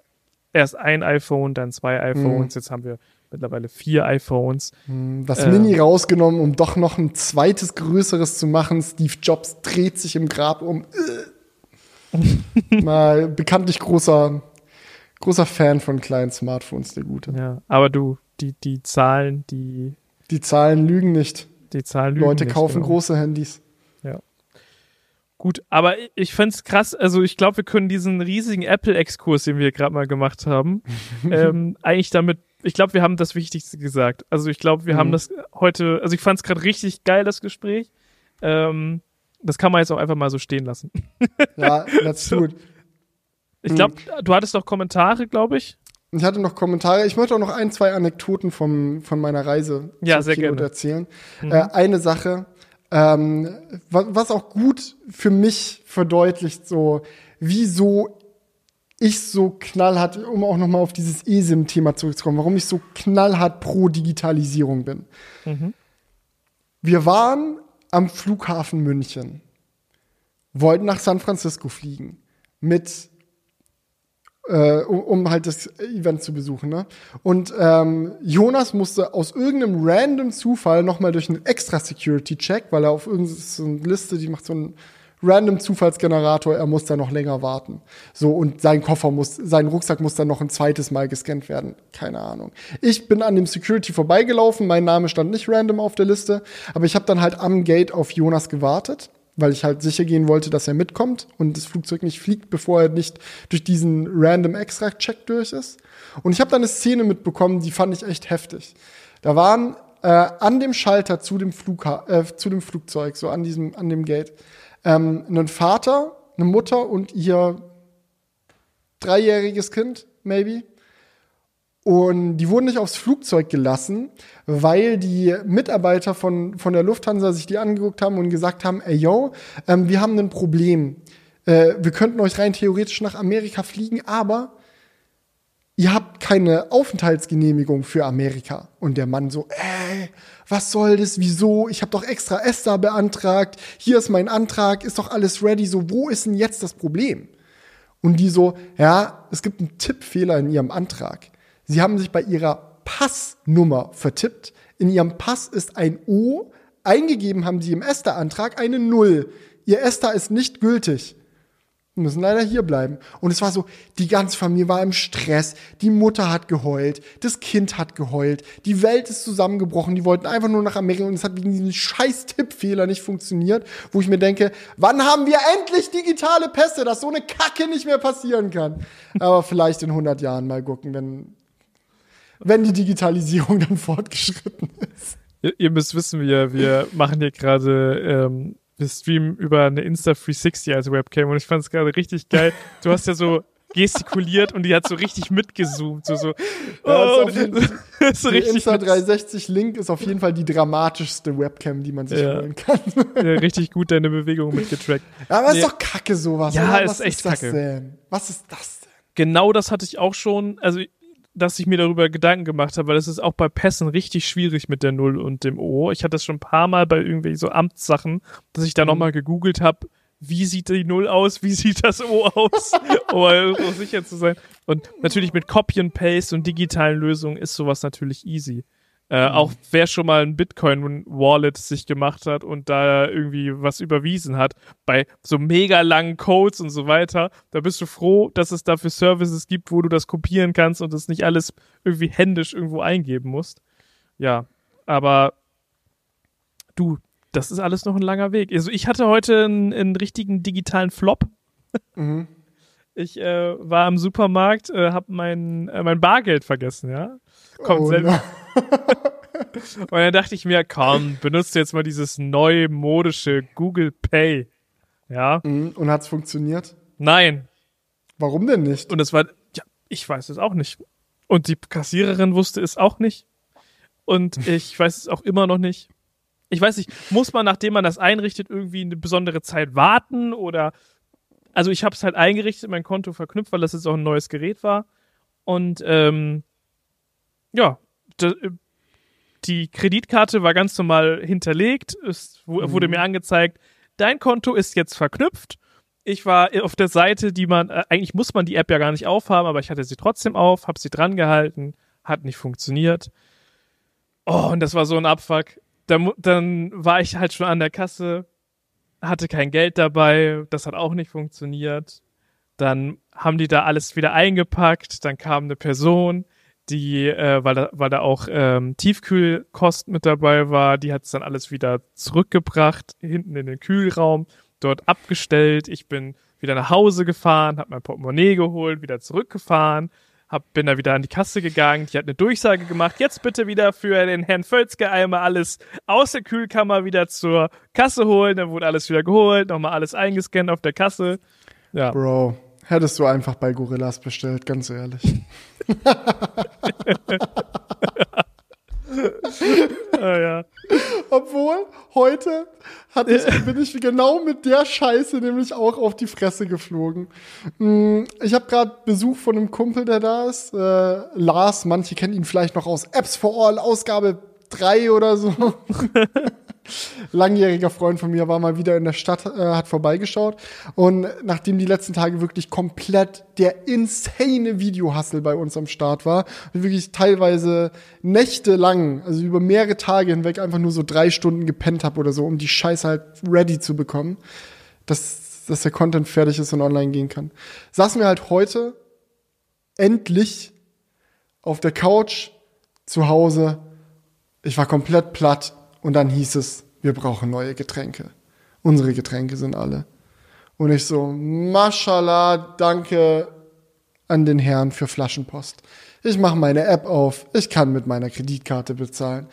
S2: erst ein iPhone, dann zwei iPhones, mhm. jetzt haben wir mittlerweile vier iPhones.
S1: Mhm. Das äh, Mini rausgenommen, um doch noch ein zweites größeres zu machen. Steve Jobs dreht sich im Grab um. (laughs) Mal bekanntlich großer, großer Fan von kleinen Smartphones, der Gute.
S2: Ja, aber du, die, die Zahlen, die.
S1: Die Zahlen lügen nicht.
S2: Die Zahlen lügen
S1: Leute
S2: nicht,
S1: kaufen genau. große Handys.
S2: Gut, aber ich find's krass, also ich glaube, wir können diesen riesigen Apple-Exkurs, den wir gerade mal gemacht haben, (laughs) ähm, eigentlich damit, ich glaube, wir haben das Wichtigste gesagt. Also ich glaube, wir mhm. haben das heute, also ich fand's gerade richtig geil, das Gespräch. Ähm, das kann man jetzt auch einfach mal so stehen lassen. (laughs)
S1: ja, that's gut.
S2: Ich glaube, mhm. du hattest doch Kommentare, glaube ich.
S1: Ich hatte noch Kommentare. Ich möchte auch noch ein, zwei Anekdoten vom, von meiner Reise
S2: ja, sehr gerne.
S1: erzählen. Mhm. Äh, eine Sache, ähm, was, was auch gut für mich verdeutlicht, so wieso ich so knallhart, um auch nochmal auf dieses ESIM-Thema zurückzukommen, warum ich so knallhart pro Digitalisierung bin. Mhm. Wir waren am Flughafen München, wollten nach San Francisco fliegen mit äh, um, um, halt das Event zu besuchen. Ne? Und ähm, Jonas musste aus irgendeinem random Zufall nochmal durch einen extra Security-Check, weil er auf irgendeine Liste, die macht so einen random Zufallsgenerator, er muss da noch länger warten. So, und sein Koffer muss, sein Rucksack muss dann noch ein zweites Mal gescannt werden. Keine Ahnung. Ich bin an dem Security vorbeigelaufen, mein Name stand nicht random auf der Liste, aber ich habe dann halt am Gate auf Jonas gewartet weil ich halt sicher gehen wollte, dass er mitkommt und das Flugzeug nicht fliegt, bevor er nicht durch diesen random Extra-Check durch ist. Und ich habe dann eine Szene mitbekommen, die fand ich echt heftig. Da waren äh, an dem Schalter zu dem, Flugha äh, zu dem Flugzeug, so an diesem, an dem Gate, ähm, ein Vater, eine Mutter und ihr dreijähriges Kind, maybe. Und die wurden nicht aufs Flugzeug gelassen, weil die Mitarbeiter von, von der Lufthansa sich die angeguckt haben und gesagt haben, ey yo, ähm, wir haben ein Problem. Äh, wir könnten euch rein theoretisch nach Amerika fliegen, aber ihr habt keine Aufenthaltsgenehmigung für Amerika. Und der Mann so, ey, was soll das? Wieso? Ich habe doch extra ESTA beantragt. Hier ist mein Antrag, ist doch alles ready. So, wo ist denn jetzt das Problem? Und die so, ja, es gibt einen Tippfehler in ihrem Antrag. Sie haben sich bei ihrer Passnummer vertippt. In ihrem Pass ist ein O. Eingegeben haben sie im ESTA-Antrag eine Null. Ihr ESTA ist nicht gültig. Müssen leider hier bleiben. Und es war so, die ganze Familie war im Stress. Die Mutter hat geheult. Das Kind hat geheult. Die Welt ist zusammengebrochen. Die wollten einfach nur nach Amerika und es hat wegen diesem scheiß Tippfehler nicht funktioniert. Wo ich mir denke, wann haben wir endlich digitale Pässe, dass so eine Kacke nicht mehr passieren kann? Aber vielleicht in 100 Jahren mal gucken, wenn wenn die Digitalisierung dann fortgeschritten ist.
S2: Ihr, ihr müsst wissen, wir, wir machen hier gerade, ähm, wir streamen über eine Insta360 als Webcam und ich fand es gerade richtig geil. Du hast ja so gestikuliert und die hat so richtig mitgezoomt. So, so.
S1: Ja, oh, ist so richtig Insta 360 Link ist auf jeden Fall die dramatischste Webcam, die man sich ja. holen kann.
S2: ja, richtig gut deine Bewegungen mitgetrackt.
S1: Aber nee. ist doch kacke sowas.
S2: Ja, oder? ist echt ist kacke.
S1: Denn? Was ist das denn?
S2: Genau das hatte ich auch schon. Also dass ich mir darüber Gedanken gemacht habe, weil es ist auch bei Pässen richtig schwierig mit der Null und dem O. Ich hatte das schon ein paar Mal bei irgendwelchen so Amtssachen, dass ich da
S1: Mhm.
S2: nochmal gegoogelt habe, wie sieht die Null aus, wie sieht das O aus, (laughs) um so sicher zu sein. Und natürlich mit Copy and Paste und digitalen Lösungen ist sowas natürlich easy. Äh, Auch wer schon mal ein Bitcoin-Wallet sich gemacht hat und da irgendwie was überwiesen hat, bei so mega langen Codes und so weiter, da bist du froh, dass es dafür Services gibt, wo du das kopieren kannst und das nicht alles irgendwie händisch irgendwo eingeben musst. Ja, aber du, das ist alles noch ein langer Weg. Also ich hatte heute einen, einen richtigen digitalen Flop.
S1: Mhm.
S2: Ich äh, war im Supermarkt, äh, habe mein, äh, mein Bargeld vergessen, ja. Kommt
S1: Oh, (laughs) no.
S2: Und dann dachte ich mir, komm, benutzt jetzt mal dieses neumodische Google Pay. Ja,
S1: Mhm. Und hat's funktioniert?
S2: nein.
S1: Warum denn nicht?
S2: Und es war, ja, ich weiß es auch nicht. Und die Kassiererin wusste es auch nicht. Und (laughs) ich weiß es auch immer noch nicht. Ich weiß nicht, muss man, nachdem man das einrichtet, irgendwie eine besondere Zeit warten oder also ich habe es halt eingerichtet, mein Konto verknüpft, weil das jetzt auch ein neues Gerät war. Und ähm, ja, d- die Kreditkarte war ganz normal hinterlegt. Es wu- wurde mir angezeigt, dein Konto ist jetzt verknüpft. Ich war auf der Seite, die man, äh, eigentlich muss man die App ja gar nicht aufhaben, aber ich hatte sie trotzdem auf, habe sie dran gehalten, hat nicht funktioniert. Oh, und das war so ein Abfuck. Da, mu- dann war ich halt schon an der Kasse, hatte kein Geld dabei, das hat auch nicht funktioniert. Dann haben die da alles wieder eingepackt, dann kam eine Person, die, äh, weil, da, weil da auch ähm, Tiefkühlkost mit dabei war, die hat es dann alles wieder zurückgebracht, hinten in den Kühlraum, dort abgestellt. Ich bin wieder nach Hause gefahren, habe mein Portemonnaie geholt, wieder zurückgefahren, hab, bin da wieder an die Kasse gegangen, die hat eine Durchsage gemacht, jetzt bitte wieder für den Herrn Völzke einmal alles aus der Kühlkammer wieder zur Kasse holen, dann wurde alles wieder geholt, nochmal alles eingescannt auf der Kasse. Ja.
S1: Bro, hättest du einfach bei Gorillas bestellt, ganz ehrlich. (laughs)
S2: Ah, ja.
S1: Obwohl, heute ich, bin ich genau mit der Scheiße nämlich auch auf die Fresse geflogen. Mm, Ich habe gerade Besuch von einem Kumpel, der da ist. Äh, Lars, manche kennen ihn vielleicht noch aus Apps for All, Ausgabe 3 oder so. (laughs) Langjähriger Freund von mir war mal wieder in der Stadt, äh, hat vorbeigeschaut. Und nachdem die letzten Tage wirklich komplett der insane Videohassel bei uns am Start war, wirklich teilweise nächtelang, also über mehrere Tage hinweg einfach nur so drei Stunden gepennt habe oder so, um die Scheiße halt ready zu bekommen, dass, dass der Content fertig ist und online gehen kann. Saßen wir halt heute endlich auf der Couch zu Hause. Ich war komplett platt und dann hieß es, wir brauchen neue Getränke. Unsere Getränke sind alle. Und ich so, Mashallah, danke an den Herrn für Flaschenpost. Ich mache meine App auf, ich kann mit meiner Kreditkarte bezahlen.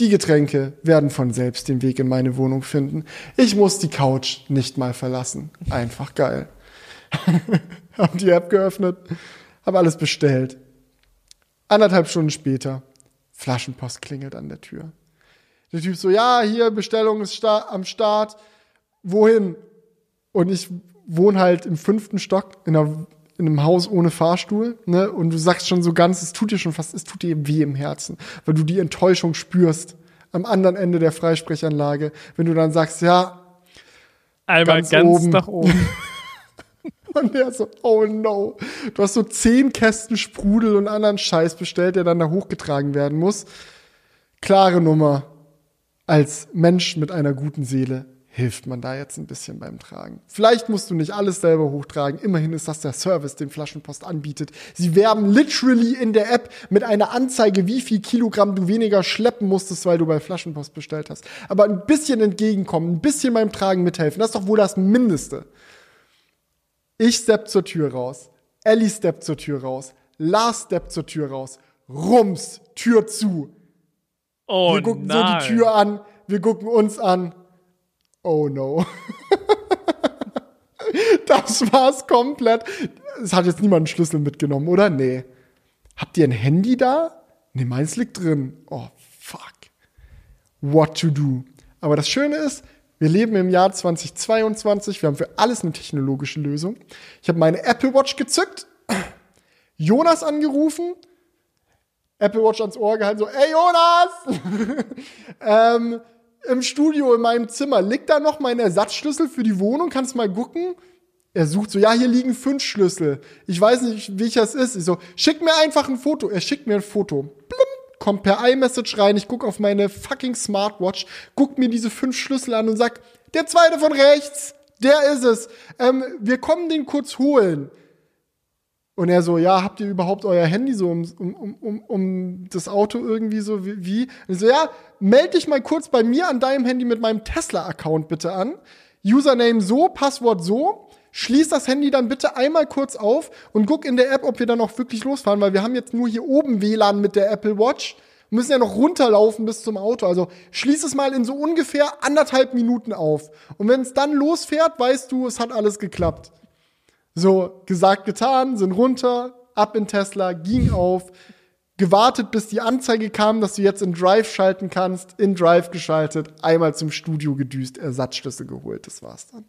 S1: Die Getränke werden von selbst den Weg in meine Wohnung finden. Ich muss die Couch nicht mal verlassen. Einfach geil. (laughs) hab die App geöffnet, hab alles bestellt. Anderthalb Stunden später, Flaschenpost klingelt an der Tür. Der Typ so, ja, hier, Bestellung ist sta am Start. Wohin? Und ich wohne halt im fünften Stock in, einer, in einem Haus ohne Fahrstuhl, ne? Und du sagst schon so ganz, es tut dir schon fast, es tut dir weh im Herzen, weil du die Enttäuschung spürst am anderen Ende der Freisprechanlage, wenn du dann sagst, ja,
S2: Einmal
S1: Ganz
S2: ganz,
S1: oben.
S2: nach oben. (laughs)
S1: Und der so, oh no. Du hast so zehn Kästen Sprudel und anderen Scheiß bestellt, der dann da hochgetragen werden muss. Klare Nummer. Als Mensch mit einer guten Seele hilft man da jetzt ein bisschen beim Tragen. Vielleicht musst du nicht alles selber hochtragen. Immerhin ist das der Service, den Flaschenpost anbietet. Sie werben literally in der App mit einer Anzeige, wie viel Kilogramm du weniger schleppen musstest, weil du bei Flaschenpost bestellt hast. Aber ein bisschen entgegenkommen, ein bisschen beim Tragen mithelfen, das ist doch wohl das Mindeste. Ich stepp zur Tür raus. Ellie steppt zur Tür raus. Lars steppt zur Tür raus. Rums, Tür zu.
S2: Oh
S1: Wir gucken
S2: nein.
S1: so die Tür an. Wir gucken uns an. Oh no. (laughs) das war's komplett. Es hat jetzt niemand einen Schlüssel mitgenommen, oder? Nee. Habt ihr ein Handy da? Nee, meins liegt drin. Oh, fuck. What to do? Aber das Schöne ist, wir leben im Jahr 2022. Wir haben für alles eine technologische Lösung. Ich habe meine Apple Watch gezückt, (clears throat) Jonas angerufen, Apple Watch ans Ohr gehalten, so, ey Jonas! (laughs) ähm, Im Studio in meinem Zimmer, liegt da noch mein Ersatzschlüssel für die Wohnung? Kannst mal gucken? Er sucht so, ja, hier liegen fünf Schlüssel. Ich weiß nicht, welcher es ist. Ich so, schick mir einfach ein Foto. Er schickt mir ein Foto. Blim, kommt per iMessage rein. Ich guck auf meine fucking Smartwatch, guck mir diese fünf Schlüssel an und sag, der zweite von rechts, der ist es. Ähm, wir kommen den kurz holen. Und er so, ja, habt ihr überhaupt euer Handy so um, um, um, um das Auto irgendwie so wie? Und ich so, ja, meld dich mal kurz bei mir an deinem Handy mit meinem Tesla-Account bitte an. Username so, Passwort so. Schließ das Handy dann bitte einmal kurz auf und guck in der App, ob wir dann auch wirklich losfahren, weil wir haben jetzt nur hier oben WLAN mit der Apple Watch. Wir müssen ja noch runterlaufen bis zum Auto. Also schließ es mal in so ungefähr anderthalb Minuten auf. Und wenn es dann losfährt, weißt du, es hat alles geklappt. So, gesagt, getan, sind runter, ab in Tesla, ging auf, gewartet, bis die Anzeige kam, dass du jetzt in Drive schalten kannst, in Drive geschaltet, einmal zum Studio gedüst, Ersatzschlüssel geholt, das war's dann.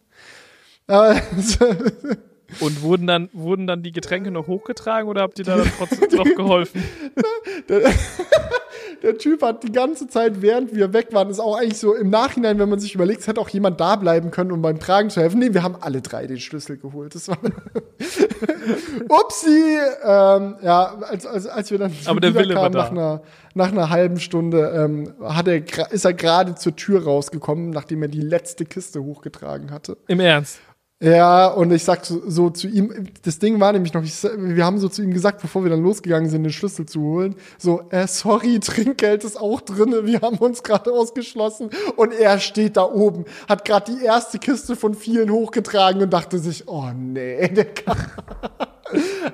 S1: (laughs)
S2: Und wurden dann, wurden dann die Getränke noch hochgetragen oder habt ihr da dann trotzdem noch geholfen? (laughs)
S1: der, der, Typ hat die ganze Zeit, während wir weg waren, ist auch eigentlich so im Nachhinein, wenn man sich überlegt, es hätte auch jemand da bleiben können, um beim Tragen zu helfen. Nee, wir haben alle drei den Schlüssel geholt. Das war (laughs) Upsi! Ähm, ja, als, als, als wir dann
S2: Aber der Wille war
S1: nach, einer, nach einer halben Stunde, ähm, hat er, ist er gerade zur Tür rausgekommen, nachdem er die letzte Kiste hochgetragen hatte.
S2: Im Ernst?
S1: Ja, und ich sag so, so, zu ihm, das Ding war nämlich noch, ich, wir haben so zu ihm gesagt, bevor wir dann losgegangen sind, den Schlüssel zu holen, so, äh, sorry, (laughs) Trinkgeld ist auch drinne, wir haben uns gerade ausgeschlossen und er steht da oben, hat gerade die erste Kiste von vielen hochgetragen und dachte sich, oh nee, (laughs) der kann.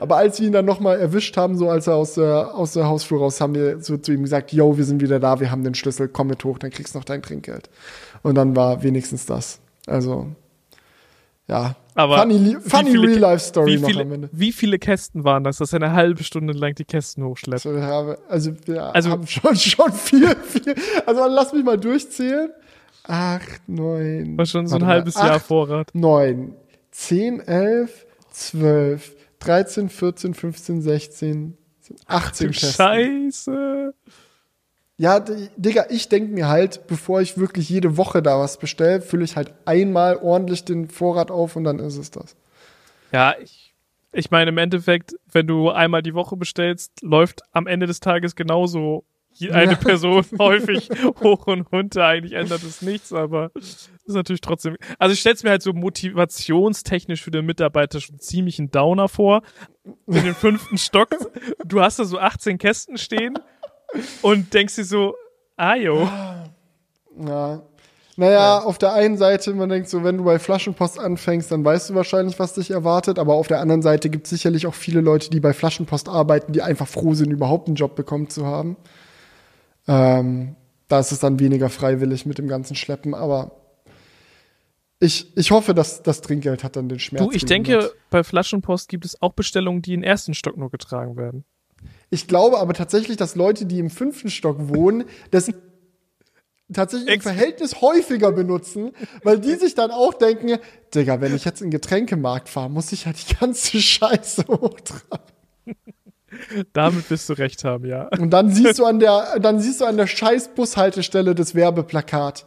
S1: Aber als wir ihn dann nochmal erwischt haben, so als er aus der, aus der Hausflur raus, haben wir so zu ihm gesagt, yo, wir sind wieder da, wir haben den Schlüssel, komm mit hoch, dann kriegst du noch dein Trinkgeld. Und dann war wenigstens das. Also, ja,
S2: aber
S1: funny, funny
S2: viele,
S1: Real-Life-Story
S2: noch am Ende. Wie viele Kästen waren das, dass er eine halbe Stunde lang die Kästen hochschleppt?
S1: Also, ja, also wir also, haben schon, schon viel, viel. Also lass mich mal durchzählen. Acht, neun.
S2: War schon so ein halbes mal, Jahr acht, Vorrat.
S1: Neun, zehn, elf, zwölf, dreizehn, vierzehn, fünfzehn, sechzehn, achtzehn Kästen.
S2: Scheiße.
S1: Ja, Digga, ich denke mir halt, bevor ich wirklich jede Woche da was bestelle, fülle ich halt einmal ordentlich den Vorrat auf und dann ist es das.
S2: Ja, ich, ich meine, im Endeffekt, wenn du einmal die Woche bestellst, läuft am Ende des Tages genauso eine Person (laughs) häufig hoch und runter. Eigentlich ändert es nichts, aber ist natürlich trotzdem. Also ich stelle es mir halt so motivationstechnisch für den Mitarbeiter schon ziemlich einen Downer vor. In den fünften Stock, du hast da so 18 Kästen stehen und denkst dir so, ah jo.
S1: Ja. Naja, ja. auf der einen Seite, man denkt so, wenn du bei Flaschenpost anfängst, dann weißt du wahrscheinlich, was dich erwartet. Aber auf der anderen Seite gibt es sicherlich auch viele Leute, die bei Flaschenpost arbeiten, die einfach froh sind, überhaupt einen Job bekommen zu haben. Ähm, da ist es dann weniger freiwillig mit dem ganzen Schleppen. Aber ich, ich hoffe, dass das Trinkgeld hat dann den Schmerz.
S2: Du, ich denke, bei Flaschenpost gibt es auch Bestellungen, die im ersten Stock nur getragen werden.
S1: Ich glaube aber tatsächlich, dass Leute, die im fünften Stock wohnen, das tatsächlich im Verhältnis häufiger benutzen, weil die sich dann auch denken, Digga, wenn ich jetzt in den Getränkemarkt fahre, muss ich ja die ganze (laughs) Scheiße hochtragen.
S2: Damit wirst du recht haben, ja.
S1: Und dann siehst du an der, dann siehst du an der scheiß Bushaltestelle das Werbeplakat.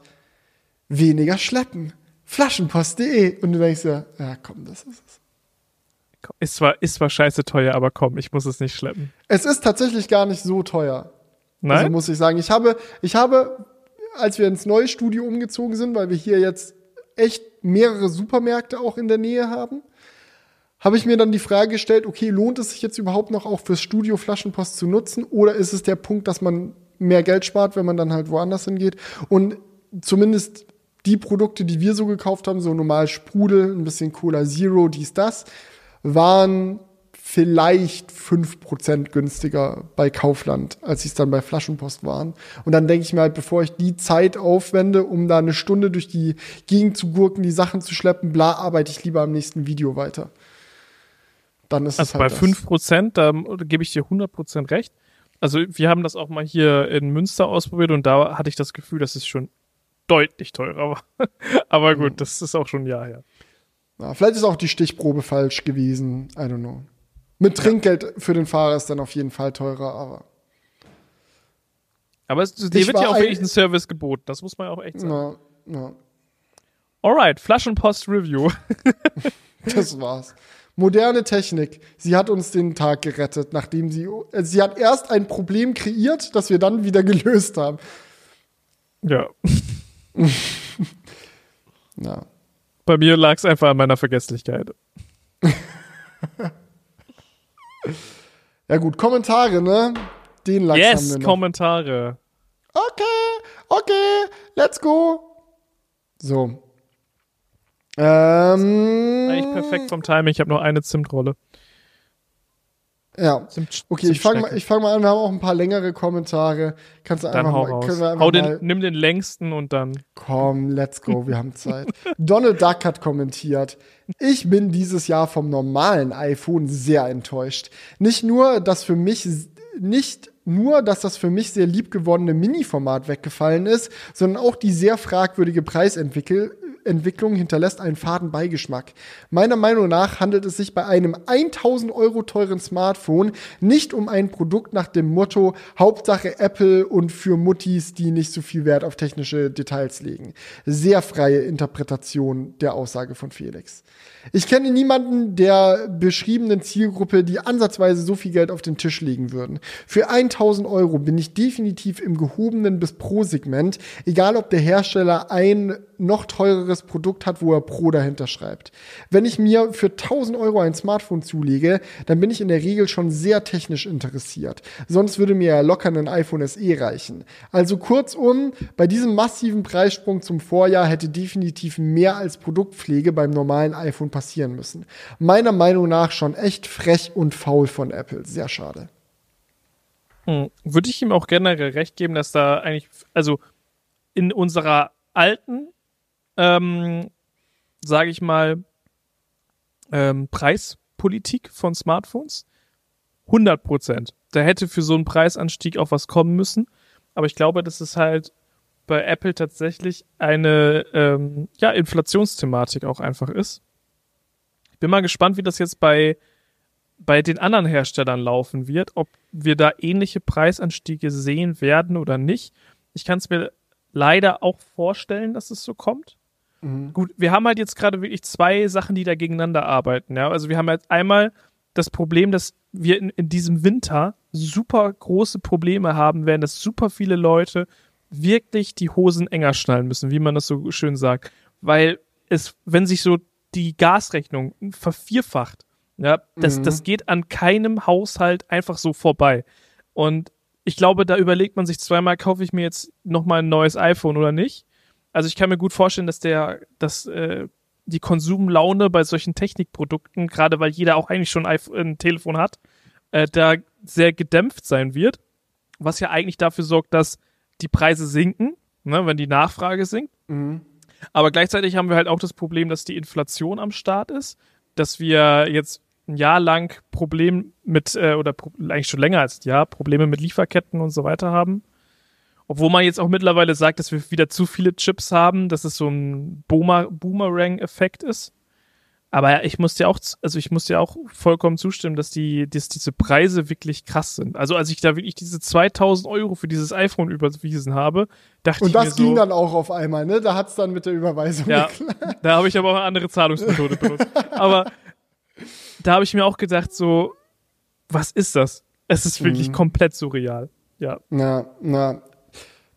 S1: Weniger schleppen. Flaschenpost.de. Und du denkst ja, ja komm, das ist es.
S2: Ist zwar, ist zwar scheiße teuer, aber komm, ich muss es nicht schleppen.
S1: Es ist tatsächlich gar nicht so teuer.
S2: Nein.
S1: Also muss ich sagen. Ich habe, ich habe, als wir ins neue Studio umgezogen sind, weil wir hier jetzt echt mehrere Supermärkte auch in der Nähe haben, habe ich mir dann die Frage gestellt, okay, lohnt es sich jetzt überhaupt noch auch fürs Studio Flaschenpost zu nutzen? Oder ist es der Punkt, dass man mehr Geld spart, wenn man dann halt woanders hingeht? Und zumindest die Produkte, die wir so gekauft haben, so normal Sprudel, ein bisschen Cola Zero, dies, das, waren vielleicht fünf Prozent günstiger bei Kaufland, als sie es dann bei Flaschenpost waren. Und dann denke ich mir halt, bevor ich die Zeit aufwende, um da eine Stunde durch die Gegend zu gurken, die Sachen zu schleppen, bla, arbeite ich lieber am nächsten Video weiter. Dann ist
S2: also
S1: es halt
S2: bei fünf Prozent, da gebe ich dir 100 Prozent recht. Also wir haben das auch mal hier in Münster ausprobiert und da hatte ich das Gefühl, dass es schon deutlich teurer war. (laughs) Aber gut, mhm. das ist auch schon ein Jahr her.
S1: Ja, vielleicht ist auch die Stichprobe falsch gewesen. I don't know. Mit Trinkgeld für den Fahrer ist dann auf jeden Fall teurer, aber
S2: Aber es, dir wird ja auch wirklich ein Service geboten. Das muss man ja auch echt sagen.
S1: Na, na,
S2: Alright, Flaschenpost-Review. (laughs)
S1: das war's. Moderne Technik. Sie hat uns den Tag gerettet, nachdem sie, äh, sie hat erst ein Problem kreiert, das wir dann wieder (laughs) gelöst haben.
S2: ja. (laughs)
S1: Ja.
S2: Bei mir lag es einfach an meiner Vergesslichkeit. (laughs)
S1: Ja gut, Kommentare, ne? Den Lachs haben wir
S2: Yes,
S1: noch.
S2: Kommentare.
S1: Okay, okay, let's go. So. Ähm,
S2: Eigentlich perfekt vom Timing. Ich habe nur eine Zimtrolle.
S1: Ja.
S2: Zimt,
S1: Okay, ich fange mal, ich fang mal an. Wir haben auch ein paar längere Kommentare. Kannst du
S2: Dann
S1: einfach
S2: hau
S1: mal, können wir einfach
S2: Hau den,
S1: mal,
S2: nimm den längsten und dann.
S1: komm, let's go, wir haben Zeit. (laughs) Donald Duck hat kommentiert. Ich bin dieses Jahr vom normalen iPhone sehr enttäuscht. Nicht nur, dass für mich, nicht nur, dass das für mich sehr liebgewonnene Mini-Format weggefallen ist, sondern auch die sehr fragwürdige Preisentwicklung Entwicklung hinterlässt einen faden Beigeschmack. Meiner Meinung nach handelt es sich bei einem 1000 Euro teuren Smartphone nicht um ein Produkt nach dem Motto Hauptsache Apple und für Muttis, die nicht so viel Wert auf technische Details legen. Sehr freie Interpretation der Aussage von Felix. Ich kenne niemanden der beschriebenen Zielgruppe, die ansatzweise so viel Geld auf den Tisch legen würden. Für 1000 Euro bin ich definitiv im gehobenen bis Pro-Segment, egal ob der Hersteller ein noch teureres Produkt hat, wo er Pro dahinter schreibt. Wenn ich mir für 1000 Euro ein Smartphone zulege, dann bin ich in der Regel schon sehr technisch interessiert. Sonst würde mir ja locker ein iPhone SE reichen. Also kurzum, bei diesem massiven Preissprung zum Vorjahr hätte definitiv mehr als Produktpflege beim normalen iPhone passieren müssen. Meiner Meinung nach schon echt frech und faul von Apple. Sehr schade.
S2: Hm. Würde ich ihm auch generell recht geben, dass da eigentlich, also in unserer alten, ähm, sage ich mal, ähm, Preispolitik von Smartphones, 100 Prozent. Da hätte für so einen Preisanstieg auch was kommen müssen. Aber ich glaube, dass es halt bei Apple tatsächlich eine ähm, ja, Inflationsthematik auch einfach ist. Ich bin mal gespannt, wie das jetzt bei, bei den anderen Herstellern laufen wird, ob wir da ähnliche Preisanstiege sehen werden oder nicht. Ich kann es mir leider auch vorstellen, dass es so kommt. Gut, wir haben halt jetzt gerade wirklich zwei Sachen, die da gegeneinander arbeiten. Ja? Also wir haben jetzt einmal das Problem, dass wir in, in diesem Winter super große Probleme haben werden, dass super viele Leute wirklich die Hosen enger schnallen müssen, wie man das so schön sagt. Weil es, wenn sich so die Gasrechnung vervierfacht, ja, das,
S1: Mhm.
S2: das geht an keinem Haushalt einfach so vorbei. Und ich glaube, da überlegt man sich zweimal, kaufe ich mir jetzt nochmal ein neues iPhone oder nicht. Also ich kann mir gut vorstellen, dass der, dass äh, die Konsumlaune bei solchen Technikprodukten, gerade weil jeder auch eigentlich schon ein, iPhone, ein Telefon hat, äh, da sehr gedämpft sein wird, was ja eigentlich dafür sorgt, dass die Preise sinken, ne, wenn die Nachfrage sinkt. Aber gleichzeitig haben wir halt auch das Problem, dass die Inflation am Start ist, dass wir jetzt ein Jahr lang Problem mit, äh, oder eigentlich schon länger als ein Jahr, Probleme mit Lieferketten und so weiter haben. Obwohl man jetzt auch mittlerweile sagt, dass wir wieder zu viele Chips haben, dass es so ein Boomer Boomerang-Effekt ist. Aber ich muss dir auch, also ich muss dir auch vollkommen zustimmen, dass die, dass diese Preise wirklich krass sind. Also als ich da wirklich diese 2000 Euro für dieses iPhone überwiesen habe, dachte
S1: Und
S2: ich mir
S1: das
S2: so,
S1: ging dann auch auf einmal, ne? Da hat's dann mit der Überweisung
S2: ja,
S1: geklappt.
S2: da habe ich aber auch eine andere Zahlungsmethode benutzt. Aber da habe ich mir auch gedacht, so, was ist das? Es ist wirklich
S1: Mhm.
S2: komplett surreal. Ja.
S1: Na, na.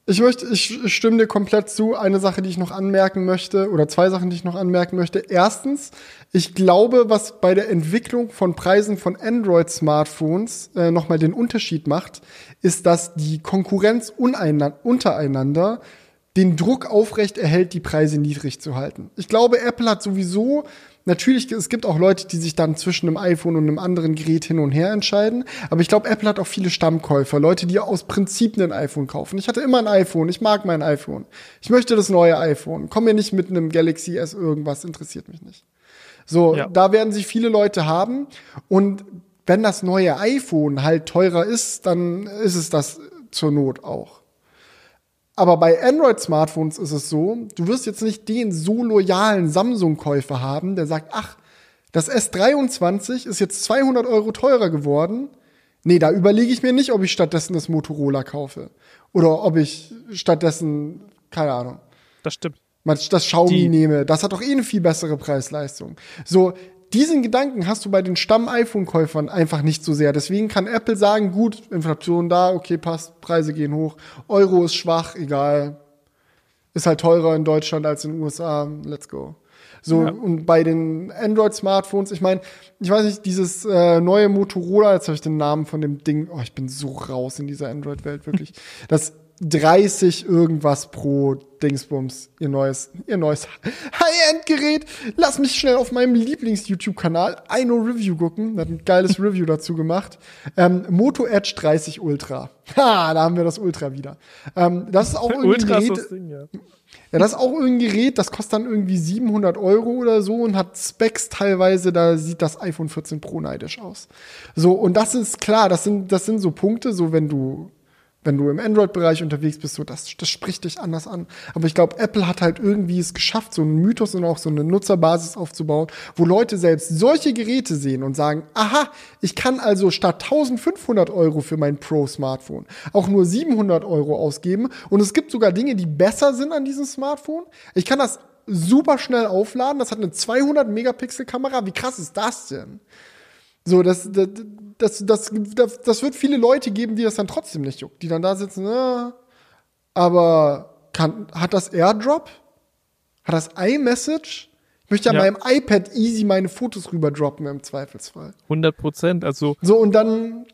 S1: Ich möchte, ich stimme dir komplett zu. Eine Sache, die ich noch anmerken möchte, oder zwei Sachen, die ich noch anmerken möchte. Erstens, ich glaube, was bei der Entwicklung von Preisen von Android-Smartphones äh, nochmal den Unterschied macht, ist, dass die Konkurrenz untereinander den Druck aufrecht erhält, die Preise niedrig zu halten. Ich glaube, Apple hat sowieso, natürlich, es gibt auch Leute, die sich dann zwischen einem iPhone und einem anderen Gerät hin und her entscheiden, aber ich glaube, Apple hat auch viele Stammkäufer, Leute, die aus Prinzip ein iPhone kaufen. Ich hatte immer ein iPhone, ich mag mein iPhone. Ich möchte das neue iPhone. Komm mir nicht mit einem Galaxy S irgendwas, interessiert mich nicht. So,
S2: Ja.
S1: da werden sich viele Leute haben und wenn das neue iPhone halt teurer ist, dann ist es das zur Not auch. Aber bei Android-Smartphones ist es so, du wirst jetzt nicht den so loyalen Samsung-Käufer haben, der sagt, ach, das S23 ist jetzt 200 Euro teurer geworden. Nee, da überlege ich mir nicht, ob ich stattdessen das Motorola kaufe. Oder ob ich stattdessen, keine Ahnung,
S2: Das stimmt.
S1: das Xiaomi
S2: Die-
S1: nehme. Das hat doch eh eine viel bessere Preis-Leistung. So, diesen Gedanken hast du bei den Stamm-iPhone-Käufern einfach nicht so sehr. Deswegen kann Apple sagen, gut, Inflation da, okay, passt, Preise gehen hoch, Euro ist schwach, egal. Ist halt teurer in Deutschland als in den USA, let's go. So,
S2: Ja.
S1: und bei den Android-Smartphones, ich meine, ich weiß nicht, dieses äh, neue Motorola, jetzt habe ich den Namen von dem Ding, oh, ich bin so raus in dieser Android-Welt, wirklich. (laughs) Das 30 irgendwas pro Dingsbums, ihr neues, ihr neues (laughs) High-End-Gerät. Lass mich schnell auf meinem Lieblings-YouTube-Kanal Aino Review gucken. Hat ein geiles (laughs) Review dazu gemacht. Ähm, Moto Edge 30 Ultra. Ha, da haben wir das Ultra wieder. Ähm, das ist auch irgendwie Gerät,
S2: das Ding, ja.
S1: ja, das ist auch irgendein Gerät, das kostet dann irgendwie 700 Euro oder so und hat Specs teilweise, da sieht das iPhone 14 Pro neidisch aus. So, und das ist klar, das sind, das sind so Punkte, so wenn du, wenn du im Android-Bereich unterwegs bist, so das, das spricht dich anders an. Aber ich glaube, Apple hat halt irgendwie es geschafft, so einen Mythos und auch so eine Nutzerbasis aufzubauen, wo Leute selbst solche Geräte sehen und sagen, aha, ich kann also statt 1500 Euro für mein Pro-Smartphone auch nur 700 Euro ausgeben. Und es gibt sogar Dinge, die besser sind an diesem Smartphone. Ich kann das super schnell aufladen. Das hat eine 200 Megapixel Kamera. Wie krass ist das denn? So, das, das, das, das, das, das wird viele Leute geben, die das dann trotzdem nicht juckt, die dann da sitzen, äh, aber kann, hat das AirDrop? Hat das iMessage? Ich möchte an
S2: Ja.
S1: meinem iPad easy meine Fotos rüber droppen im Zweifelsfall.
S2: 100 Prozent. Also,
S1: So, und dann,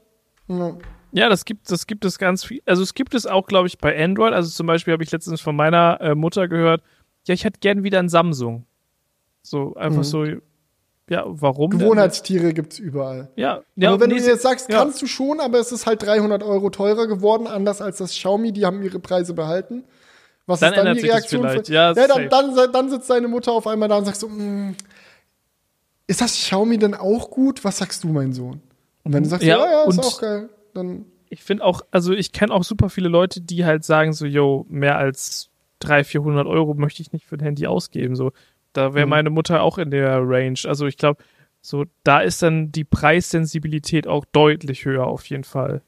S1: ja,
S2: ja, das gibt, das gibt es ganz viel. Also, es gibt es auch, glaube ich, bei Android. Also, zum Beispiel habe ich letztens von meiner äh, Mutter gehört, ja, ich hätte gern wieder ein Samsung. So, einfach
S1: Mhm.
S2: so, ja, warum? denn?
S1: Gewohnheitstiere gibt's überall.
S2: Ja, ja.
S1: aber wenn
S2: nee,
S1: du jetzt sagst,
S2: ja.
S1: kannst du schon, aber es ist halt 300 Euro teurer geworden, anders als das Xiaomi, die haben ihre Preise behalten. Was
S2: Dann
S1: ist dann die Reaktion?
S2: vielleicht.
S1: Von,
S2: Ja,
S1: ja, dann, dann, dann sitzt deine Mutter auf einmal da und sagt so, "Mm, ist das Xiaomi denn auch gut? Was sagst du, mein Sohn? Und wenn du sagst,
S2: Ja,
S1: ja, ja, ist
S2: und-
S1: auch geil, dann
S2: ich finde auch, also ich kenne auch super viele Leute, die halt sagen so, yo, mehr als 300, 400 Euro möchte ich nicht für ein Handy ausgeben. So, da wäre
S1: Mhm.
S2: meine Mutter auch in der Range. Also ich glaube, so da ist dann die Preissensibilität auch deutlich höher auf jeden Fall.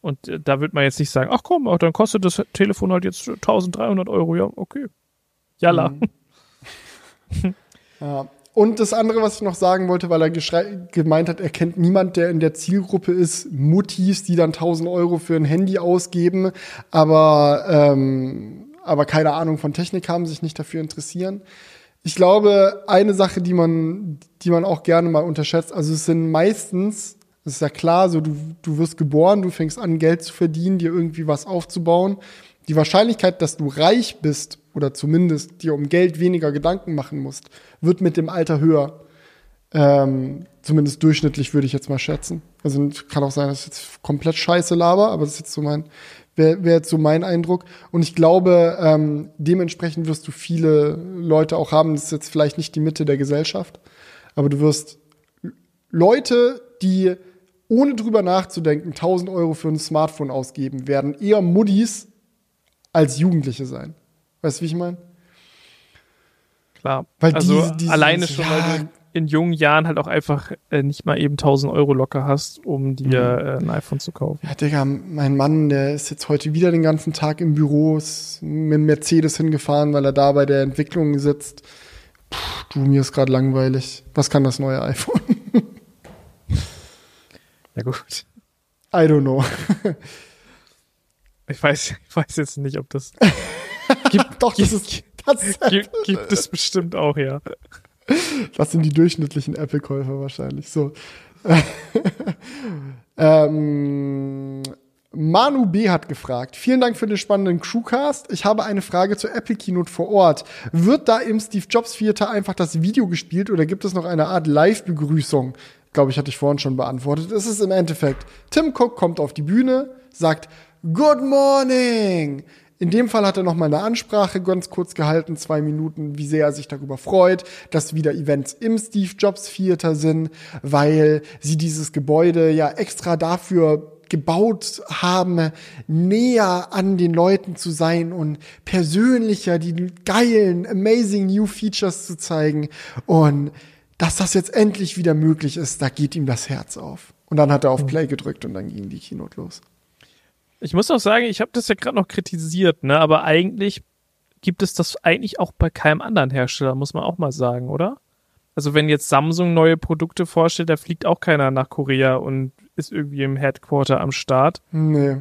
S2: Und äh, da wird man jetzt nicht sagen, ach komm, auch dann kostet das Telefon halt jetzt 1300 Euro. Ja, okay. Jalla.
S1: Mhm. (laughs) Ja. Und das andere, was ich noch sagen wollte, weil er gemeint hat, er kennt niemand, der in der Zielgruppe ist, Muttis, die dann 1000 Euro für ein Handy ausgeben, aber, ähm, aber keine Ahnung von Technik haben, sich nicht dafür interessieren. Ich glaube, eine Sache, die man, die man auch gerne mal unterschätzt, also es sind meistens, das ist ja klar, so du, du wirst geboren, du fängst an, Geld zu verdienen, dir irgendwie was aufzubauen. Die Wahrscheinlichkeit, dass du reich bist oder zumindest dir um Geld weniger Gedanken machen musst, wird mit dem Alter höher. Ähm, zumindest durchschnittlich würde ich jetzt mal schätzen. Also kann auch sein, dass ich jetzt komplett scheiße laber, aber das ist jetzt so mein, wäre wär jetzt so mein Eindruck. Und ich glaube, ähm, dementsprechend wirst du viele Leute auch haben, das ist jetzt vielleicht nicht die Mitte der Gesellschaft, aber du wirst Leute, die ohne drüber nachzudenken 1000 Euro für ein Smartphone ausgeben, werden eher Muddis als Jugendliche sein. Weißt du, wie ich meine?
S2: Klar.
S1: Weil
S2: also
S1: diese- diese-
S2: alleine schon,
S1: ja.
S2: weil du in jungen Jahren halt auch einfach äh, nicht mal eben 1000 Euro locker hast, um dir äh, ein iPhone zu kaufen.
S1: Ja, Digga, mein Mann, der ist jetzt heute wieder den ganzen Tag im Büro, ist mit dem Mercedes hingefahren, weil er da bei der Entwicklung sitzt. Puh, du, mir ist gerade langweilig. Was kann das neue iPhone? (laughs)
S2: Ja gut.
S1: I don't know.
S2: Ich weiß, (laughs) ich weiß jetzt nicht, ob das (laughs)
S1: Doch, das ist, das, ist,
S2: gibt, gibt es bestimmt auch, ja. (laughs)
S1: das sind die durchschnittlichen Apple-Käufer wahrscheinlich. So. (laughs) ähm, Manu B. hat gefragt, vielen Dank für den spannenden Crewcast. Ich habe eine Frage zur Apple Keynote vor Ort. Wird da im Steve Jobs Theater einfach das Video gespielt oder gibt es noch eine Art Live-Begrüßung? Glaube ich, hatte ich vorhin schon beantwortet. Es ist im Endeffekt, Tim Cook kommt auf die Bühne, sagt Good morning. In dem Fall hat er noch mal eine Ansprache ganz kurz gehalten, zwei Minuten, wie sehr er sich darüber freut, dass wieder Events im Steve Jobs Theater sind, weil sie dieses Gebäude ja extra dafür gebaut haben, näher an den Leuten zu sein und persönlicher die geilen, amazing new Features zu zeigen und dass das jetzt endlich wieder möglich ist, da geht ihm das Herz auf. Und dann hat er auf Play gedrückt und dann ging die Keynote los.
S2: Ich muss auch sagen, ich habe das ja gerade noch kritisiert, ne? Aber eigentlich gibt es das eigentlich auch bei keinem anderen Hersteller, muss man auch mal sagen, oder? Also wenn jetzt Samsung neue Produkte vorstellt, da fliegt auch keiner nach Korea und ist irgendwie im Headquarter am Start.
S1: Nee.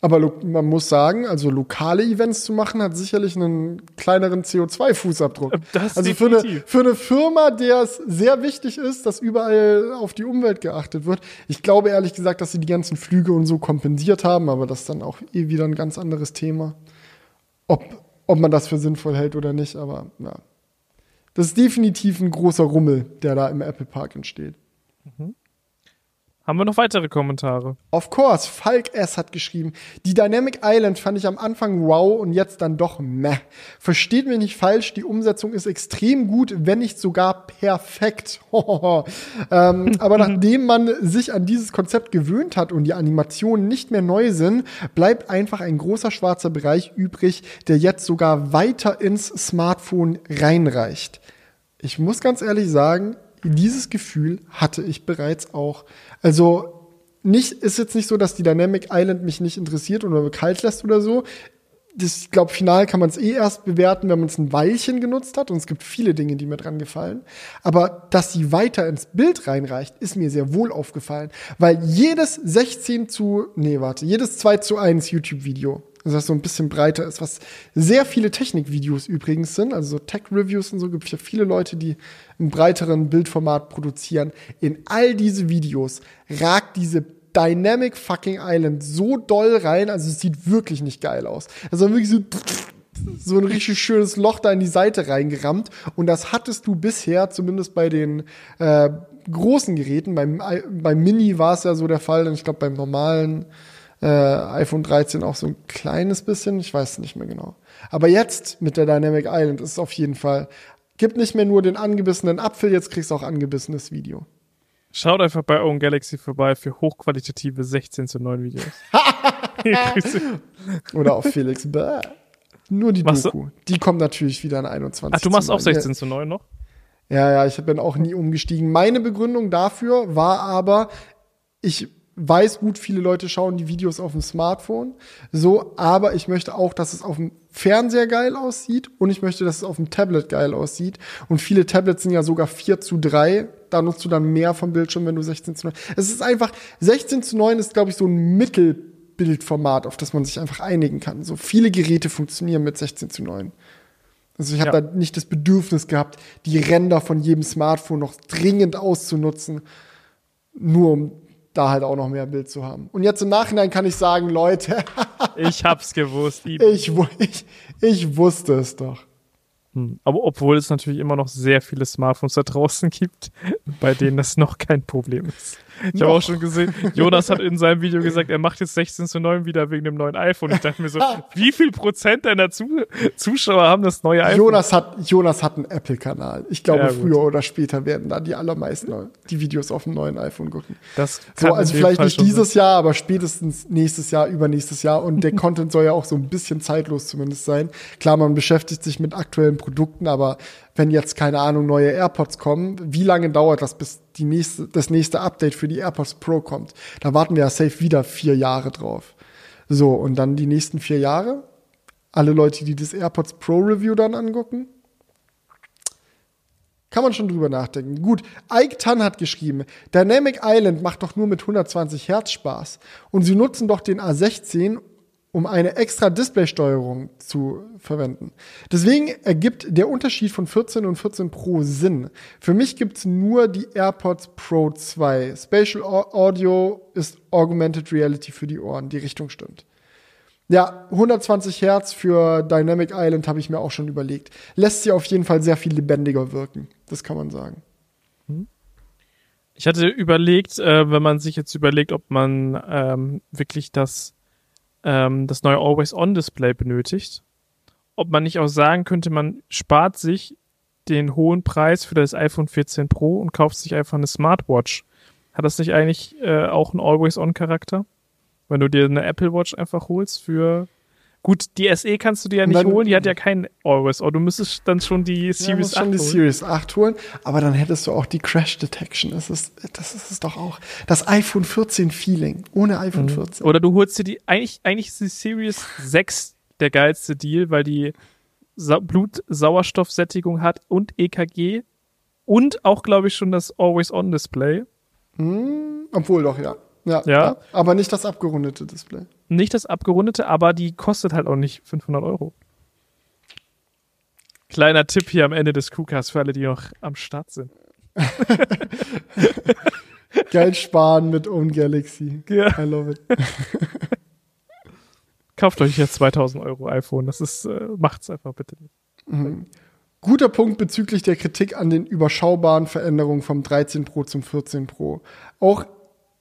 S1: Aber man muss sagen, also lokale Events zu machen, hat sicherlich einen kleineren CO2-Fußabdruck.
S2: Äh, das
S1: also für eine, für eine Firma, der es sehr wichtig ist, dass überall auf die Umwelt geachtet wird. Ich glaube ehrlich gesagt, dass sie die ganzen Flüge und so kompensiert haben, aber das ist dann auch eh wieder ein ganz anderes Thema. Ob, ob man das für sinnvoll hält oder nicht, aber ja. Das ist definitiv ein großer Rummel, der da im Apple Park entsteht. Mhm.
S2: Haben wir noch weitere Kommentare?
S1: Of course, Falk S. hat geschrieben, die Dynamic Island fand ich am Anfang wow und jetzt dann doch meh. Versteht mir nicht falsch, die Umsetzung ist extrem gut, wenn nicht sogar perfekt. (laughs) ähm, aber (laughs) nachdem man sich an dieses Konzept gewöhnt hat und die Animationen nicht mehr neu sind, bleibt einfach ein großer schwarzer Bereich übrig, der jetzt sogar weiter ins Smartphone reinreicht. Ich muss ganz ehrlich sagen, dieses Gefühl hatte ich bereits auch. Also nicht, ist jetzt nicht so, dass die Dynamic Island mich nicht interessiert oder kalt lässt oder so. Das, ich glaube, final kann man es eh erst bewerten, wenn man es ein Weilchen genutzt hat. Und es gibt viele Dinge, die mir dran gefallen. Aber dass sie weiter ins Bild reinreicht, ist mir sehr wohl aufgefallen. Weil jedes 16 zu, nee, warte, jedes 2 zu 1 YouTube-Video also das so ein bisschen breiter ist, was sehr viele Technikvideos übrigens sind, also so Tech-Reviews und so gibt es ja viele Leute, die im breiteren Bildformat produzieren. In all diese Videos ragt diese Dynamic fucking Island so doll rein, also es sieht wirklich nicht geil aus. Also wirklich so so ein richtig schönes Loch da in die Seite reingerammt. Und das hattest du bisher, zumindest bei den äh, großen Geräten, beim, beim Mini war es ja so der Fall, und ich glaube beim normalen äh, iPhone 13 auch so ein kleines bisschen, ich weiß nicht mehr genau. Aber jetzt mit der Dynamic Island ist es auf jeden Fall, gibt nicht mehr nur den angebissenen Apfel, jetzt kriegst du auch angebissenes Video.
S2: Schaut einfach bei Own Galaxy vorbei für hochqualitative 16 zu 9 Videos. (laughs)
S1: Oder auf Felix Bäh. Nur die machst Doku. Du? Die kommt natürlich wieder in 21.
S2: Ach, du machst auch 16 zu 9 noch?
S1: Ja, ja, ich bin auch nie umgestiegen. Meine Begründung dafür war aber, ich weiß gut, viele Leute schauen die Videos auf dem Smartphone. So, aber ich möchte auch, dass es auf dem Fernseher geil aussieht und ich möchte, dass es auf dem Tablet geil aussieht. Und viele Tablets sind ja sogar 4 zu 3. Da nutzt du dann mehr vom Bildschirm, wenn du 16 zu 9. Es ist einfach, 16 zu 9 ist, glaube ich, so ein Mittelbildformat, auf das man sich einfach einigen kann. So viele Geräte funktionieren mit 16 zu 9. Also ich habe ja. da nicht das Bedürfnis gehabt, die Ränder von jedem Smartphone noch dringend auszunutzen, nur um da halt auch noch mehr Bild zu haben. Und jetzt im Nachhinein kann ich sagen, Leute, (laughs)
S2: ich hab's gewusst.
S1: Ich, ich, ich wusste es doch.
S2: Hm. Aber obwohl es natürlich immer noch sehr viele Smartphones da draußen gibt, (laughs) bei denen das noch kein Problem ist. Ich habe auch schon gesehen, Jonas hat in seinem Video gesagt, er macht jetzt 16 zu 9 wieder wegen dem neuen iPhone. Ich dachte mir so, (laughs) wie viel Prozent deiner Zu Zuschauer haben das neue iPhone?
S1: Jonas hat, Jonas hat einen Apple-Kanal. Ich glaube, ja, früher oder später werden da die allermeisten die Videos auf dem neuen iPhone gucken.
S2: Das
S1: so, also vielleicht nicht dieses sein. Jahr, aber spätestens nächstes Jahr, übernächstes Jahr. Und der (laughs) Content soll ja auch so ein bisschen zeitlos zumindest sein. Klar, man beschäftigt sich mit aktuellen Produkten, aber wenn jetzt, keine Ahnung, neue AirPods kommen, wie lange dauert das, bis die nächste, das nächste Update für die AirPods Pro kommt? Da warten wir ja safe wieder vier Jahre drauf. So, und dann die nächsten vier Jahre. Alle Leute, die das AirPods Pro Review dann angucken. Kann man schon drüber nachdenken. Gut, Ike Tan hat geschrieben, Dynamic Island macht doch nur mit 120 Hertz Spaß. Und sie nutzen doch den A16 um eine extra Displaysteuerung zu verwenden. Deswegen ergibt der Unterschied von 14 und 14 Pro Sinn. Für mich gibt's nur die AirPods Pro 2. Spatial Audio ist Augmented Reality für die Ohren. Die Richtung stimmt. Ja, 120 Hertz für Dynamic Island habe ich mir auch schon überlegt. Lässt sie auf jeden Fall sehr viel lebendiger wirken. Das kann man sagen.
S2: Ich hatte überlegt, äh, wenn man sich jetzt überlegt, ob man ähm, wirklich das ähm, das neue Always-On-Display benötigt, ob man nicht auch sagen könnte, man spart sich den hohen Preis für das iPhone 14 Pro und kauft sich einfach eine Smartwatch. Hat das nicht eigentlich äh, auch einen Always-On-Charakter? Wenn du dir eine Apple Watch einfach holst für Gut, die SE kannst du dir ja nicht
S1: dann-
S2: holen, die hat ja kein Always. Oh, du müsstest dann schon die
S1: Ja,
S2: Series
S1: musst
S2: 8
S1: schon die
S2: holen.
S1: Series 8 holen, aber dann hättest du auch die Crash Detection. Das ist, das ist es doch auch. Das iPhone 14 Feeling. Ohne iPhone 14.
S2: Oder du holst dir die, eigentlich, eigentlich ist die Series 6 der geilste Deal, weil die Sa Blutsauerstoffsättigung hat und EKG und auch, glaube ich, schon das Always-On-Display.
S1: Obwohl doch, ja. Ja.
S2: Ja.
S1: Aber nicht das abgerundete Display.
S2: Nicht das abgerundete, aber die kostet halt auch nicht 500 Euro. Kleiner Tipp hier am Ende des Crewcasts für alle, die noch am Start sind. (laughs)
S1: Geld sparen mit Own Galaxy.
S2: Ja.
S1: I love it. (laughs)
S2: Kauft euch jetzt 2000 Euro iPhone. Das ist, äh, macht's einfach bitte nicht.
S1: Guter Punkt bezüglich der Kritik an den überschaubaren Veränderungen vom 13 Pro zum 14 Pro. Auch,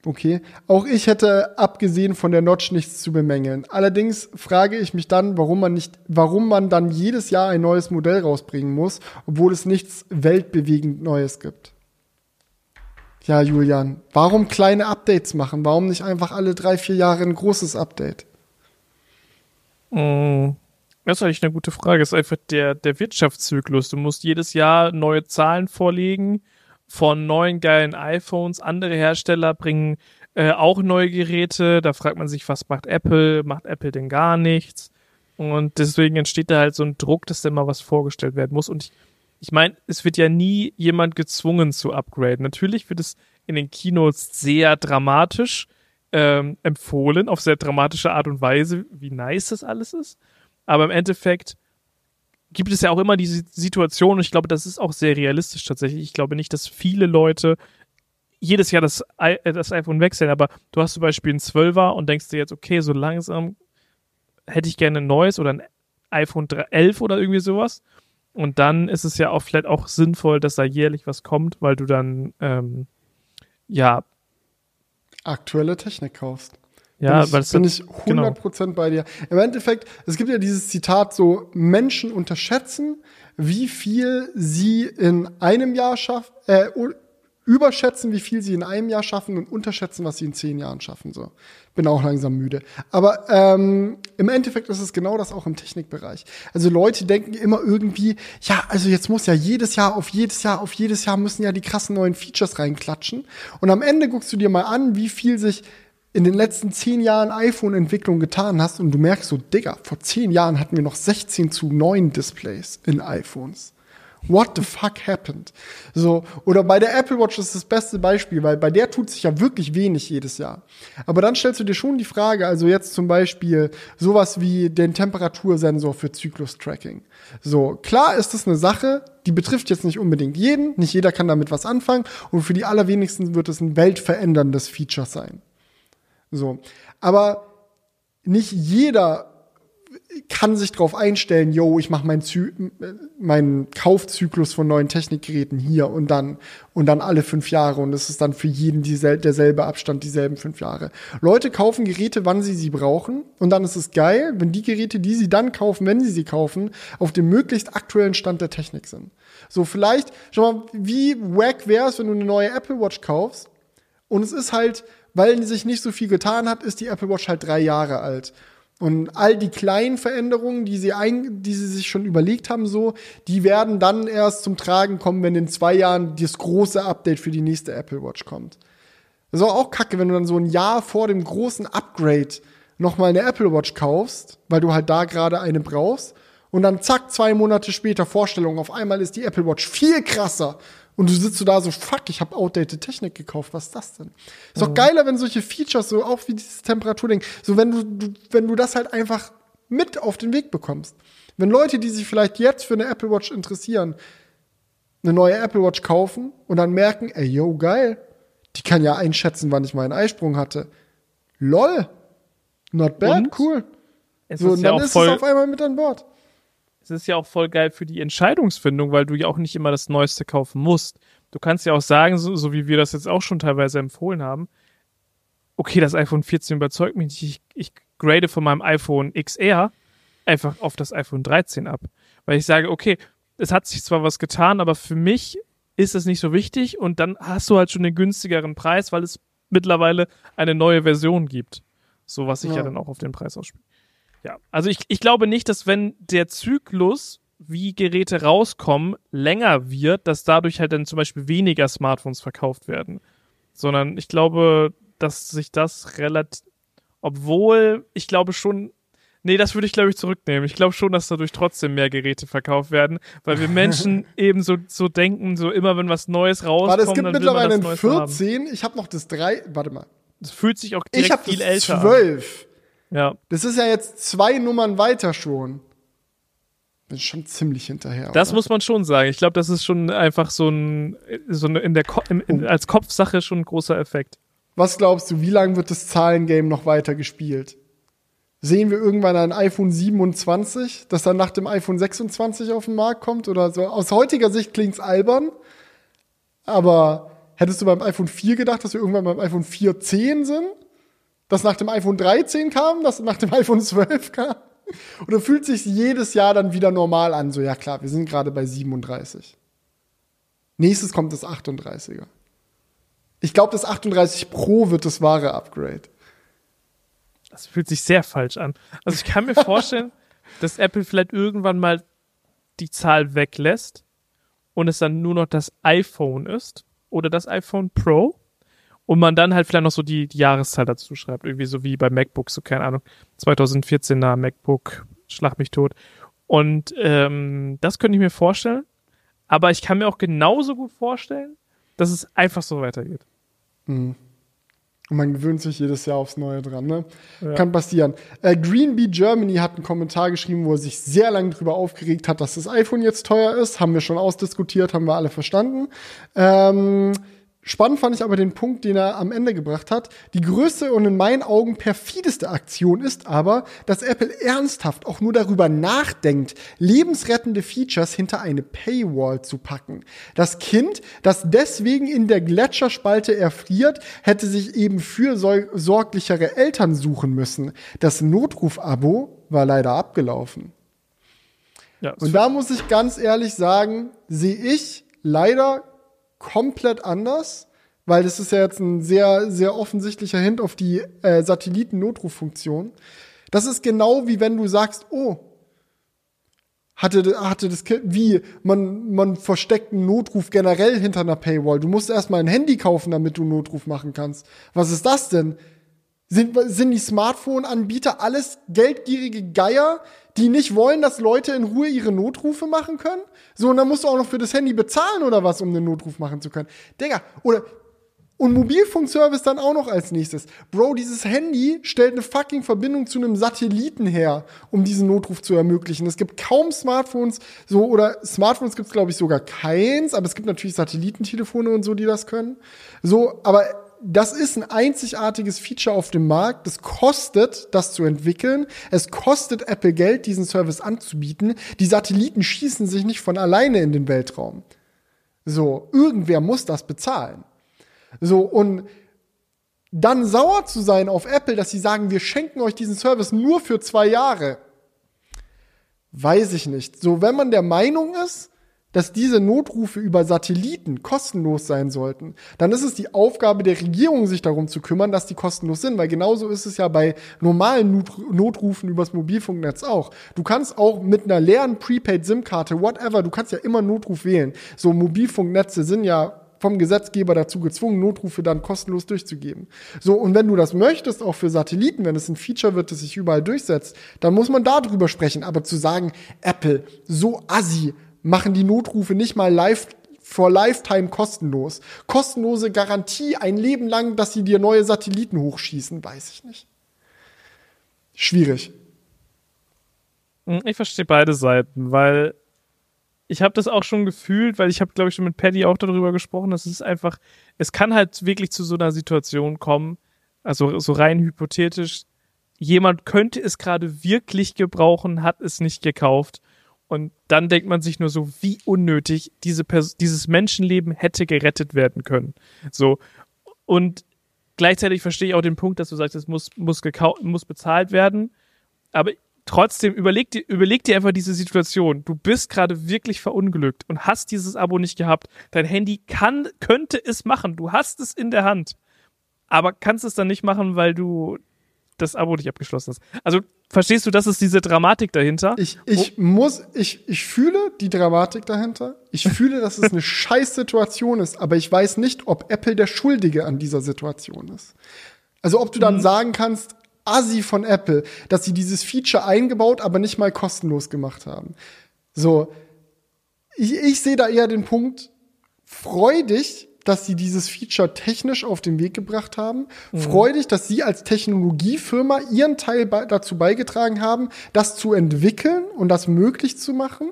S1: okay, auch ich hätte abgesehen von der Notch nichts zu bemängeln. Allerdings frage ich mich dann, warum man nicht, warum man dann jedes Jahr ein neues Modell rausbringen muss, obwohl es nichts weltbewegend Neues gibt. Ja, Julian, warum kleine Updates machen? Warum nicht einfach alle drei, vier Jahre ein großes Update?
S2: Mm, Das ist eigentlich eine gute Frage. Das ist einfach der, der Wirtschaftszyklus. Du musst jedes Jahr neue Zahlen vorlegen von neuen geilen iPhones. Andere Hersteller bringen äh, auch neue Geräte. Da fragt man sich, was macht Apple? Macht Apple denn gar nichts? Und deswegen entsteht da halt so ein Druck, dass da immer was vorgestellt werden muss. Und ich, ich meine, es wird ja nie jemand gezwungen zu upgraden. Natürlich wird es in den Kinos sehr dramatisch ähm, empfohlen, auf sehr dramatische Art und Weise, wie nice das alles ist. Aber im Endeffekt gibt es ja auch immer diese Situation, und ich glaube, das ist auch sehr realistisch tatsächlich. Ich glaube nicht, dass viele Leute jedes Jahr das, äh, das iPhone wechseln, aber du hast zum Beispiel einen 12er und denkst dir jetzt, okay, so langsam hätte ich gerne ein neues oder ein iPhone 11 oder irgendwie sowas. Und dann ist es ja auch vielleicht auch sinnvoll, dass da jährlich was kommt, weil du dann ähm, ja,
S1: Aktuelle Technik kaufst.
S2: Ja,
S1: bin ich,
S2: weil es
S1: bin ich 100% bei dir. Im Endeffekt, es gibt ja dieses Zitat so, Menschen unterschätzen, wie viel sie in einem Jahr schaffen, äh, überschätzen, wie viel sie in einem Jahr schaffen und unterschätzen, was sie in zehn Jahren schaffen. So, bin auch langsam müde. Aber ähm, im Endeffekt ist es genau das auch im Technikbereich. Also Leute denken immer irgendwie, ja, also jetzt muss ja jedes Jahr auf jedes Jahr auf jedes Jahr müssen ja die krassen neuen Features reinklatschen. Und am Ende guckst du dir mal an, wie viel sich in den letzten zehn Jahren iPhone-Entwicklung getan hast und du merkst so, Digga, vor zehn Jahren hatten wir noch 16 zu 9 Displays in iPhones. What the fuck happened? So, oder bei der Apple Watch ist das beste Beispiel, weil bei der tut sich ja wirklich wenig jedes Jahr. Aber dann stellst du dir schon die Frage, also jetzt zum Beispiel sowas wie den Temperatursensor für Zyklus-Tracking. So, klar ist das eine Sache, die betrifft jetzt nicht unbedingt jeden, nicht jeder kann damit was anfangen und für die allerwenigsten wird es ein weltveränderndes Feature sein. So. Aber nicht jeder kann sich darauf einstellen, yo, ich mache meinen meinen Kaufzyklus von neuen Technikgeräten hier und dann und dann alle fünf Jahre und es ist dann für jeden diesel derselbe Abstand, dieselben fünf Jahre. Leute kaufen Geräte, wann sie sie brauchen und dann ist es geil, wenn die Geräte, die sie dann kaufen, wenn sie sie kaufen, auf dem möglichst aktuellen Stand der Technik sind. So vielleicht, schau mal, wie wack wäre es, wenn du eine neue Apple Watch kaufst und es ist halt, weil sich nicht so viel getan hat, ist die Apple Watch halt drei Jahre alt. Und all die kleinen Veränderungen, die sie, ein, die sie sich schon überlegt haben, so, die werden dann erst zum Tragen kommen, wenn in zwei Jahren das große Update für die nächste Apple Watch kommt. Das ist auch kacke, wenn du dann so ein Jahr vor dem großen Upgrade nochmal eine Apple Watch kaufst, weil du halt da gerade eine brauchst. Und dann zack, zwei Monate später Vorstellung, auf einmal ist die Apple Watch viel krasser. Und du sitzt so da so, fuck, ich habe outdated Technik gekauft, was ist das denn? Ist doch geiler, wenn solche Features, so auch wie dieses Temperaturding, so wenn du, du, wenn du das halt einfach mit auf den Weg bekommst. Wenn Leute, die sich vielleicht jetzt für eine Apple Watch interessieren, eine neue Apple Watch kaufen und dann merken, ey, yo, geil, die kann ja einschätzen, wann ich meinen Eisprung hatte. Lol. Not bad,
S2: Und?
S1: cool.
S2: es
S1: So, und
S2: ja
S1: dann
S2: auch
S1: ist
S2: voll,
S1: es auf einmal mit an Bord.
S2: Es ist ja auch voll geil für die Entscheidungsfindung, weil du ja auch nicht immer das Neueste kaufen musst. Du kannst ja auch sagen, so, so wie wir das jetzt auch schon teilweise empfohlen haben, okay, das iPhone 14 überzeugt mich nicht, ich, ich grade von meinem iPhone XR einfach auf das iPhone 13 ab. Weil ich sage, okay, es hat sich zwar was getan, aber für mich ist es nicht so wichtig und dann hast du halt schon den günstigeren Preis, weil es mittlerweile eine neue Version gibt. So was sich ja,
S1: Ja.
S2: dann auch auf den Preis ausspielt. Ja, also ich, ich glaube nicht, dass wenn der Zyklus, wie Geräte rauskommen, länger wird, dass dadurch halt dann zum Beispiel weniger Smartphones verkauft werden. Sondern ich glaube, dass sich das relativ, obwohl ich glaube schon, nee, das würde ich glaube ich zurücknehmen. Ich glaube schon, dass dadurch trotzdem mehr Geräte verkauft werden, weil wir Menschen (laughs) eben so, so denken, so immer wenn was Neues rauskommt,
S1: Warte, es gibt mittlerweile ein
S2: das Neueste haben.
S1: 14. Ich habe noch das 3. Warte mal.
S2: Das fühlt sich auch
S1: Ich
S2: direkt
S1: habe
S2: viel
S1: das
S2: älter an.
S1: 12.
S2: Ja.
S1: Das ist ja jetzt zwei Nummern weiter schon. Bin schon ziemlich hinterher.
S2: Das
S1: oder?
S2: muss man schon sagen. Ich glaube, das ist schon einfach so ein, so eine in der Ko im, in, als Kopfsache schon ein großer Effekt.
S1: Was glaubst du, wie lange wird das Zahlengame noch weiter gespielt? Sehen wir irgendwann ein iPhone 27, das dann nach dem iPhone 26 auf den Markt kommt oder so? Aus heutiger Sicht klingt's albern, aber hättest du beim iPhone 4 gedacht, dass wir irgendwann beim iPhone 4.10 sind? Das nach dem iPhone 13 kam, das nach dem (laughs) iPhone 12 kam? Oder fühlt sich jedes Jahr dann wieder normal an? So, ja klar, wir sind gerade bei 37. Nächstes kommt das 38er. Ich glaube, das 38 Pro wird das wahre Upgrade.
S2: Das fühlt sich sehr falsch an. Also ich kann mir (laughs) vorstellen, dass Apple vielleicht irgendwann mal die Zahl weglässt und es dann nur noch das iPhone ist oder das iPhone Pro und man dann halt vielleicht noch so die, die Jahreszahl dazu schreibt, irgendwie so wie bei MacBooks, so keine Ahnung, 2014er MacBook, schlag mich tot. Und ähm, das könnte ich mir vorstellen, aber ich kann mir auch genauso gut vorstellen, dass es einfach so weitergeht.
S1: Und man gewöhnt sich jedes Jahr aufs Neue dran, ne?
S2: Ja.
S1: Kann passieren. Äh, Green Bee Germany hat einen Kommentar geschrieben, wo er sich sehr lange drüber aufgeregt hat, dass das iPhone jetzt teuer ist. Haben wir schon ausdiskutiert, haben wir alle verstanden. Ähm, spannend fand ich aber den Punkt, den er am Ende gebracht hat. Die größte und in meinen Augen perfideste Aktion ist aber, dass Apple ernsthaft auch nur darüber nachdenkt, lebensrettende Features hinter eine Paywall zu packen. Das Kind, das deswegen in der Gletscherspalte erfriert, hätte sich eben fürsorglichere Eltern suchen müssen. Das Notruf-Abo war leider abgelaufen.
S2: Ja,
S1: Und da muss ich ganz ehrlich sagen, sehe ich leider komplett anders, weil das ist ja jetzt ein sehr, sehr offensichtlicher Hint auf die äh, Satelliten-Notruffunktion. Das ist genau wie wenn du sagst, oh, hatte, hatte das Kind, wie, man, man versteckt einen Notruf generell hinter einer Paywall. Du musst erstmal ein Handy kaufen, damit du einen Notruf machen kannst. Was ist das denn? Sind, sind die Smartphone-Anbieter alles geldgierige Geier, die nicht wollen, dass Leute in Ruhe ihre Notrufe machen können? So, und dann musst du auch noch für das Handy bezahlen oder was, um den Notruf machen zu können. Digga, oder, und Mobilfunkservice dann auch noch als nächstes. Bro, dieses Handy stellt eine fucking Verbindung zu einem Satelliten her, um diesen Notruf zu ermöglichen. Es gibt kaum Smartphones, so, oder Smartphones gibt es, glaube ich, sogar keins, aber es gibt natürlich Satellitentelefone und so, die das können. So, aber das ist ein einzigartiges Feature auf dem Markt. Das kostet, das zu entwickeln. Es kostet Apple Geld, diesen Service anzubieten. Die Satelliten schießen sich nicht von alleine in den Weltraum. So, irgendwer muss das bezahlen. So, und dann sauer zu sein auf Apple, dass sie sagen, wir schenken euch diesen Service nur für zwei Jahre, weiß ich nicht. So, wenn man der Meinung ist, dass diese Notrufe über Satelliten kostenlos sein sollten, dann ist es die Aufgabe der Regierung, sich darum zu kümmern, dass die kostenlos sind, weil genauso ist es ja bei normalen Not Notrufen übers Mobilfunknetz auch. Du kannst auch mit einer leeren Prepaid-SIM-Karte, whatever, du kannst ja immer Notruf wählen. So Mobilfunknetze sind ja vom Gesetzgeber dazu gezwungen, Notrufe dann kostenlos durchzugeben. So, und wenn du das möchtest, auch für Satelliten, wenn es ein Feature wird, das sich überall durchsetzt, dann muss man darüber sprechen. Aber zu sagen, Apple, so assi, machen die Notrufe nicht mal live for Lifetime kostenlos. Kostenlose Garantie ein Leben lang, dass sie dir neue Satelliten hochschießen, weiß ich nicht. Schwierig.
S2: Hm, Ich verstehe beide Seiten, weil ich habe das auch schon gefühlt, weil ich habe, glaube ich, schon mit Paddy auch darüber gesprochen, dass es einfach, es kann halt wirklich zu so einer Situation kommen, also so rein hypothetisch, jemand könnte es gerade wirklich gebrauchen, hat es nicht gekauft und dann denkt man sich nur so, wie unnötig diese Pers dieses Menschenleben hätte gerettet werden können. So und gleichzeitig verstehe ich auch den Punkt, dass du sagst, es muss muss gekau muss bezahlt werden, aber trotzdem überleg dir, überleg dir einfach diese Situation. Du bist gerade wirklich verunglückt und hast dieses Abo nicht gehabt. Dein Handy kann, könnte es machen. Du hast es in der Hand. Aber kannst es dann nicht machen, weil du das Abo nicht abgeschlossen hast. Also verstehst du, das ist diese Dramatik dahinter?
S1: Ich, ich oh. muss, ich, ich fühle die Dramatik dahinter. Ich (laughs) fühle, dass es eine scheiß Situation ist, aber ich weiß nicht, ob Apple der Schuldige an dieser Situation ist. Also ob du dann mhm. sagen kannst, Assi von Apple, dass sie dieses Feature eingebaut, aber nicht mal kostenlos gemacht haben. So, ich, ich sehe da eher den Punkt, freu dich, dass sie dieses Feature technisch auf den Weg gebracht haben. Mhm. Freu dich, dass sie als Technologiefirma ihren Teil be dazu beigetragen haben, das zu entwickeln und das möglich zu machen.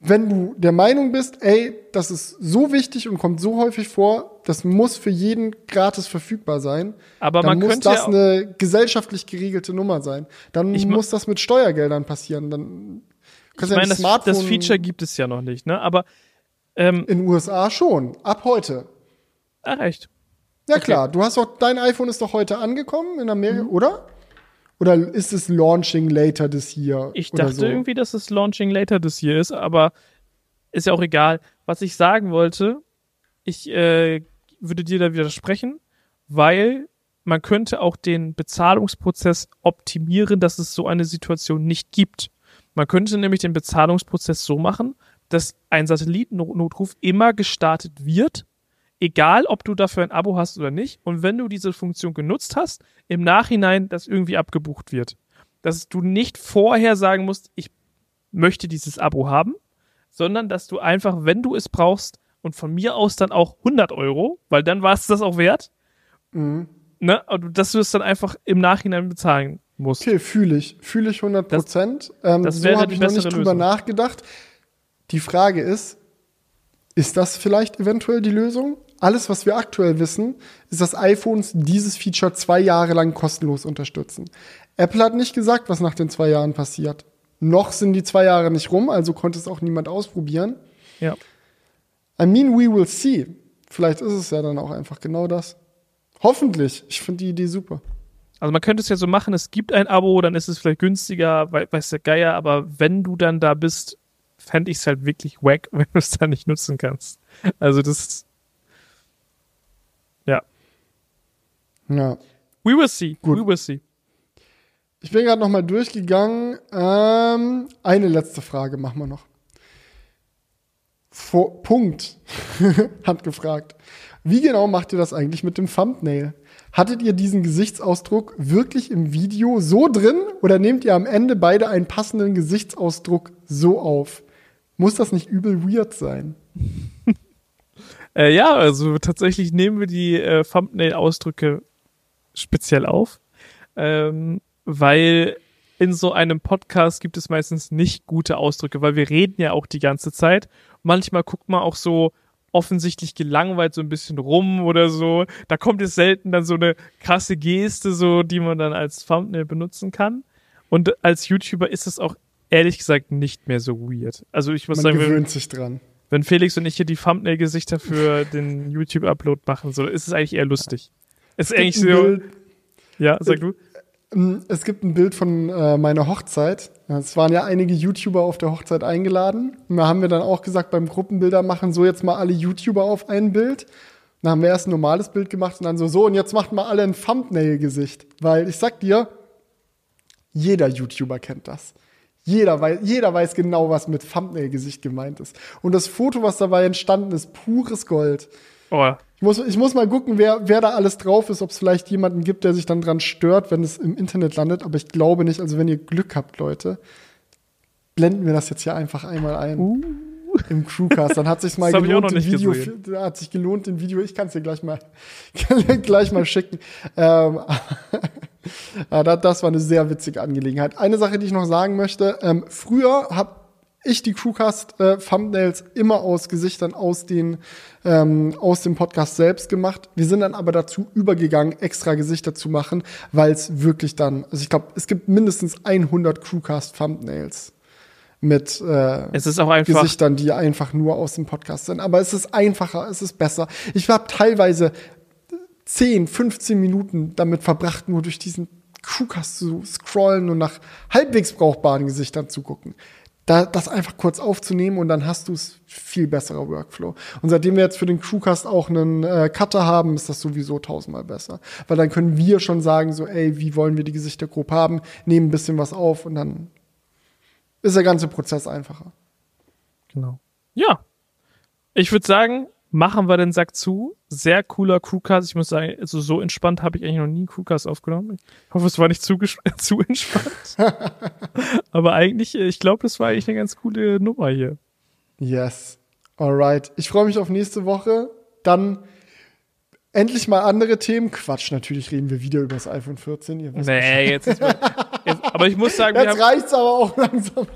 S1: Wenn du der Meinung bist, ey, das ist so wichtig und kommt so häufig vor, das muss für jeden gratis verfügbar sein.
S2: Aber
S1: dann
S2: man
S1: muss das ja eine gesellschaftlich geregelte Nummer sein. Dann muss das mit Steuergeldern passieren. Dann
S2: ich meine, das, das, Feature gibt es ja noch nicht, ne? Aber
S1: ähm, in den USA schon, ab heute.
S2: Ach echt?
S1: Ja okay. klar, du hast doch, dein iPhone ist doch heute angekommen in Amerika, mhm. oder? Oder ist es launching later this year?
S2: Ich dachte so? irgendwie, dass es launching later this year ist, aber ist ja auch egal. Was ich sagen wollte, ich äh, würde dir da widersprechen, weil man könnte auch den Bezahlungsprozess optimieren, dass es so eine Situation nicht gibt. Man könnte nämlich den Bezahlungsprozess so machen, dass ein Satellitennotruf immer gestartet wird, egal ob du dafür ein Abo hast oder nicht. Und wenn du diese Funktion genutzt hast, im Nachhinein das irgendwie abgebucht wird. Dass du nicht vorher sagen musst, ich möchte dieses Abo haben, sondern dass du einfach, wenn du es brauchst, und von mir aus dann auch 100 Euro, weil dann war es das auch wert, mhm. ne, dass du es dann einfach im Nachhinein bezahlen musst.
S1: Okay, fühle ich. Fühle ich 100 Prozent. Ähm, das so habe ich noch nicht drüber Lösung. nachgedacht. Die Frage ist, ist das vielleicht eventuell die Lösung? Alles, was wir aktuell wissen, ist, dass iPhones dieses Feature zwei Jahre lang kostenlos unterstützen. Apple hat nicht gesagt, was nach den zwei Jahren passiert. Noch sind die zwei Jahre nicht rum, also konnte es auch niemand ausprobieren.
S2: Ja.
S1: I mean, we will see. Vielleicht ist es ja dann auch einfach genau das. Hoffentlich. Ich finde die Idee super.
S2: Also man könnte es ja so machen, es gibt ein Abo, dann ist es vielleicht günstiger, weiß der Geier, aber wenn du dann da bist, fände ich es halt wirklich wack, (laughs) wenn du es dann nicht nutzen kannst. Also das. Ja.
S1: Ja.
S2: We will see. Gut. We will see.
S1: Ich bin gerade noch mal durchgegangen. Ähm, eine letzte Frage machen wir noch. Vor, Punkt (laughs) hat gefragt. Wie genau macht ihr das eigentlich mit dem Thumbnail? Hattet ihr diesen Gesichtsausdruck wirklich im Video so drin oder nehmt ihr am Ende beide einen passenden Gesichtsausdruck so auf? Muss das nicht übel weird sein? (laughs)
S2: äh, ja, also tatsächlich nehmen wir die äh, Thumbnail-Ausdrücke speziell auf, ähm, weil in so einem Podcast gibt es meistens nicht gute Ausdrücke, weil wir reden ja auch die ganze Zeit. Manchmal guckt man auch so offensichtlich gelangweilt so ein bisschen rum oder so. Da kommt es selten dann so eine krasse Geste, so, die man dann als Thumbnail benutzen kann. Und als YouTuber ist es auch ehrlich gesagt nicht mehr so weird. Also ich muss
S1: Man
S2: sagen,
S1: gewöhnt
S2: wenn,
S1: sich dran.
S2: Wenn Felix und ich hier die Thumbnail-Gesichter für den YouTube-Upload machen, so ist es eigentlich eher lustig. Es ist eigentlich so. Bild,
S1: ja, sag du. Ähm, es gibt ein Bild von äh, meiner Hochzeit. Es waren ja einige YouTuber auf der Hochzeit eingeladen. Und da haben wir dann auch gesagt, beim Gruppenbilder machen so jetzt mal alle YouTuber auf ein Bild. Dann haben wir erst ein normales Bild gemacht und dann so, so, und jetzt macht mal alle ein Thumbnail-Gesicht. Weil ich sag dir, jeder YouTuber kennt das. Jeder weiß, jeder weiß genau, was mit Thumbnail-Gesicht gemeint ist. Und das Foto, was dabei entstanden ist, pures Gold. Oh. Ich, muss, ich muss mal gucken, wer, wer da alles drauf ist, ob es vielleicht jemanden gibt, der sich dann dran stört, wenn es im Internet landet. Aber ich glaube nicht. Also wenn ihr Glück habt, Leute, blenden wir das jetzt hier einfach einmal ein. Uh. Im Crewcast. Dann hat sich mal gelohnt, den Video, hat sich gelohnt, den Video, ich kann es dir gleich mal, (laughs) gleich mal schicken. Ähm, (laughs) (laughs) ja, das war eine sehr witzige Angelegenheit. Eine Sache, die ich noch sagen möchte. Ähm, früher habe ich die Crewcast-Thumbnails äh, immer aus Gesichtern aus, den, ähm, aus dem Podcast selbst gemacht. Wir sind dann aber dazu übergegangen, extra Gesichter zu machen, weil es wirklich dann, also ich glaube, es gibt mindestens 100 Crewcast-Thumbnails mit äh, Gesichtern, die einfach nur aus dem Podcast sind. Aber es ist einfacher, es ist besser. Ich habe teilweise 10, 15 Minuten damit verbracht, nur durch diesen Crewcast zu scrollen und nach halbwegs brauchbaren Gesichtern zu gucken. da, das einfach kurz aufzunehmen und dann hast du es viel besserer Workflow. Und seitdem wir jetzt für den Crewcast auch einen äh, Cutter haben, ist das sowieso tausendmal besser. Weil dann können wir schon sagen, so, ey, wie wollen wir die Gesichter grob haben, nehmen ein bisschen was auf und dann ist der ganze Prozess einfacher.
S3: Genau. Ja. Ich würde sagen, machen wir den Sack zu. Sehr cooler Crewcast. Ich muss sagen, also so entspannt habe ich eigentlich noch nie einen Crewcast aufgenommen. Ich hoffe, es war nicht zu, (laughs) zu entspannt. (laughs) Aber eigentlich, ich glaube, das war eigentlich eine ganz coole Nummer hier.
S1: Yes. Alright. Ich freue mich auf nächste Woche. Dann endlich mal andere Themen. Quatsch, natürlich reden wir wieder über das iPhone 14. Ihr
S3: nee, jetzt ist jetzt, Aber ich muss (laughs) sagen,
S1: jetzt reicht's aber auch langsam.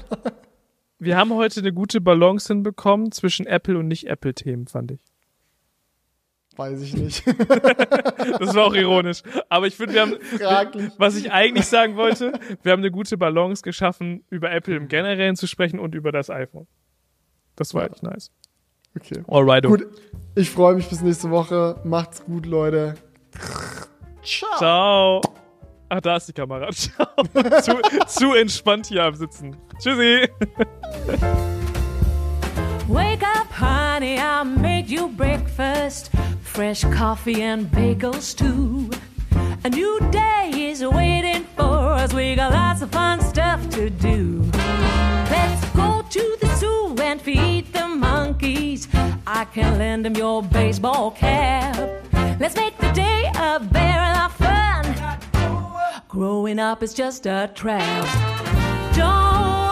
S3: Wir haben heute eine gute Balance hinbekommen zwischen Apple und Nicht-Apple-Themen, fand ich.
S1: Weiß ich nicht. (laughs)
S3: das war auch ironisch. Aber ich finde, wir haben, Fraglich. was ich eigentlich sagen wollte, wir haben eine gute Balance geschaffen, über Apple im Generellen zu sprechen und über das iPhone. Das war ja. echt nice.
S1: Okay.
S3: Alright.
S1: Gut. Ich freue mich bis nächste Woche. Macht's gut, Leute.
S3: Ciao. Ciao. Ach, da ist die Kamera. (laughs) Zu, zu entspannt hier am Sitzen. Tschüssi. Wake up, honey, I made you breakfast. Fresh coffee and bagels, too. A new day is waiting for us. We got lots of fun stuff to do. Let's go to the zoo and feed the monkeys. I can lend them your baseball cap. Let's make the day a fun. Growing up is just a trap. Don't